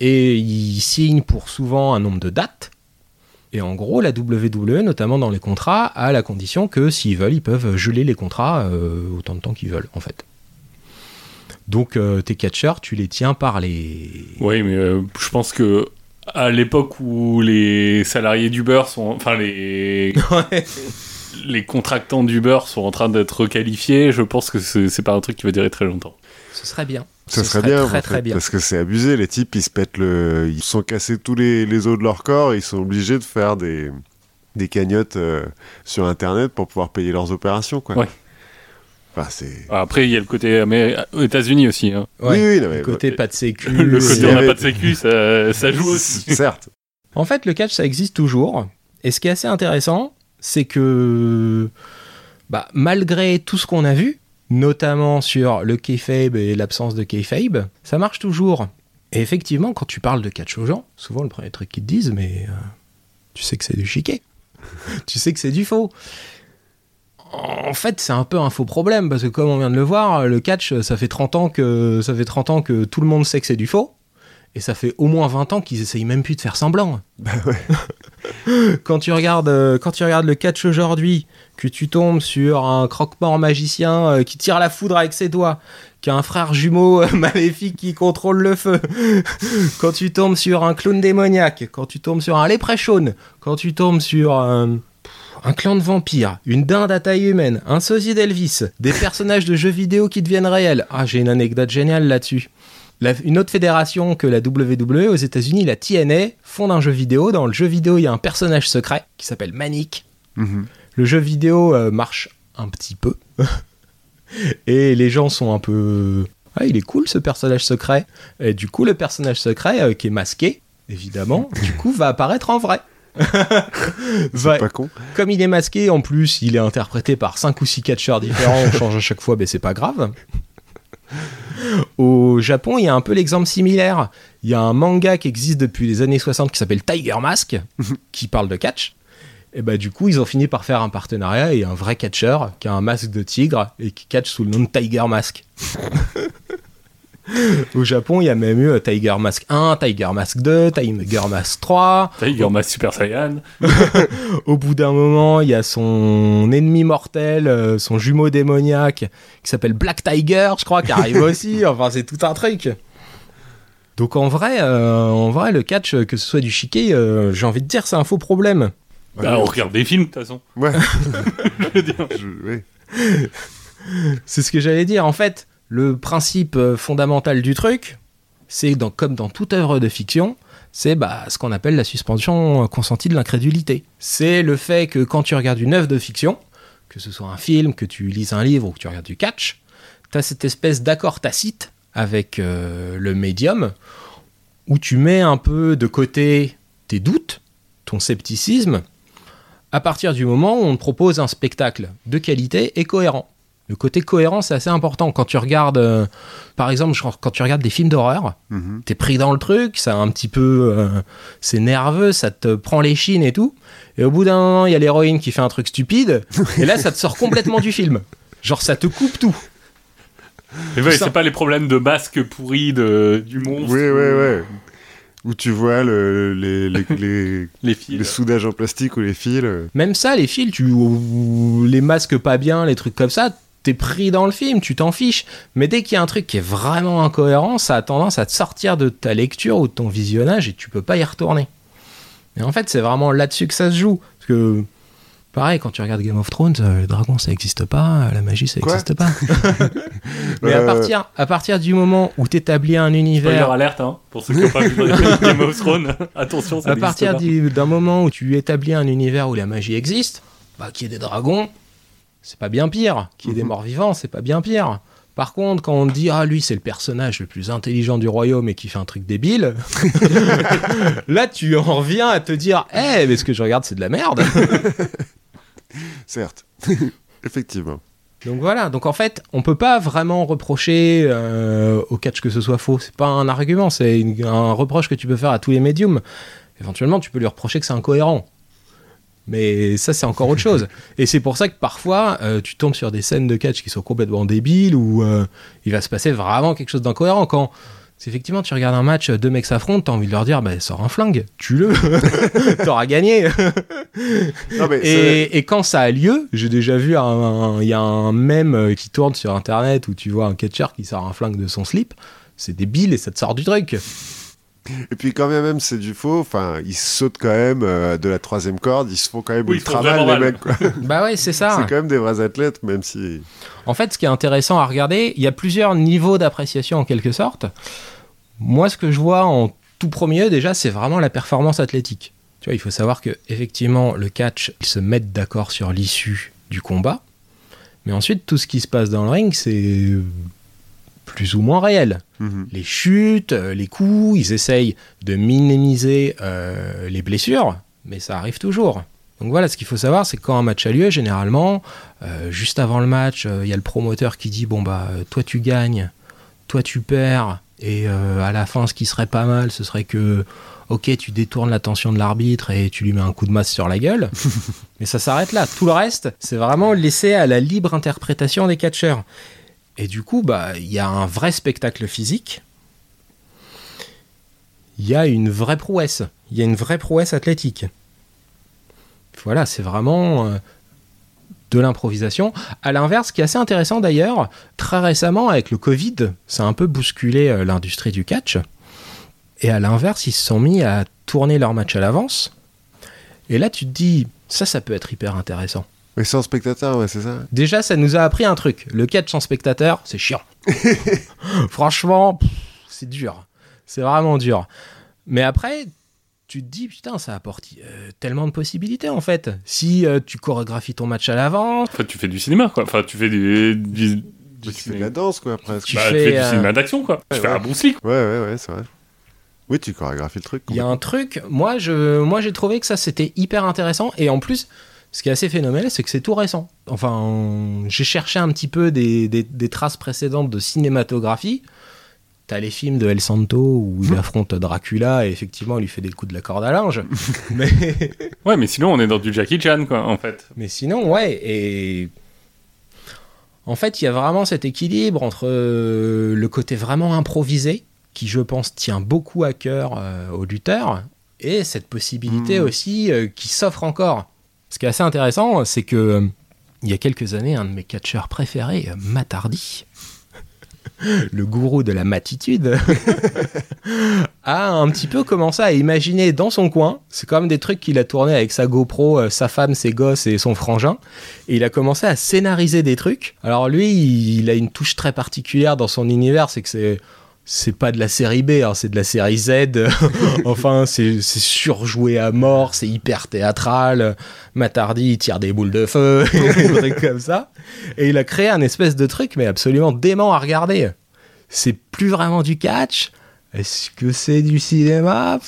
Et ils signent pour souvent un nombre de dates. Et en gros, la WWE, notamment dans les contrats, a la condition que s'ils veulent, ils peuvent geler les contrats euh, autant de temps qu'ils veulent, en fait. Donc euh, tes catcheurs, tu les tiens par les... oui, mais euh, je pense que à l'époque où les salariés d'Uber sont, enfin les <laughs> les contractants d'Uber sont en train d'être requalifiés, je pense que c'est pas un truc qui va durer très longtemps. Ce serait bien. Ce serait serait bien, très, en très bien. parce que c'est abusé. Les types, ils se pètent le, ils se sont cassés tous les, les os de leur corps. Et ils sont obligés de faire des des cagnottes euh, sur Internet pour pouvoir payer leurs opérations, quoi. Ouais. Enfin, c'est. Après, il y a le côté États-Unis aussi. hein. Ouais. Oui, oui, non, mais- Le côté pas de sécu. <laughs> Le côté on n'a pas de sécu, ça, ça joue <laughs> aussi. Certes. En fait, le catch, ça existe toujours. Et ce qui est assez intéressant, c'est que bah, malgré tout ce qu'on a vu, notamment sur le kayfabe et l'absence de kayfabe, ça marche toujours. Et effectivement, quand tu parles de catch aux gens, souvent le premier truc qu'ils te disent, mais euh, tu sais que c'est du chiquet. <laughs> tu sais que c'est du faux. En fait, c'est un peu un faux problème parce que comme on vient de le voir, le catch, ça fait 30 ans que ça fait 30 ans que tout le monde sait que c'est du faux. Et ça fait au moins 20 ans qu'ils essayent même plus de faire semblant. Bah ouais. <laughs> quand tu regardes, euh, quand tu regardes le catch aujourd'hui, que tu tombes sur un croque-mort magicien euh, qui tire la foudre avec ses doigts, qui a un frère jumeau euh, <laughs> maléfique qui contrôle le feu, <laughs> quand tu tombes sur un clown démoniaque, quand tu tombes sur un léprechaune, quand tu tombes sur un, un clan de vampires, une dinde à taille humaine, un sosie d'Elvis, des personnages de jeux vidéo qui deviennent réels. Ah, j'ai une anecdote géniale là-dessus. La- une autre fédération que la WWE aux États-Unis, la TNA, fonde un jeu vidéo. Dans le jeu vidéo, il y a un personnage secret qui s'appelle Manic. Mhm. Le jeu vidéo euh, marche un petit peu. <laughs> Et les gens sont un peu. Ah, il est cool ce personnage secret. Et du coup, le personnage secret, euh, qui est masqué, évidemment, du coup, va apparaître en vrai. <laughs> C'est pas con. comme il est masqué, en plus, il est interprété par 5 ou 6 catcheurs différents, on change à chaque fois, mais c'est pas grave. Au Japon, il y a un peu l'exemple similaire. Il y a un manga qui existe depuis les années 60 qui s'appelle Tiger Mask, <laughs> qui parle de catch. Et bah du coup, ils ont fini par faire un partenariat et un vrai catcheur qui a un masque de tigre et qui catch sous le nom de Tiger Mask. <laughs> Au Japon, il y a même eu euh, Tiger Mask 1, Tiger Mask 2, Tiger Mask 3. Tiger Mask Super Saiyan. <laughs> Au bout d'un moment, il y a son ennemi mortel, euh, son jumeau démoniaque, qui s'appelle Black Tiger, je crois, qui arrive <laughs> aussi. Enfin, c'est tout un truc. Donc en vrai, euh, en vrai, le catch, que ce soit du chiquet, euh, j'ai envie de dire, c'est un faux problème. Bah, on regarde des films de toute façon. Ouais. <laughs> Je veux dire. Je- ouais. C'est ce que j'allais dire. En fait, le principe euh, fondamental du truc, c'est comme dans toute œuvre de fiction, c'est bah, ce qu'on appelle la suspension consentie de l'incrédulité. C'est le fait que quand tu regardes une œuvre de fiction, que ce soit un film, que tu lises un livre ou que tu regardes du catch, tu as cette espèce d'accord tacite avec euh, le médium où tu mets un peu de côté tes doutes, ton scepticisme, à partir du moment où on te propose un spectacle de qualité et cohérent. Le côté cohérent, c'est assez important. Quand tu regardes, euh, par exemple, quand tu regardes des films d'horreur, Mhm. t'es pris dans le truc, ça un petit peu, euh, c'est nerveux, ça te prend les chines et tout. Et au bout d'un moment, il y a l'héroïne qui fait un truc stupide, <laughs> et là, ça te sort complètement du film. Genre, ça te coupe tout. Et ouais, Ça- c'est pas les problèmes de masque pourri de, du monstre. Oui, oui, ou- oui. Où tu vois le- les, les, <laughs> les, Les fils. les soudages en plastique ou les fils. Même ça, les fils, tu, ou les masques pas bien, les trucs comme ça, t'es pris dans le film, tu t'en fiches. Mais dès qu'il y a un truc qui est vraiment incohérent, ça a tendance à te sortir de ta lecture ou de ton visionnage et tu peux pas y retourner. Et en fait, c'est vraiment là-dessus que ça se joue. Parce que, pareil, quand tu regardes Game of Thrones, euh, les dragons ça n'existe pas, la magie ça Quoi n'existe pas. <laughs> Mais à Euh, partir, à partir du moment où tu établis un Spoiler univers alerte, hein, pour ceux qui n'ont pas vu <laughs> Game of Thrones. Attention, ça à partir d'un moment où tu établis un univers où la magie existe, bah, qu'il y ait des dragons, c'est pas bien pire. Qu'il y ait des Mhm. morts vivants, c'est pas bien pire. Par contre, quand on te dit, ah, lui, c'est le personnage le plus intelligent du royaume et qui fait un truc débile, <laughs> là, tu en reviens à te dire, eh, mais ce que je regarde, c'est de la merde. <laughs> Certes. <laughs> Effectivement. Donc voilà, donc en fait, on peut pas vraiment reprocher euh, au catch que ce soit faux. C'est pas un argument, c'est un reproche que tu peux faire à tous les médiums. Éventuellement, tu peux lui reprocher que c'est incohérent. Mais ça, c'est encore autre chose. <laughs> Et c'est pour ça que parfois, euh, tu tombes sur des scènes de catch qui sont complètement débiles ou euh, il va se passer vraiment quelque chose d'incohérent. Quand effectivement tu regardes un match, deux mecs s'affrontent, t'as envie de leur dire, bah, sors un flingue, tue-le, <laughs> <laughs> t'auras gagné. Non, mais c'est- Et, et quand ça a lieu, j'ai déjà vu un- un- il y a un mème euh, qui tourne sur internet où tu vois un catcher qui sort un flingue de son slip. C'est débile et ça te sort du truc. Et puis quand même c'est du faux, enfin ils sautent quand même euh, de la troisième corde, ils se font quand même Oui, ils ultra mal les mecs. quoi. <laughs> Bah ouais, c'est ça. c'est quand même des vrais athlètes, même si. En fait, ce qui est intéressant à regarder, il y a plusieurs niveaux d'appréciation en quelque sorte. Moi, ce que je vois en tout premier, déjà, c'est vraiment la performance athlétique. Tu vois, il faut savoir que effectivement, le catch, ils se mettent d'accord sur l'issue du combat, mais ensuite, tout ce qui se passe dans le ring, c'est plus ou moins réel. Mhm. Les chutes, euh, les coups, ils essayent de minimiser euh, les blessures, mais ça arrive toujours. Donc voilà, ce qu'il faut savoir, c'est que quand un match a lieu, généralement, euh, juste avant le match, euh, il y a le promoteur qui dit bon bah toi tu gagnes, toi tu perds, et à la fin, ce qui serait pas mal, ce serait que ok tu détournes l'attention de l'arbitre et tu lui mets un coup de masse sur la gueule, <laughs> mais ça s'arrête là. Tout le reste, c'est vraiment laissé à la libre interprétation des catcheurs. Et du coup, bah il y a un vrai spectacle physique. Il y a une vraie prouesse. Il y a une vraie prouesse athlétique. Voilà, c'est vraiment euh, de l'improvisation. À l'inverse, ce qui est assez intéressant d'ailleurs, très récemment avec le Covid, ça a un peu bousculé euh, l'industrie du catch. Et à l'inverse, ils se sont mis à tourner leur match à l'avance. Et là, tu te dis, ça, ça peut être hyper intéressant. Mais sans spectateur, ouais, c'est ça. Déjà, ça nous a appris un truc. Le catch sans spectateur, c'est chiant. <laughs> Franchement, c'est dur. C'est vraiment dur. Mais après, tu te dis, putain, ça apporte euh, tellement de possibilités en fait. Si euh, tu chorégraphies ton match à l'avance, En fait, tu fais du cinéma, quoi. Enfin, tu fais du. du- Tu fais de la danse, quoi, presque. Tu bah, tu fais, du euh, cinéma d'action, quoi. ouais, tu fais un bon slick. Ouais, ouais, ouais, c'est vrai. Oui, tu chorégraphies le truc. il y a un truc, moi, je, moi j'ai trouvé que ça c'était hyper intéressant. Et en plus, ce qui est assez phénoménal, c'est que c'est tout récent. Enfin, j'ai cherché un petit peu des, des- des traces précédentes de cinématographie. T'as les films de El Santo où il affronte Dracula et effectivement il lui fait des coups de la corde à linge. <laughs> mais, Ouais, mais sinon, on est dans du Jackie Chan, quoi, en fait. mais sinon, ouais. Et en fait, il y a vraiment cet équilibre entre euh, le côté vraiment improvisé, qui je pense tient beaucoup à cœur euh, aux lutteurs, et cette possibilité Mhm. aussi euh, qui s'offre encore. Ce qui est assez intéressant, c'est que euh, il y a quelques années, un de mes catcheurs préférés, euh, Matt Hardy, <laughs> le gourou de la matitude, <laughs> a un petit peu commencé à imaginer dans son coin. C'est quand même des trucs qu'il a tourné avec sa GoPro, euh, sa femme, ses gosses et son frangin. Et il a commencé à scénariser des trucs. Alors lui, il a une touche très particulière dans son univers, c'est que c'est c'est pas de la série B, hein, c'est de la série Z. <laughs> enfin, c'est surjoué à mort, c'est hyper théâtral. Matardi, il tire des boules de feu, <laughs> des trucs comme ça. Et il a créé un espèce de truc, mais absolument dément à regarder. C'est plus vraiment du catch. Est-ce que c'est du cinéma?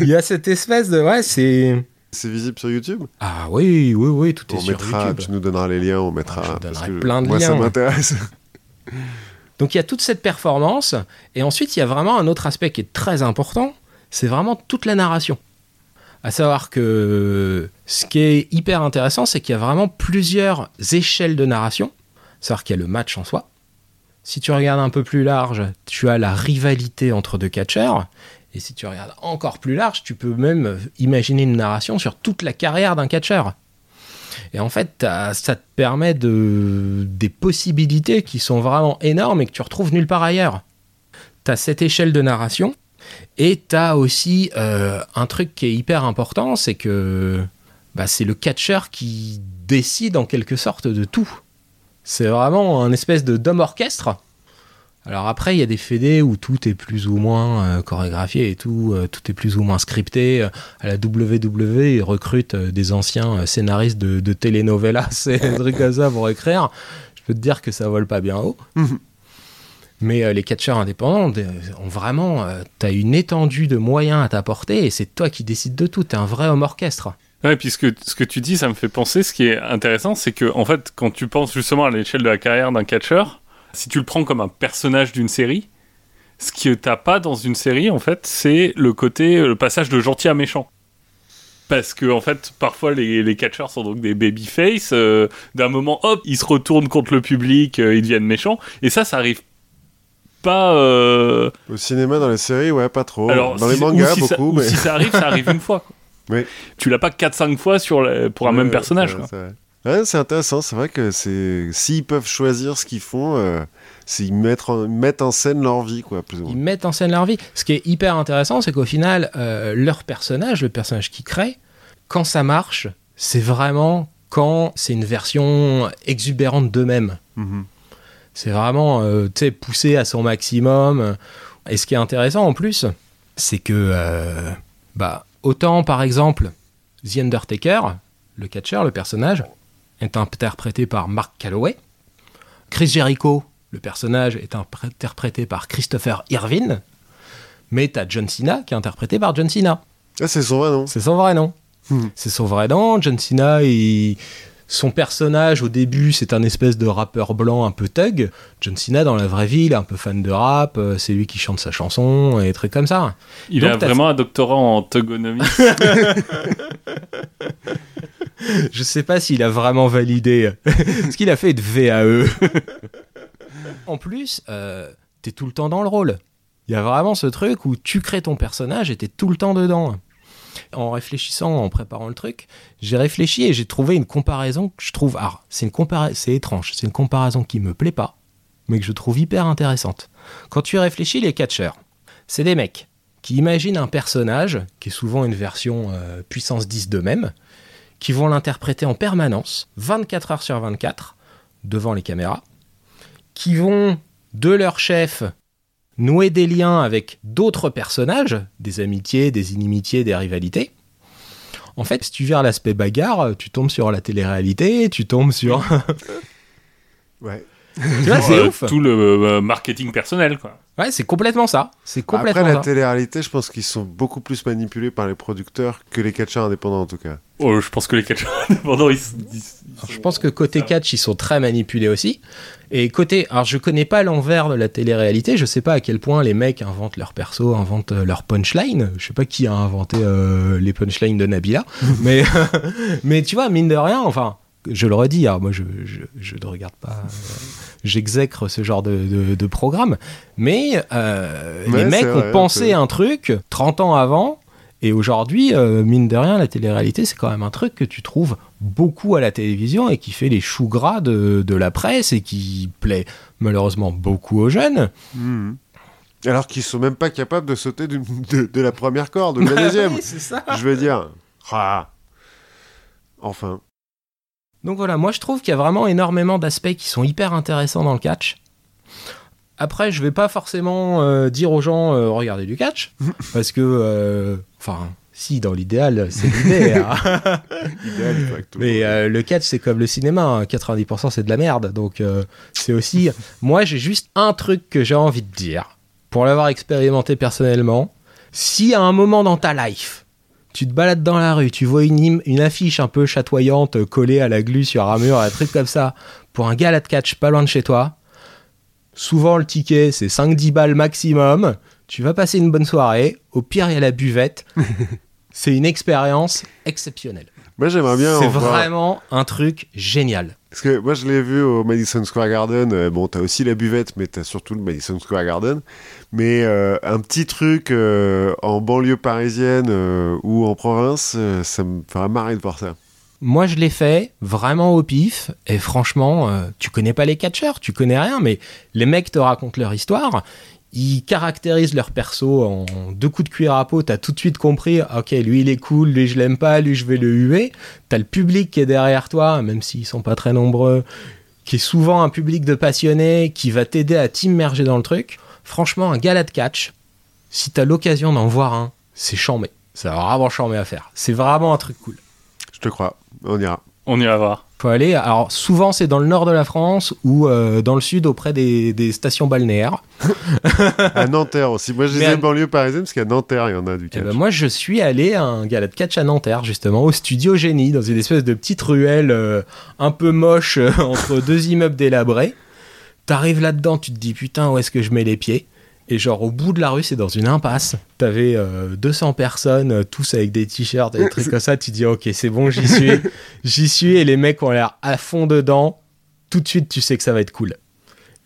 Il y a cette espèce de. Ouais, c'est. C'est visible sur YouTube? Ah oui, oui, oui, tout est On sur mettra, YouTube. tu nous donneras les liens, on mettra. je vous parce donnerai que plein de moi, ça liens. m'intéresse. <laughs> Donc il y a toute cette performance, et ensuite il y a vraiment un autre aspect qui est très important, c'est vraiment toute la narration. À savoir que ce qui est hyper intéressant, c'est qu'il y a vraiment plusieurs échelles de narration. C'est-à-dire qu'il y a le match en soi. Si tu regardes un peu plus large, tu as la rivalité entre deux catcheurs. Et si tu regardes encore plus large, tu peux même imaginer une narration sur toute la carrière d'un catcheur. Et en fait, ça te permet de, des possibilités qui sont vraiment énormes et que tu retrouves nulle part ailleurs. Tu as cette échelle de narration et tu as aussi euh, un truc qui est hyper important, c'est que bah, c'est le catcheur qui décide en quelque sorte de tout. C'est vraiment un espèce de d'homme orchestre. Alors après, il y a des fédés où tout est plus ou moins euh, chorégraphié et tout, euh, tout est plus ou moins scripté. Euh, À la WWE, ils recrutent euh, des anciens euh, scénaristes de, de telenovelas et des trucs comme ça pour écrire. Je peux te dire que ça vole pas bien haut. Mhm. Mais euh, les catcheurs indépendants ont vraiment, euh, t'as une étendue de moyens à t'apporter et c'est toi qui décides de tout. T'es un vrai homme orchestre. Ouais, puisque ce que tu dis, ça me fait penser, ce qui est intéressant, c'est que, en fait, quand tu penses justement à l'échelle de la carrière d'un catcheur, si tu le prends comme un personnage d'une série, ce que t'as pas dans une série, en fait, c'est le côté, le passage de gentil à méchant. Parce que, en fait, parfois, les, les catcheurs sont donc des babyface. euh, D'un moment, hop, ils se retournent contre le public, euh, ils deviennent méchants. Et ça, ça arrive pas. euh, Au cinéma, dans les séries, ouais, pas trop. alors, dans si- les mangas, si beaucoup. ou mais... si ça arrive, ça arrive une fois. quoi. <laughs> Oui. Tu l'as pas 4-5 fois sur la- pour un même personnage. quoi. Ouais, c'est intéressant. C'est vrai que c'est s'ils peuvent choisir ce qu'ils font, euh, c'est ils mettent en, mettent en scène leur vie, quoi, plus ou moins. Ils mettent en scène leur vie. Ce qui est hyper intéressant, c'est qu'au final, euh, leur personnage, le personnage qu'ils créent, quand ça marche, c'est vraiment quand c'est une version exubérante d'eux-mêmes. Mhm. C'est vraiment euh, poussé à son maximum. Et ce qui est intéressant en plus, c'est que, euh, bah, autant par exemple, The Undertaker, le catcheur, le personnage, est interprété par Mark Calloway. Chris Jericho, le personnage, est interprété par Christopher Irvine. Mais t'as John Cena qui est interprété par John Cena. Ah, c'est son vrai nom. C'est son vrai nom. Hmm. C'est son vrai nom. John Cena, il- son personnage au début, c'est un espèce de rappeur blanc un peu thug. John Cena, dans la vraie vie, il est un peu fan de rap. euh, C'est lui qui chante sa chanson et des trucs comme ça. Il Donc, a vraiment un doctorat en togonomie. <laughs> <laughs> Je sais pas s'il a vraiment validé <laughs> ce qu'il a fait de VAE. <laughs> en plus, euh, t'es tout le temps dans le rôle. Il y a vraiment ce truc où tu crées ton personnage et t'es tout le temps dedans. En réfléchissant, en préparant le truc, j'ai réfléchi et j'ai trouvé une comparaison que je trouve. Compara- c'est étrange. C'est une comparaison qui me plaît pas, mais que je trouve hyper intéressante. Quand tu réfléchis, les catcheurs, c'est des mecs qui imaginent un personnage qui est souvent une version euh, puissance 10 d'eux-mêmes qui vont l'interpréter en permanence, 24 heures sur 24, devant les caméras, qui vont, de leur chef, nouer des liens avec d'autres personnages, des amitiés, des inimitiés, des rivalités. En fait, si tu vires l'aspect bagarre, tu tombes sur la télé-réalité, tu tombes sur... <laughs> Ouais. Tu vois, c'est Euh, ouf Tout le euh, marketing personnel, quoi. Ouais, c'est complètement ça. C'est complètement Après, la ça. télé-réalité, je pense qu'ils sont beaucoup plus manipulés par les producteurs que les catcheurs indépendants, en tout cas. Oh, je pense que les catcheurs <laughs> indépendants, ils, ils- ils Alors, je pense que côté catch, ils sont très manipulés aussi. Et côté, alors je connais pas l'envers de la télé-réalité, je sais pas à quel point les mecs inventent leur perso, inventent euh, leur punchline. Je sais pas qui a inventé euh, les punchlines de Nabila, <laughs> mais <laughs> mais tu vois, mine de rien, enfin, je le redis, alors moi je, je, je ne regarde pas, euh, j'exècre ce genre de, de, de programme, mais euh, Ouais, les mecs ont pensé un truc 30 ans avant. Et aujourd'hui, euh, mine de rien, la télé-réalité, c'est quand même un truc que tu trouves beaucoup à la télévision et qui fait les choux gras de, de la presse et qui plaît malheureusement beaucoup aux jeunes. Mhm. Alors qu'ils sont même pas capables de sauter de, de la première corde ou de la <laughs> deuxième. Oui, c'est ça. je veux dire. Ah. Enfin. Donc voilà, moi je trouve qu'il y a vraiment énormément d'aspects qui sont hyper intéressants dans le catch. Après, je vais pas forcément euh, dire aux gens euh, regardez du catch, <laughs> parce que, euh, enfin, si dans l'idéal, c'est l'idée. <laughs> hein. Mais euh, le catch, c'est comme le cinéma, hein. 90% c'est de la merde. Donc c'est aussi. <laughs> Moi, j'ai juste un truc que j'ai envie de dire, pour l'avoir expérimenté personnellement. Si à un moment dans ta life, tu te balades dans la rue, tu vois une, im- une affiche un peu chatoyante collée à la glu sur un mur, un truc comme ça, pour un gala de catch pas loin de chez toi, souvent le ticket c'est 5-10 balles maximum. Tu vas passer une bonne soirée. Au pire, il y a la buvette. <laughs> c'est une expérience exceptionnelle. Moi, j'aimerais bien. C'est vraiment un truc génial. Parce que moi, je l'ai vu au Madison Square Garden. euh, bon, t'as aussi la buvette, mais t'as surtout le Madison Square Garden. Mais euh, un petit truc euh, en banlieue parisienne ou en province, ça me ferait marrer de voir ça. Moi, je l'ai fait vraiment au pif. Et franchement, tu connais pas les catcheurs, tu connais rien, mais les mecs te racontent leur histoire. Ils caractérisent leur perso en deux coups de cuir à peau. T'as tout de suite compris, ok, lui il est cool, lui je l'aime pas, lui je vais le huer. T'as le public qui est derrière toi, même s'ils sont pas très nombreux, qui est souvent un public de passionnés, qui va t'aider à t'immerger dans le truc. Franchement, un gala de catch, si t'as l'occasion d'en voir un, c'est chambé. C'est vraiment chambé à faire. C'est vraiment un truc cool. Je te crois. On ira. On ira voir. Faut aller. Alors souvent c'est dans le nord de la France ou euh, dans le sud auprès des, des stations balnéaires. <laughs> À Nanterre aussi. Moi, disais à- banlieue parisienne parce qu'à Nanterre, il y en a du catch. ben, moi je suis allé à un gala de catch à Nanterre justement au studio Génie dans une espèce de petite ruelle euh, un peu moche euh, <laughs> entre deux immeubles délabrés. T'arrives là-dedans, tu te dis putain où est-ce que je mets les pieds? Et genre au bout de la rue c'est dans une impasse. T'avais euh, 200 personnes euh, tous avec des t-shirts et des trucs comme ça. Tu dis ok c'est bon j'y suis, <laughs> j'y suis et les mecs ont l'air à fond dedans. Tout de suite tu sais que ça va être cool.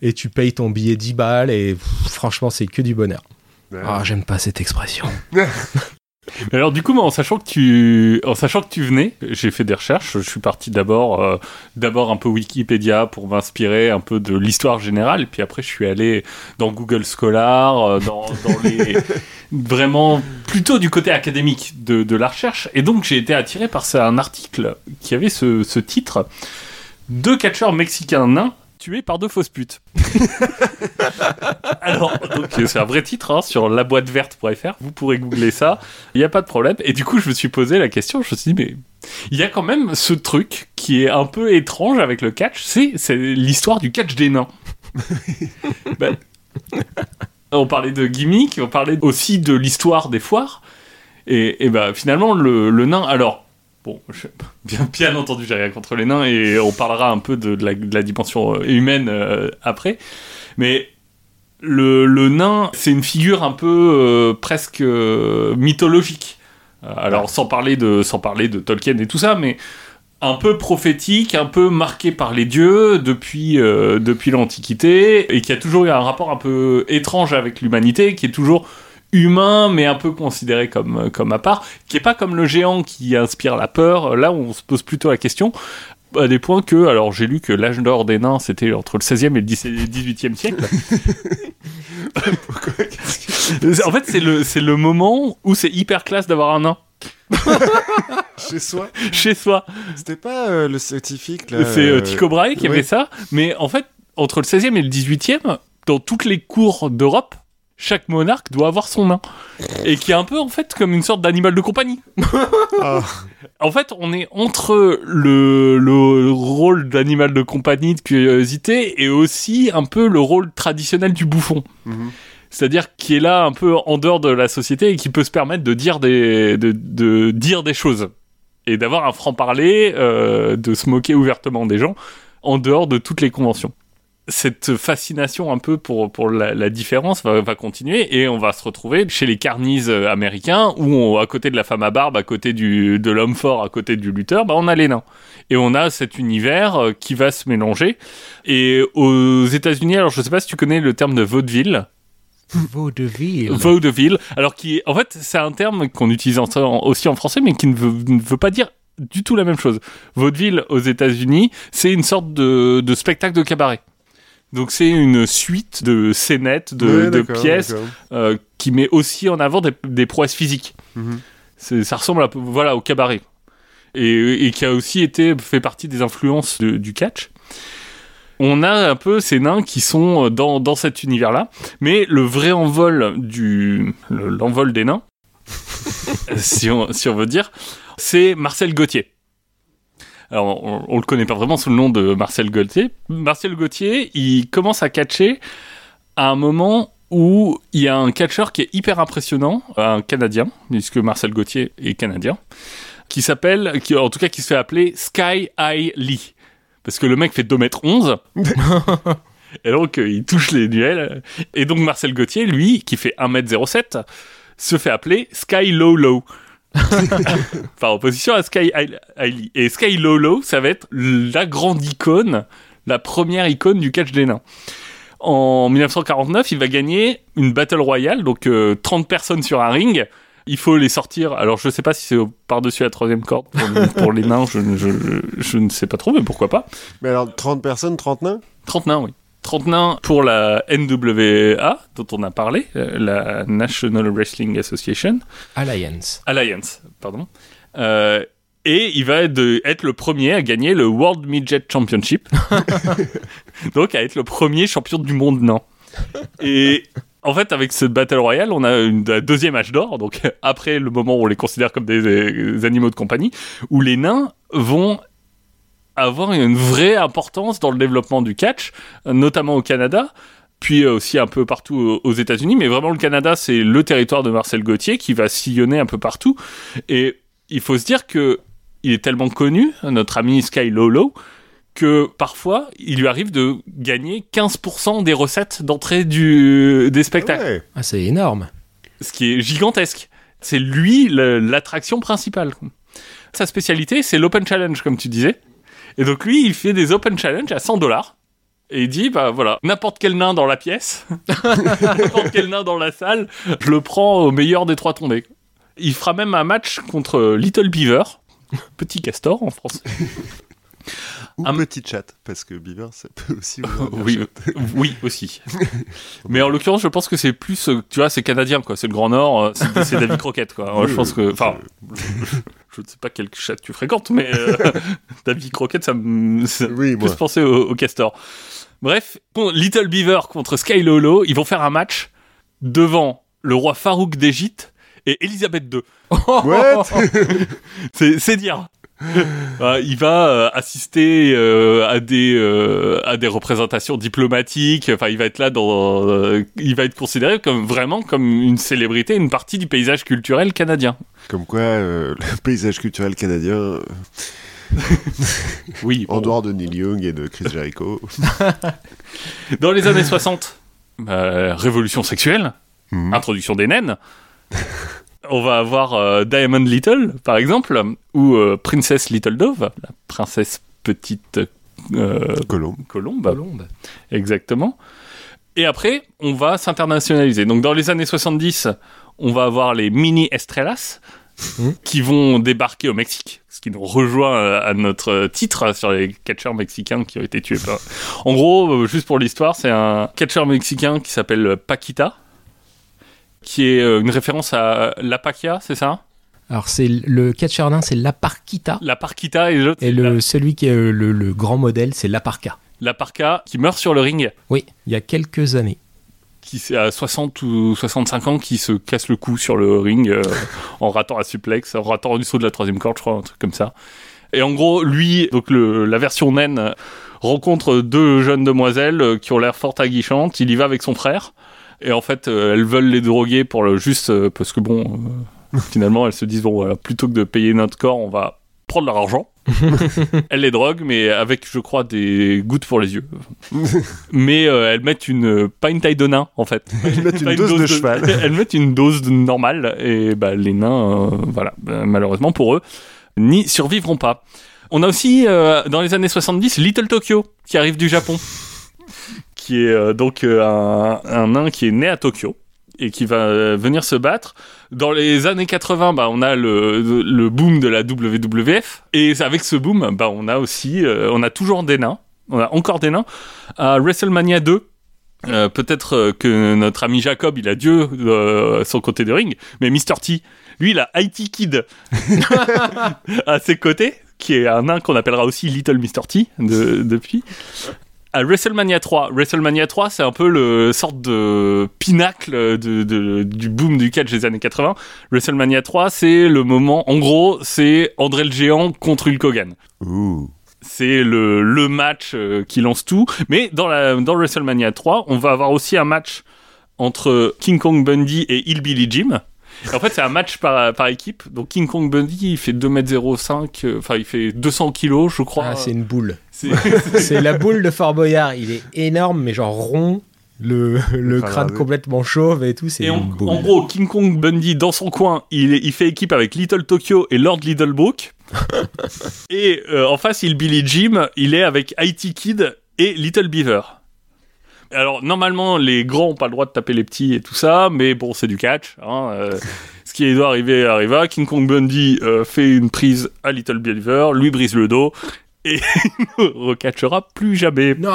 Et tu payes ton billet 10 balles et pff, franchement c'est que du bonheur. Ouais. Ah j'aime pas cette expression. <laughs> Alors du coup, moi, en sachant que tu, en sachant que tu venais, j'ai fait des recherches. Je suis parti d'abord, euh, d'abord un peu Wikipédia pour m'inspirer un peu de l'histoire générale, puis après je suis allé dans Google Scholar, euh, dans, dans les <laughs> vraiment plutôt du côté académique de, de la recherche. Et donc j'ai été attiré par un article qui avait ce, ce titre deux catcheurs mexicains nains tués par deux fausses putes. <laughs> Alors, donc, c'est un vrai titre hein, sur laboîteverte.fr. Vous pourrez googler ça. Il n'y a pas de problème. Et du coup, je me suis posé la question. Je me suis dit, mais il y a quand même ce truc qui est un peu étrange avec le catch. C'est, c'est l'histoire du catch des nains. <laughs> Ben, on parlait de gimmick, on parlait aussi de l'histoire des foires. Et, et ben, finalement, le, le nain. Alors, bon, <laughs> je- bien, bien entendu, j'ai rien contre les nains et on parlera un peu de, de la, de la dimension euh, humaine euh, après. Mais le, le nain, c'est une figure un peu euh, presque euh, mythologique. Alors sans parler de sans parler de Tolkien et tout ça, mais un peu prophétique, un peu marqué par les dieux depuis depuis l'Antiquité et qui a toujours eu un rapport un peu étrange avec l'humanité, qui est toujours humain mais un peu considéré comme comme à part, qui est pas comme le géant qui inspire la peur. Là, on se pose plutôt la question à des points que, alors j'ai lu que l'âge d'or des nains c'était entre le 16e et le 18e siècle. en fait, c'est le, c'est le moment où c'est hyper classe d'avoir un nain <laughs> Chez soi? chez soi. C'était pas euh, le scientifique là. c'est euh, euh, Tycho Brahe qui avait ça, mais en fait, entre le 16e et le 18e, dans toutes les cours d'Europe, chaque monarque doit avoir son nain. Et qui est un peu en fait comme une sorte d'animal de compagnie. Ah, <laughs> En fait, on est entre le, le rôle d'animal de compagnie, de curiosité, et aussi un peu le rôle traditionnel du bouffon. mhm. C'est-à-dire qui est là un peu en dehors de la société et qui peut se permettre de dire des, de, de dire des choses. Et d'avoir un franc-parler, euh, de se moquer ouvertement des gens, en dehors de toutes les conventions. Cette fascination un peu pour, pour la, la différence va, va continuer et on va se retrouver chez les carnises euh, américains où on- à côté de la femme à barbe, à côté du, de l'homme fort, à côté du lutteur, bah on a les nains. Et on a cet univers euh, qui va se mélanger. Et aux États-Unis, alors je sais pas si tu connais le terme de vaudeville. <laughs> Vaudeville. Vaudeville. Alors qui, en fait, c'est un terme qu'on utilise en- aussi en français, mais qui ne veut, ne veut pas dire du tout la même chose. Vaudeville aux États-Unis, c'est une sorte de, de spectacle de cabaret. Donc c'est une suite de scénettes, de, pièces euh, qui met aussi en avant des, des prouesses physiques. Mhm. Ça ressemble peu, voilà, au cabaret. Et, et qui a aussi été fait partie des influences de- du catch. on a un peu ces nains qui sont dans, dans cet univers-là. Mais le vrai envol du le- l'envol des nains, <laughs> si, on, si on veut dire, c'est Marcel Gauthier. Alors, on, on le connaît pas vraiment sous le nom de Marcel Gauthier. Marcel Gauthier, il commence à catcher à un moment où il y a un catcheur qui est hyper impressionnant, un Canadien, puisque Marcel Gauthier est Canadien, qui s'appelle, qui, en tout cas qui se fait appeler Sky High Lee. Parce que le mec fait 2m11. <laughs> et donc, il touche les duels. Et donc, Marcel Gauthier, lui, qui fait 1m07, se fait appeler Sky Low Low. <laughs> Par opposition à Sky Lee. Et Sky Low, ça va être la grande icône, la première icône du catch des nains. En 1949, il va gagner une Battle Royale, donc euh, 30 personnes sur un ring. Il faut les sortir. Alors, je sais pas si c'est au- par-dessus la troisième corde pour, <laughs> pour les nains, je, ne- je, je ne sais pas trop, mais pourquoi pas. Mais alors, 30 personnes, 30 nains? 30 nains, oui. 30 nains pour la NWA, dont on a parlé, euh, la National Wrestling Association. Alliance. Alliance, pardon. Euh, et il va être, de- être le premier à gagner le World Midget Championship. <laughs> Donc à être le premier champion du monde nain. Et en fait, avec ce Battle Royale, on a une, un deuxième âge d'or, donc après le moment où on les considère comme des, des animaux de compagnie, où les nains vont avoir une vraie importance dans le développement du catch, notamment au Canada, puis aussi un peu partout aux États-Unis. Mais vraiment, le Canada, c'est le territoire de Marcel Gauthier qui va sillonner un peu partout. Et il faut se dire que il est tellement connu, notre ami Sky Lolo, que parfois, il lui arrive de gagner 15% des recettes d'entrée du, des spectacles. Ouais. Ah, c'est énorme. Ce qui est gigantesque. C'est lui l'attraction principale. Sa spécialité, c'est l'open challenge, comme tu disais. Et donc lui, il fait des open challenge à 100 dollars. Et il dit, bah voilà, n'importe quel nain dans la pièce, <laughs> n'importe quel nain dans la salle, je le prends au meilleur des trois tombés. Il fera même un match contre Little Beaver, petit castor en France. Ou Un- petit chat, parce que Beaver, ça peut aussi oui, chat. <laughs> oui aussi. <laughs> Mais en l'occurrence, je pense que c'est plus, euh, tu vois, c'est canadien quoi, c'est le Grand Nord, euh, c'est David Croquette quoi. Je pense que, enfin, je ne sais pas quel chat tu fréquentes, mais euh, <laughs> David Croquette, ça me Oui, plus penser au, au castor. Bref, Little Beaver contre Sky Lolo, ils vont faire un match devant le roi Farouk d'Égypte et Elisabeth II. <laughs> <laughs> C'est c'est dire. Euh, <laughs> il va euh, assister euh, à des euh, à des représentations diplomatiques. Enfin, il va être là dans. il va être considéré comme vraiment comme une célébrité, une partie du paysage culturel canadien. Comme quoi, euh, le paysage culturel canadien, <laughs> Oui. en bon. dehors de Neil Young et de Chris Jericho. <laughs> Dans les années 60, euh, révolution sexuelle, Mhm. introduction des naines. On va avoir euh, Diamond Little, par exemple, ou euh, Princess Little Dove, la princesse petite euh, Colombe. colombe. Colombe. Exactement. Et après, on va s'internationaliser. Donc, dans les années 70, on va avoir les mini Estrellas Mhm. qui vont débarquer au Mexique, ce qui nous rejoint à notre titre sur les catcheurs mexicains qui ont été tués par. En gros, juste pour l'histoire, c'est un catcheur mexicain qui s'appelle Paquita, qui est euh, une référence à La Paquia, c'est ça? Alors, c'est le nain, c'est l'Aparquita. La Parquita et l'autre, Et le, la, celui qui est euh, le, le grand modèle, c'est l'Aparca. la Parca qui meurt sur le ring. Oui, il y a quelques années. qui c'est à 60 ou 65 ans qui se casse le cou sur le ring euh, en ratant un suplex, en ratant du saut de la troisième corde, je crois, un truc comme ça. Et en gros, lui, donc le, la version naine, rencontre deux jeunes demoiselles qui ont l'air fort aguichantes. Il y va avec son frère. Et en fait, euh, elles veulent les droguer pour le juste euh, parce que bon, euh, <laughs> finalement, elles se disent bon, voilà, plutôt que de payer notre corps, on va prendre leur argent. <laughs> elles les droguent, mais avec, je crois, des gouttes pour les yeux. <laughs> mais euh, elles mettent une pas une taille de nain en fait. Ils mettent une dose de cheval. elles mettent une dose de normale et bah, les nains, euh, voilà, bah, malheureusement pour eux, n'y survivront pas. On a aussi euh, dans les années 70 Little Tokyo qui arrive du Japon, qui est euh, donc euh, un, un nain qui est né à Tokyo et qui va euh, venir se battre. Dans les années 80, bah, on a le, le boom de la WWF et avec ce boom, bah, on a aussi, on a toujours des nains, on a encore des nains. À WrestleMania 2, euh, peut-être que notre ami Jacob, il a Dieu euh, son côté de ring, mais Mr. T, lui, il a IT Kid <laughs> à ses côtés, qui est un nain qu'on appellera aussi Little Mr. T de- depuis. À WrestleMania 3. WrestleMania 3, c'est un peu le sorte de pinacle de, de- du boom du catch des années 80. WrestleMania 3, c'est le moment, en gros, c'est André le Géant contre Hulk Hogan. C'est le, le match euh, qui lance tout. Mais dans, la, dans WrestleMania 3, on va avoir aussi un match entre King Kong Bundy et Hillbilly Jim. Et en fait, c'est un match par, par équipe. Donc King Kong Bundy, il fait 2m05, euh, enfin, il fait 200 kilos, je crois. Ah, c'est une boule. <laughs> C'est- la boule de Fort Boyard. Il est énorme, mais genre rond. Le, le crâne complètement chauve et tout, c'est en, gros, King Kong Bundy, dans son coin, il, est- il fait équipe avec Little Tokyo et Lord Littlebrook. <laughs> et euh, en face, il Billy Jim, il est avec IT Kid et Little Beaver. Alors, normalement, les grands ont pas le droit de taper les petits et tout ça, mais bon, c'est du catch. Hein, euh, <laughs> ce qui doit arriver arriva. King Kong Bundy euh, fait une prise à Little Beaver, lui brise le dos, et <laughs> il ne recatchera plus jamais. Non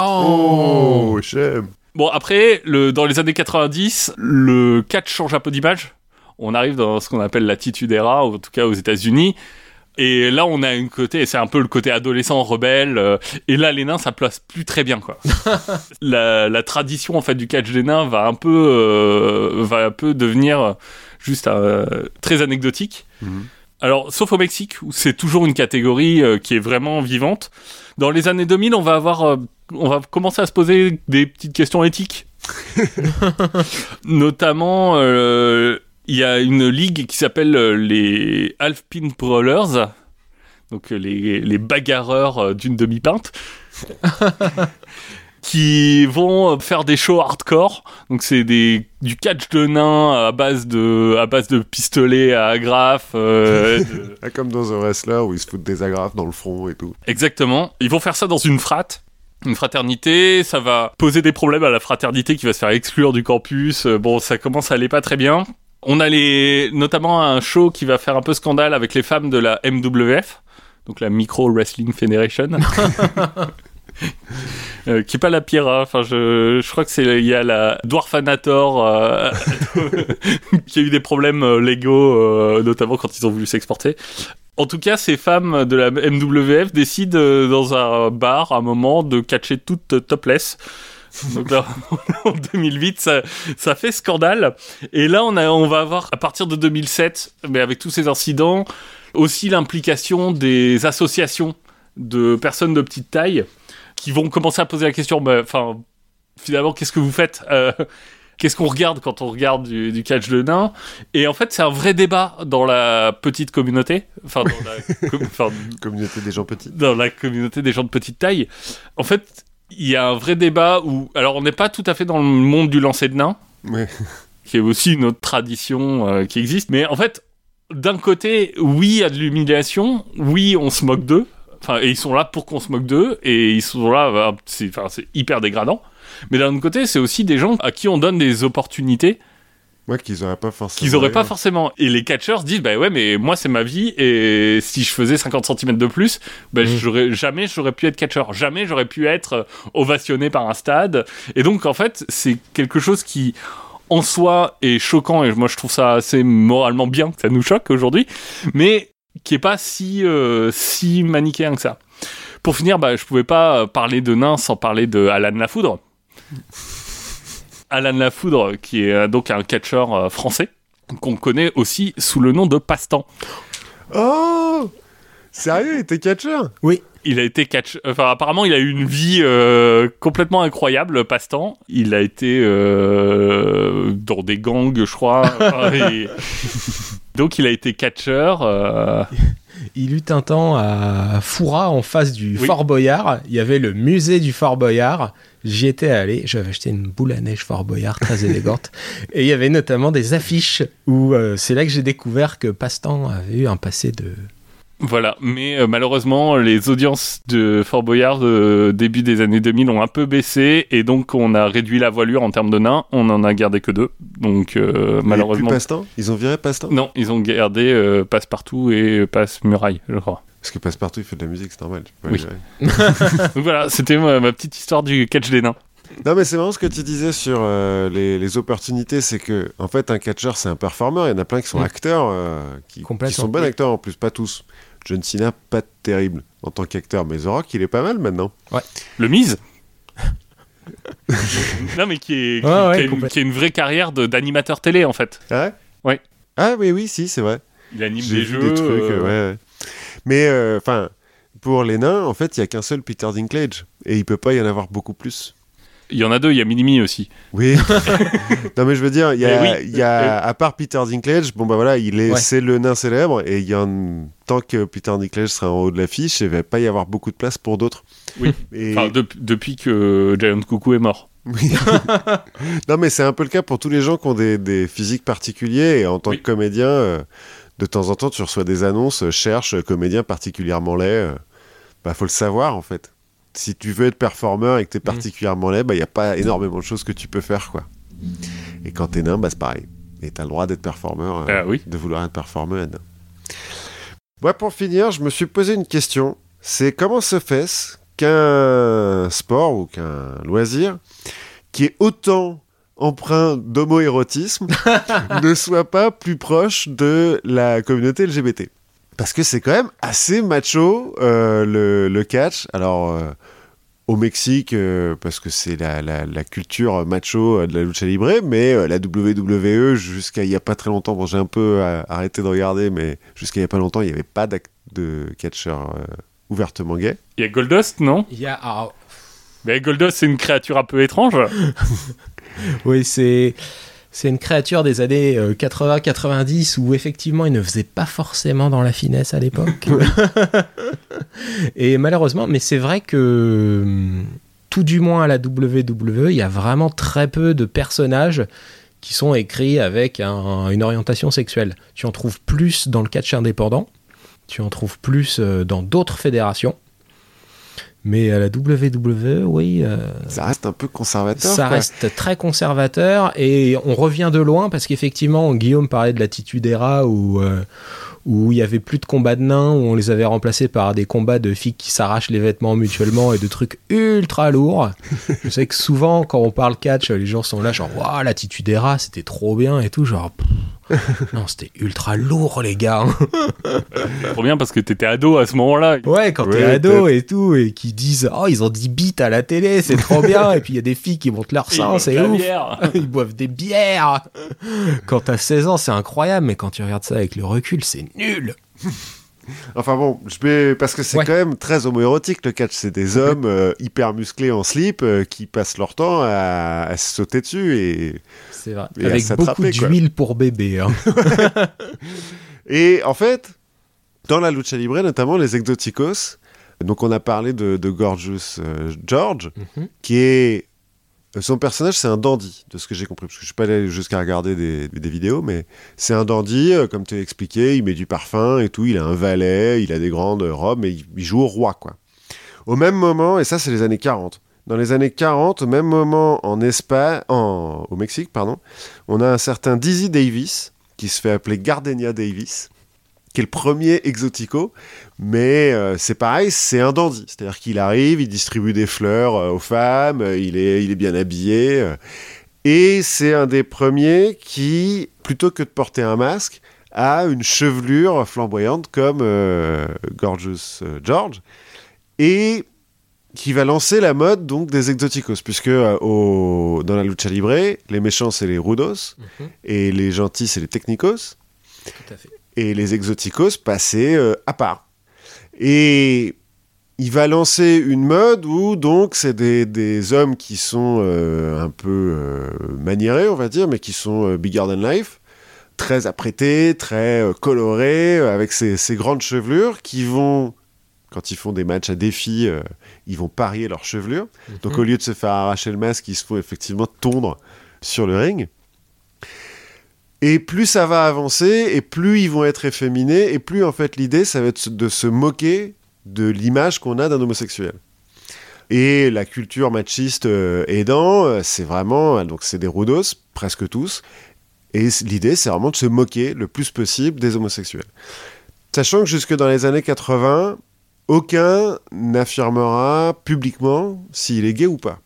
Oh, j'aime. Bon, après, le, dans les années 90, le catch change un peu d'image. On arrive dans ce qu'on appelle l'attitude era, ou en tout cas aux États-Unis. Et là, on a une côté, c'est un peu le côté adolescent, rebelle. euh, et là, les nains, ça place plus très bien, quoi. <laughs> la, la tradition, en fait, du catch des nains va un peu, euh, va un peu devenir juste euh, très anecdotique. Mhm. Alors, sauf au Mexique, où c'est toujours une catégorie euh, qui est vraiment vivante. Dans les années 2000, on va avoir, euh, on va commencer à se poser des petites questions éthiques. <laughs> Notamment, euh, il y a une ligue qui s'appelle les Alpine Brawlers, donc les, les bagarreurs d'une demi-pinte. <laughs> qui vont faire des shows hardcore. Donc c'est des du catch de nains à base de à base de pistolets à agrafes. euh, <laughs> de- comme dans The Wrestler où ils se foutent des agrafes dans le front et tout. Exactement. Ils vont faire ça dans une frate. Une fraternité, ça va poser des problèmes à la fraternité qui va se faire exclure du campus. Euh, Bon, ça commence à aller pas très bien. On a les, notamment un show qui va faire un peu scandale avec les femmes de la MWF, donc la Micro Wrestling Federation. <laughs> <laughs> Euh, qui est pas la pire, enfin je, je crois que c'est il y a la Dwarfanator euh, <laughs> qui a eu des problèmes euh, légaux, euh, notamment quand ils ont voulu s'exporter. En tout cas, ces femmes de la MWF décident dans un bar à un moment de catcher toutes topless. Donc là, <laughs> en 2008, ça, ça fait scandale. Et là, on, a, on va avoir, à partir de 2007, mais avec tous ces incidents, aussi l'implication des associations de personnes de petite taille qui vont commencer à poser la question, bah, enfin, finalement, qu'est-ce que vous faites Euh, <laughs> Qu'est-ce qu'on regarde quand on regarde du, du catch de nains Et en fait, c'est un vrai débat dans la petite communauté, enfin, dans la, <laughs> com- Communauté des gens petits. dans la communauté des gens de petite taille. En fait, il y a un vrai débat où, alors, on n'est pas tout à fait dans le monde du lancer de nains, Ouais. <laughs> qui est aussi une autre tradition euh, qui existe. Mais en fait, d'un côté, oui, il y a de l'humiliation, oui, on se moque d'eux. Enfin, et ils sont là pour qu'on se moque d'eux, et ils sont là, euh, c'est, enfin, c'est hyper dégradant. Mais d'un autre côté, c'est aussi des gens à qui on donne des opportunités Ouais, qu'ils auraient pas forcément. qu'ils auraient pas ailleurs. forcément. Et les catcheurs se disent, bah ouais, mais moi c'est ma vie, et si je faisais 50 cm de plus, bah, Mm. j'aurais, jamais j'aurais pu être catcheur, jamais j'aurais pu être euh, ovationné par un stade. Et donc en fait, c'est quelque chose qui en soi est choquant, et moi je trouve ça assez moralement bien que ça nous choque aujourd'hui, mais qui est pas si, euh, si manichéen que ça. Pour finir, bah, je pouvais pas parler de nain sans parler de Alan Lafoudre. Alan Lafoudre, qui est euh, donc un catcheur euh, français, qu'on connaît aussi sous le nom de Passe-temps. Oh Sérieux, il était catcheur? Il a été catch... Enfin, apparemment, il a eu une vie euh, complètement incroyable, Passe-temps. Il a été euh, dans des gangs, je crois. <laughs> Enfin, et- Donc, il a été catcheur. euh, <laughs> Il eut un temps à Foura, en face du Oui. Fort Boyard. Il y avait le musée du Fort Boyard. J'y étais allé. J'avais acheté une boule à neige Fort Boyard très <laughs> élégante. Et il y avait notamment des affiches où euh, c'est là que j'ai découvert que Passe-temps avait eu un passé de. Voilà, mais euh, malheureusement, les audiences de Fort Boyard euh, début des années 2000 ont un peu baissé et donc on a réduit la voilure en termes de nains. On en a gardé que deux, donc euh, malheureusement. Plus Passe-temps? Ils ont viré Passe-temps? Non, ils ont gardé euh, Passe-Partout et Passe-Muraille, je crois. Parce que Passe-Partout, il fait de la musique, c'est normal. Oui. <laughs> <laughs> voilà, c'était ma, ma petite histoire du catch des nains. Non, mais c'est marrant ce que tu disais sur euh, les, les opportunités. C'est que, en fait, un catcheur, c'est un performeur. Il y en a plein qui sont acteurs, euh, qui, qui sont bons acteurs en plus, pas tous. John Cena, pas terrible en tant qu'acteur, mais The Rock, il est pas mal maintenant. Le mise <laughs> non, mais qui, est, qui, Ouais, ouais, qui a une, complètement. qui a une vraie carrière de- d'animateur télé en fait. Ah ouais? Ouais. Ah oui, oui, si, c'est vrai. Il anime des jeux. des trucs, euh, ouais, ouais. Mais, euh, enfin, pour les nains, en fait, il y a qu'un seul Peter Dinklage. Et il peut pas y en avoir beaucoup plus. Il y en a deux, il y a Minimi aussi. Oui. <laughs> non, mais je veux dire, il y a, Mais oui. il y a à part Peter Dinklage, bon, bah voilà, il est, Ouais. c'est le nain célèbre. Et il y en, tant que Peter Dinklage sera en haut de l'affiche, il va pas y avoir beaucoup de place pour d'autres. Oui. Et... Enfin, dep- depuis que Giant Cuckoo est mort. Oui. <laughs> non, mais c'est un peu le cas pour tous les gens qui ont des, des physiques particuliers. Et en tant Oui. que comédien, euh, de temps en temps, tu reçois des annonces, euh, cherche euh, comédien particulièrement laid. bah, faut le savoir, en fait. Si tu veux être performeur et que tu es Mhm. particulièrement laid, bah, il n'y a pas énormément de choses que tu peux faire, quoi. Et quand t'es nain, bah, c'est pareil. Et t'as le droit d'être performeur, euh, Ah oui. de vouloir être performeur nain. Moi, pour finir, je me suis posé une question. C'est comment se fait-ce qu'un sport ou qu'un loisir qui est autant empreint d'homoérotisme <laughs> ne soit pas plus proche de la communauté LGBT Parce que c'est quand même assez macho euh, le, le catch. Alors, euh, au Mexique, euh, parce que c'est la, la- la culture macho de la lucha libre, mais euh, la WWE, jusqu'à il y a pas très longtemps, bon, j'ai un peu euh, arrêté de regarder, mais jusqu'à il y a pas longtemps, il n'y avait pas de catcheur euh, ouvertement gay. Il y a Goldust, non? Il y a. ah, Mais Goldust, c'est une créature un peu étrange. <laughs> oui, c'est. C'est une créature des années euh, 80-90 où effectivement il ne faisait pas forcément dans la finesse à l'époque. <laughs> <laughs> Et malheureusement, mais c'est vrai que hum, tout du moins à la WWE, il y a vraiment très peu de personnages qui sont écrits avec un- une orientation sexuelle. Tu en trouves plus dans le catch indépendant, tu en trouves plus euh, dans d'autres fédérations. Mais à la WWE, oui, euh, Ça reste un peu conservateur. ça quoi. reste très conservateur et on revient de loin parce qu'effectivement, Guillaume parlait de l'attitude era où, euh, où il y avait plus de combats de nains, où on les avait remplacés par des combats de filles qui s'arrachent les vêtements mutuellement et de trucs ultra lourds. <laughs> Je sais que souvent, quand on parle catch, les gens sont là, genre, waouh, l'attitude era, c'était trop bien et tout, genre, pff, <laughs> non, c'était ultra lourd, les gars. Trop bien parce que t'étais ado à ce moment-là. Ouais, quand t'es Ouais, ado et tout, et qui disent Oh, ils ont 10 bits à la télé, c'est trop bien. <laughs> et puis il y a des filles qui montent leur sang, c'est ouf. bière. <laughs> ils boivent des bières. Quand t'as 16 ans, c'est incroyable, mais quand tu regardes ça avec le recul, c'est nul. Enfin bon, je vais parce que c'est Ouais. quand même très homoérotique le catch. C'est des hommes euh, hyper musclés en slip euh, qui passent leur temps à, à se sauter dessus et C'est vrai. Et Avec beaucoup d'huile pour bébé. hein. <laughs> <laughs> et en fait dans la lucha libre notamment les exoticos. Donc on a parlé de, de Gorgeous euh, George Mhm. qui est son personnage c'est un dandy de ce que j'ai compris parce que je suis pas allé jusqu'à regarder des, des vidéos mais c'est un dandy euh, comme tu l'as expliqué il met du parfum et tout il a un valet il a des grandes robes mais il, il joue au roi quoi au même moment et ça c'est les années 40 dans les années 40 au même moment en Espagne en, au Mexique pardon on a un certain Dizzy Davis qui se fait appeler Gardenia Davis qui est le premier exotico, mais euh, c'est pareil, c'est un dandy. C'est-à-dire qu'il arrive, il distribue des fleurs euh, aux femmes, euh, il, est, il est bien habillé. et c'est un des premiers qui, plutôt que de porter un masque, a une chevelure flamboyante comme Gorgeous George. Et qui va lancer la mode donc des exoticos, puisque euh, au- dans la lucha libre, les méchants c'est les rudos Mhm. et les gentils c'est les technicos Tout à fait. et les exoticos passaient euh, à part. Et il va lancer une mode où donc c'est des, des hommes qui sont euh, un peu maniérés, on va dire, mais qui sont bigger than life, très apprêtés, très colorés, avec ces, ces grandes chevelures qui vont, quand ils font des matchs à défi, euh, ils vont parier leur chevelure. Donc au lieu de se faire arracher le masque, ils se font effectivement tondre sur le ring. Et plus ça va avancer, et plus ils vont être efféminés, et plus en fait l'idée, ça va être de se moquer de l'image qu'on a d'un homosexuel. Et la culture machiste euh, aidant, euh, c'est vraiment, donc c'est des rudos, presque tous, et l'idée, c'est vraiment de se moquer le plus possible des homosexuels. Sachant que jusque dans les années 80, aucun n'affirmera publiquement s'il est gay ou pas.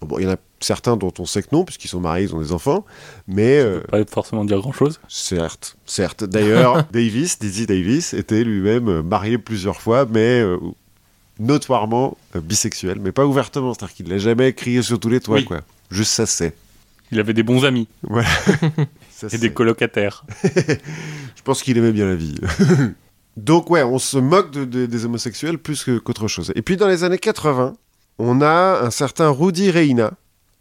Bon, il y en a certains dont on sait que non, puisqu'ils sont mariés, ils ont des enfants, mais... euh, Pas forcément dire grand chose. Certes, certes. D'ailleurs, <laughs> Davis, Dizzy Davis, était lui-même marié plusieurs fois, mais euh, notoirement euh, bisexuel, mais pas ouvertement. C'est-à-dire qu'il l'a jamais crié sur tous les toits, Oui. quoi. Juste ça, c'est. Il avait des bons amis <laughs> Ça, et des colocataires. <laughs> Je pense qu'il aimait bien la vie. Donc ouais, on se moque de- de- des homosexuels plus qu'autre chose. Et puis dans les années 80, on a un certain Rudy Reina,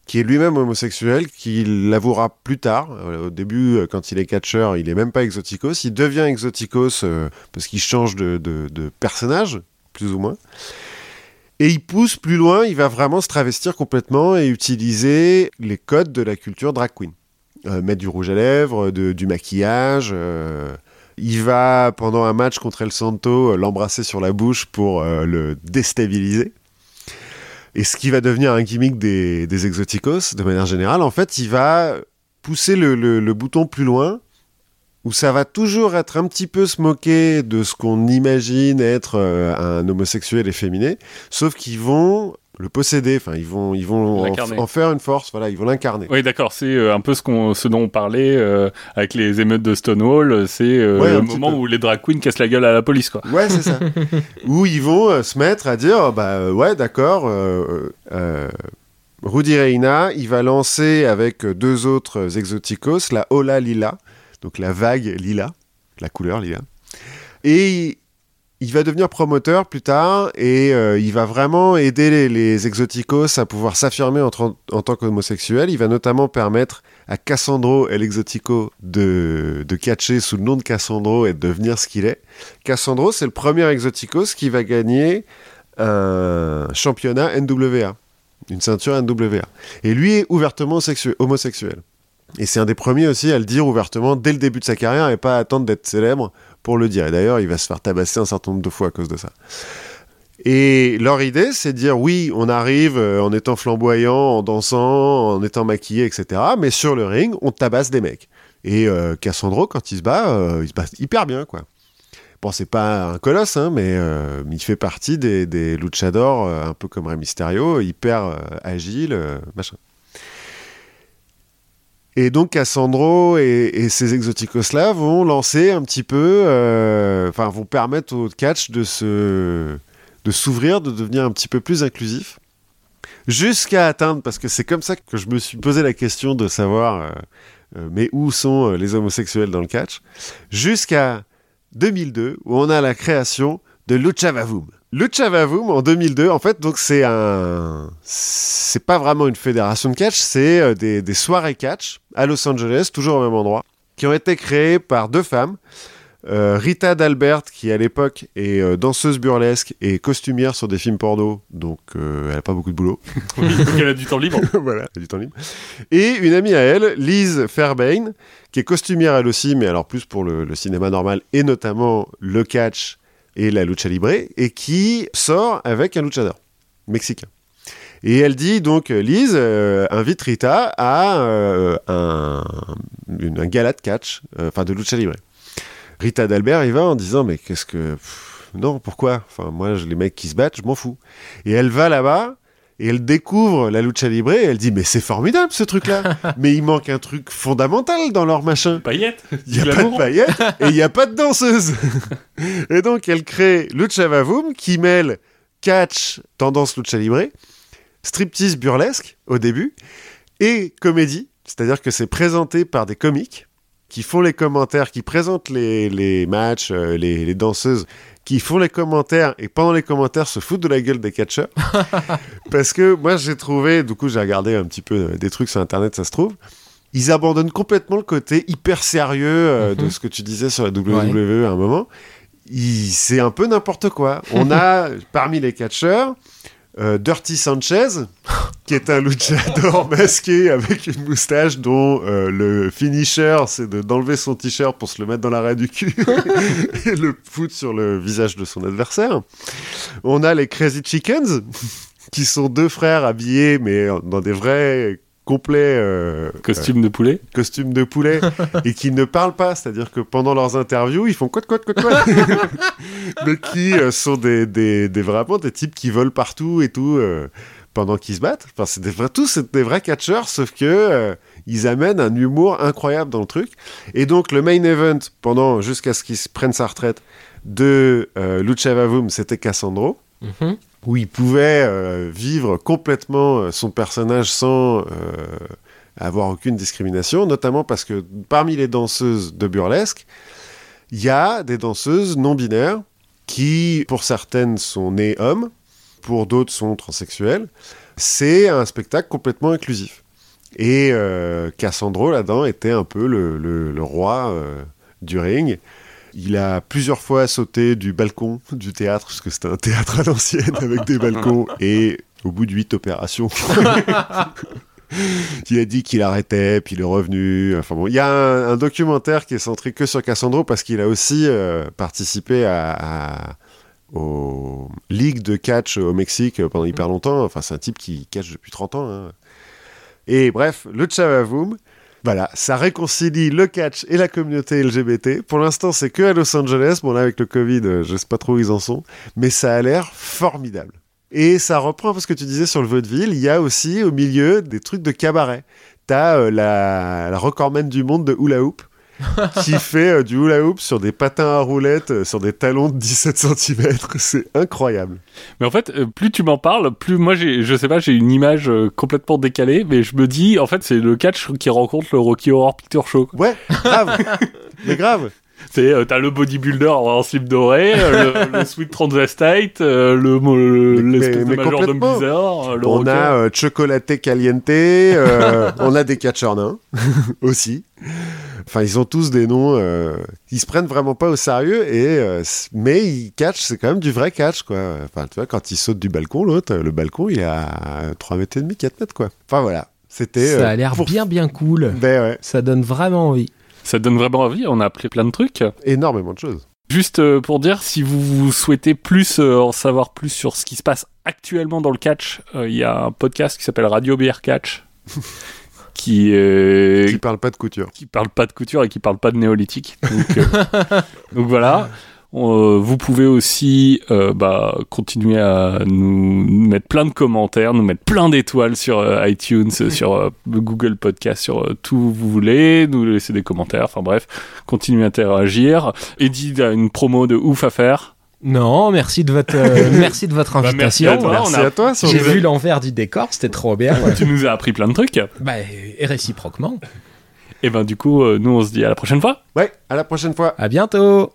qui est lui-même homosexuel, qui l'avouera plus tard. Euh, Au début, euh, quand il est catcheur, il est même pas exoticos. Il devient exoticos euh, parce qu'il change de, de- personnage, plus ou moins. Et il pousse plus loin, il va vraiment se travestir complètement et utiliser les codes de la culture drag queen. Mettre du rouge à lèvres, du maquillage. Il va, pendant un match contre El Santo, euh, l'embrasser sur la bouche pour euh, le déstabiliser. Et ce qui va devenir un gimmick des, exoticos, de manière générale, en fait, il va pousser le, le- le bouton plus loin, où ça va toujours être un petit peu se moquer de ce qu'on imagine être euh, un homosexuel efféminé, sauf qu'ils vont le posséder, enfin, ils vont, ils vont en, faire une force, voilà, ils vont l'incarner. Oui, d'accord. C'est euh, un peu ce, qu'on, ce dont on parlait euh, avec les émeutes de Stonewall. C'est euh, Ouais, le moment peu. où les drag queens cassent la gueule à la police, quoi. Ouais, c'est ça. <laughs> Où ils vont euh, se mettre à dire, bah ouais, d'accord, euh, euh, Rudy Reina, il va lancer avec deux autres exoticos la Ola Lila, donc la vague lila, la couleur lila. Et il- va devenir promoteur plus tard et euh, il va vraiment aider les, exoticos à pouvoir s'affirmer en, tant qu'homosexuel. Il va notamment permettre à Cassandro El Exotico de, de catcher sous le nom de Cassandro et de devenir ce qu'il est. Cassandro, c'est le premier exoticos qui va gagner un championnat NWA, une ceinture NWA. Et lui est ouvertement sexu- homosexuel. Et c'est un des premiers aussi à le dire ouvertement dès le début de sa carrière et pas attendre d'être célèbre pour le dire. Et d'ailleurs, il va se faire tabasser un certain nombre de fois à cause de ça. Et leur idée, c'est de dire oui, on arrive euh, en étant flamboyant, en dansant, en étant maquillé, etc. Mais sur le ring, on tabasse des mecs. Et euh, Cassandro, quand il se bat, euh, il se bat hyper bien, quoi. Bon, c'est pas un colosse, hein, mais il fait partie des, des luchadors, un peu comme Rey Mysterio, hyper agile, machin. Et donc Cassandro et, et ces exoticos-là vont lancer un petit peu, euh, enfin vont permettre au catch de se, de s'ouvrir, de devenir un petit peu plus inclusif, jusqu'à atteindre, parce que c'est comme ça que je me suis posé la question de savoir, euh, euh, mais où sont les homosexuels dans le catch, jusqu'à 2002 où on a la création de Lucha Vavoom. Lucha Vavoom en 2002, en fait, donc c'est un, c'est pas vraiment une fédération de catch, c'est euh, des, des soirées catch à Los Angeles, toujours au même endroit, qui ont été créées par deux femmes. Euh, Rita D'Albert, qui à l'époque est euh, danseuse burlesque et costumière sur des films porno, donc euh, elle a pas beaucoup de boulot. <laughs> <laughs> Oui, donc elle a du temps libre. <laughs> voilà, elle a du temps libre. Et une amie à elle, Liz Fairbairn, qui est costumière elle aussi, mais alors plus pour le, le cinéma normal et notamment le catch et la lucha libre, et qui sort avec un luchador mexicain. Et elle dit donc, euh, Liz euh, invite Rita à euh, un, un gala de catch, enfin de lucha libre. Rita d'Albert y va en disant mais qu'est-ce que non pourquoi? Enfin moi les mecs qui se battent je m'en fous et elle va là-bas et elle découvre la lucha libre et elle dit mais c'est formidable ce truc là <laughs> mais il manque un truc fondamental dans leur machin. Paillettes. il n'y a pas de paillettes <laughs> et il n'y a pas de danseuse. Et donc elle crée Lucha Vavoom qui mêle catch tendance lucha libre striptease burlesque au début et comédie. C'est-à-dire que c'est présenté par des comiques qui font les commentaires, qui présentent les, les matchs, euh, les, les danseuses, qui font les commentaires et pendant les commentaires se foutent de la gueule des catcheurs. <laughs> Parce que moi j'ai trouvé, du coup j'ai regardé un petit peu euh, des trucs sur internet, ça se trouve. Ils abandonnent complètement le côté hyper sérieux euh, de Mhm. ce que tu disais sur la WWE à un moment. C'est un peu n'importe quoi. On <laughs> a parmi les catcheurs euh, Dirty Sanchez, <laughs> qui est un luchador <laughs> masqué avec une moustache dont euh, le finisher, c'est de- d'enlever son t-shirt pour se le mettre dans l'arrêt du cul <laughs> et le foutre sur le visage de son adversaire. On a les Crazy Chickens, qui sont deux frères habillés, mais dans des vrais complets euh, Costume de poulet. euh, costumes <laughs> de poulet et qui ne parlent pas, c'est-à-dire que pendant leurs interviews, ils font quoi, quoi, quoi, quoi, <laughs> mais qui euh, sont des, des, des vraiment des types qui volent partout et tout euh, pendant qu'ils se battent. Enfin, c'est des vrais, tous c'est des vrais catcheurs, sauf que euh, ils amènent un humour incroyable dans le truc. Et donc le main event pendant jusqu'à ce qu'il se prenne sa retraite de euh, Lucha Vavoom, c'était Cassandro. Mhm. Où il pouvait euh, vivre complètement euh, son personnage sans euh, avoir aucune discrimination, notamment parce que parmi les danseuses de burlesque, il y a des danseuses non binaires qui, pour certaines, sont nées hommes, pour d'autres sont transsexuelles. C'est un spectacle complètement inclusif. Et Cassandro, là-dedans, était un peu le, roi du ring. Il a plusieurs fois sauté du balcon du théâtre, parce que c'était un théâtre à l'ancienne avec des balcons, <laughs> et au bout de huit opérations, <laughs> il a dit qu'il arrêtait, puis il est revenu. Enfin bon, il y a un, un documentaire qui est centré que sur Cassandro, parce qu'il a aussi euh, participé à, à- aux ligues de catch au Mexique pendant hyper longtemps. Enfin, c'est un type qui catch depuis 30 ans. hein. Et bref, le Chavavoom, voilà, ça réconcilie le catch et la communauté LGBT. Pour l'instant, c'est que à Los Angeles. Bon, là, avec le Covid, euh, je sais pas trop où ils en sont. Mais ça a l'air formidable. Et ça reprend un peu ce que tu disais sur le vaudeville. Il y a aussi au milieu des trucs de cabaret. T'as euh, la, la recordman du monde de hula hoop <laughs> qui fait euh, du hula hoop sur des patins à roulettes, euh, sur des talons de 17 cm. <laughs> C'est incroyable. Mais en fait, euh, plus tu m'en parles, plus moi, j'ai, je sais pas, j'ai une image complètement décalée, mais je me dis, en fait, c'est le catch qui rencontre le Rocky Horror Picture Show. Ouais, grave. <laughs> mais grave. C'est, euh, t'as le bodybuilder en slip doré, euh, le, <laughs> le sweet transvestite, euh, le, l'espèce de complètement. bizarre, euh, le on rocker. a euh, Chocolaté Caliente, euh, on a des catcheurs nains <laughs> aussi. Enfin, ils ont tous des noms. euh, ils se prennent vraiment pas au sérieux, et, euh, mais ils catchent, c'est quand même du vrai catch, quoi. Enfin, tu vois, quand ils sautent du balcon, l'autre, le balcon, il est à 3 mètres et demi, 4 mètres, quoi. Enfin, voilà. C'était. Ça euh, a l'air pour- bien bien cool. Ben ouais, Ça donne vraiment envie. Ça donne vraiment envie, on a appris plein de trucs. énormément de choses. Juste euh, pour dire, si vous, vous souhaitez plus euh, en savoir plus sur ce qui se passe actuellement dans le catch, euh, il y a un podcast qui s'appelle Radio BR Catch, <laughs> qui, euh, Qui parle pas de couture. qui parle pas de couture et qui parle pas de néolithique. Donc, euh, <laughs> donc voilà. Euh, vous pouvez aussi euh, bah, continuer à nous mettre plein de commentaires, nous mettre plein d'étoiles sur euh, iTunes, sur euh, Google Podcast, sur euh, tout vous voulez, nous laisser des commentaires, enfin bref, continuer à interagir. Eddie a une promo de ouf à faire? Non, merci de votre, euh, <laughs> merci de votre Bah, merci à invitation. toi. Merci à toi, J'ai vu l'envers du décor, c'était trop bien. tu nous as appris plein de trucs. bah, et réciproquement. Et ben du coup, euh, nous on se dit à la prochaine fois. Ouais, à la prochaine fois. À bientôt.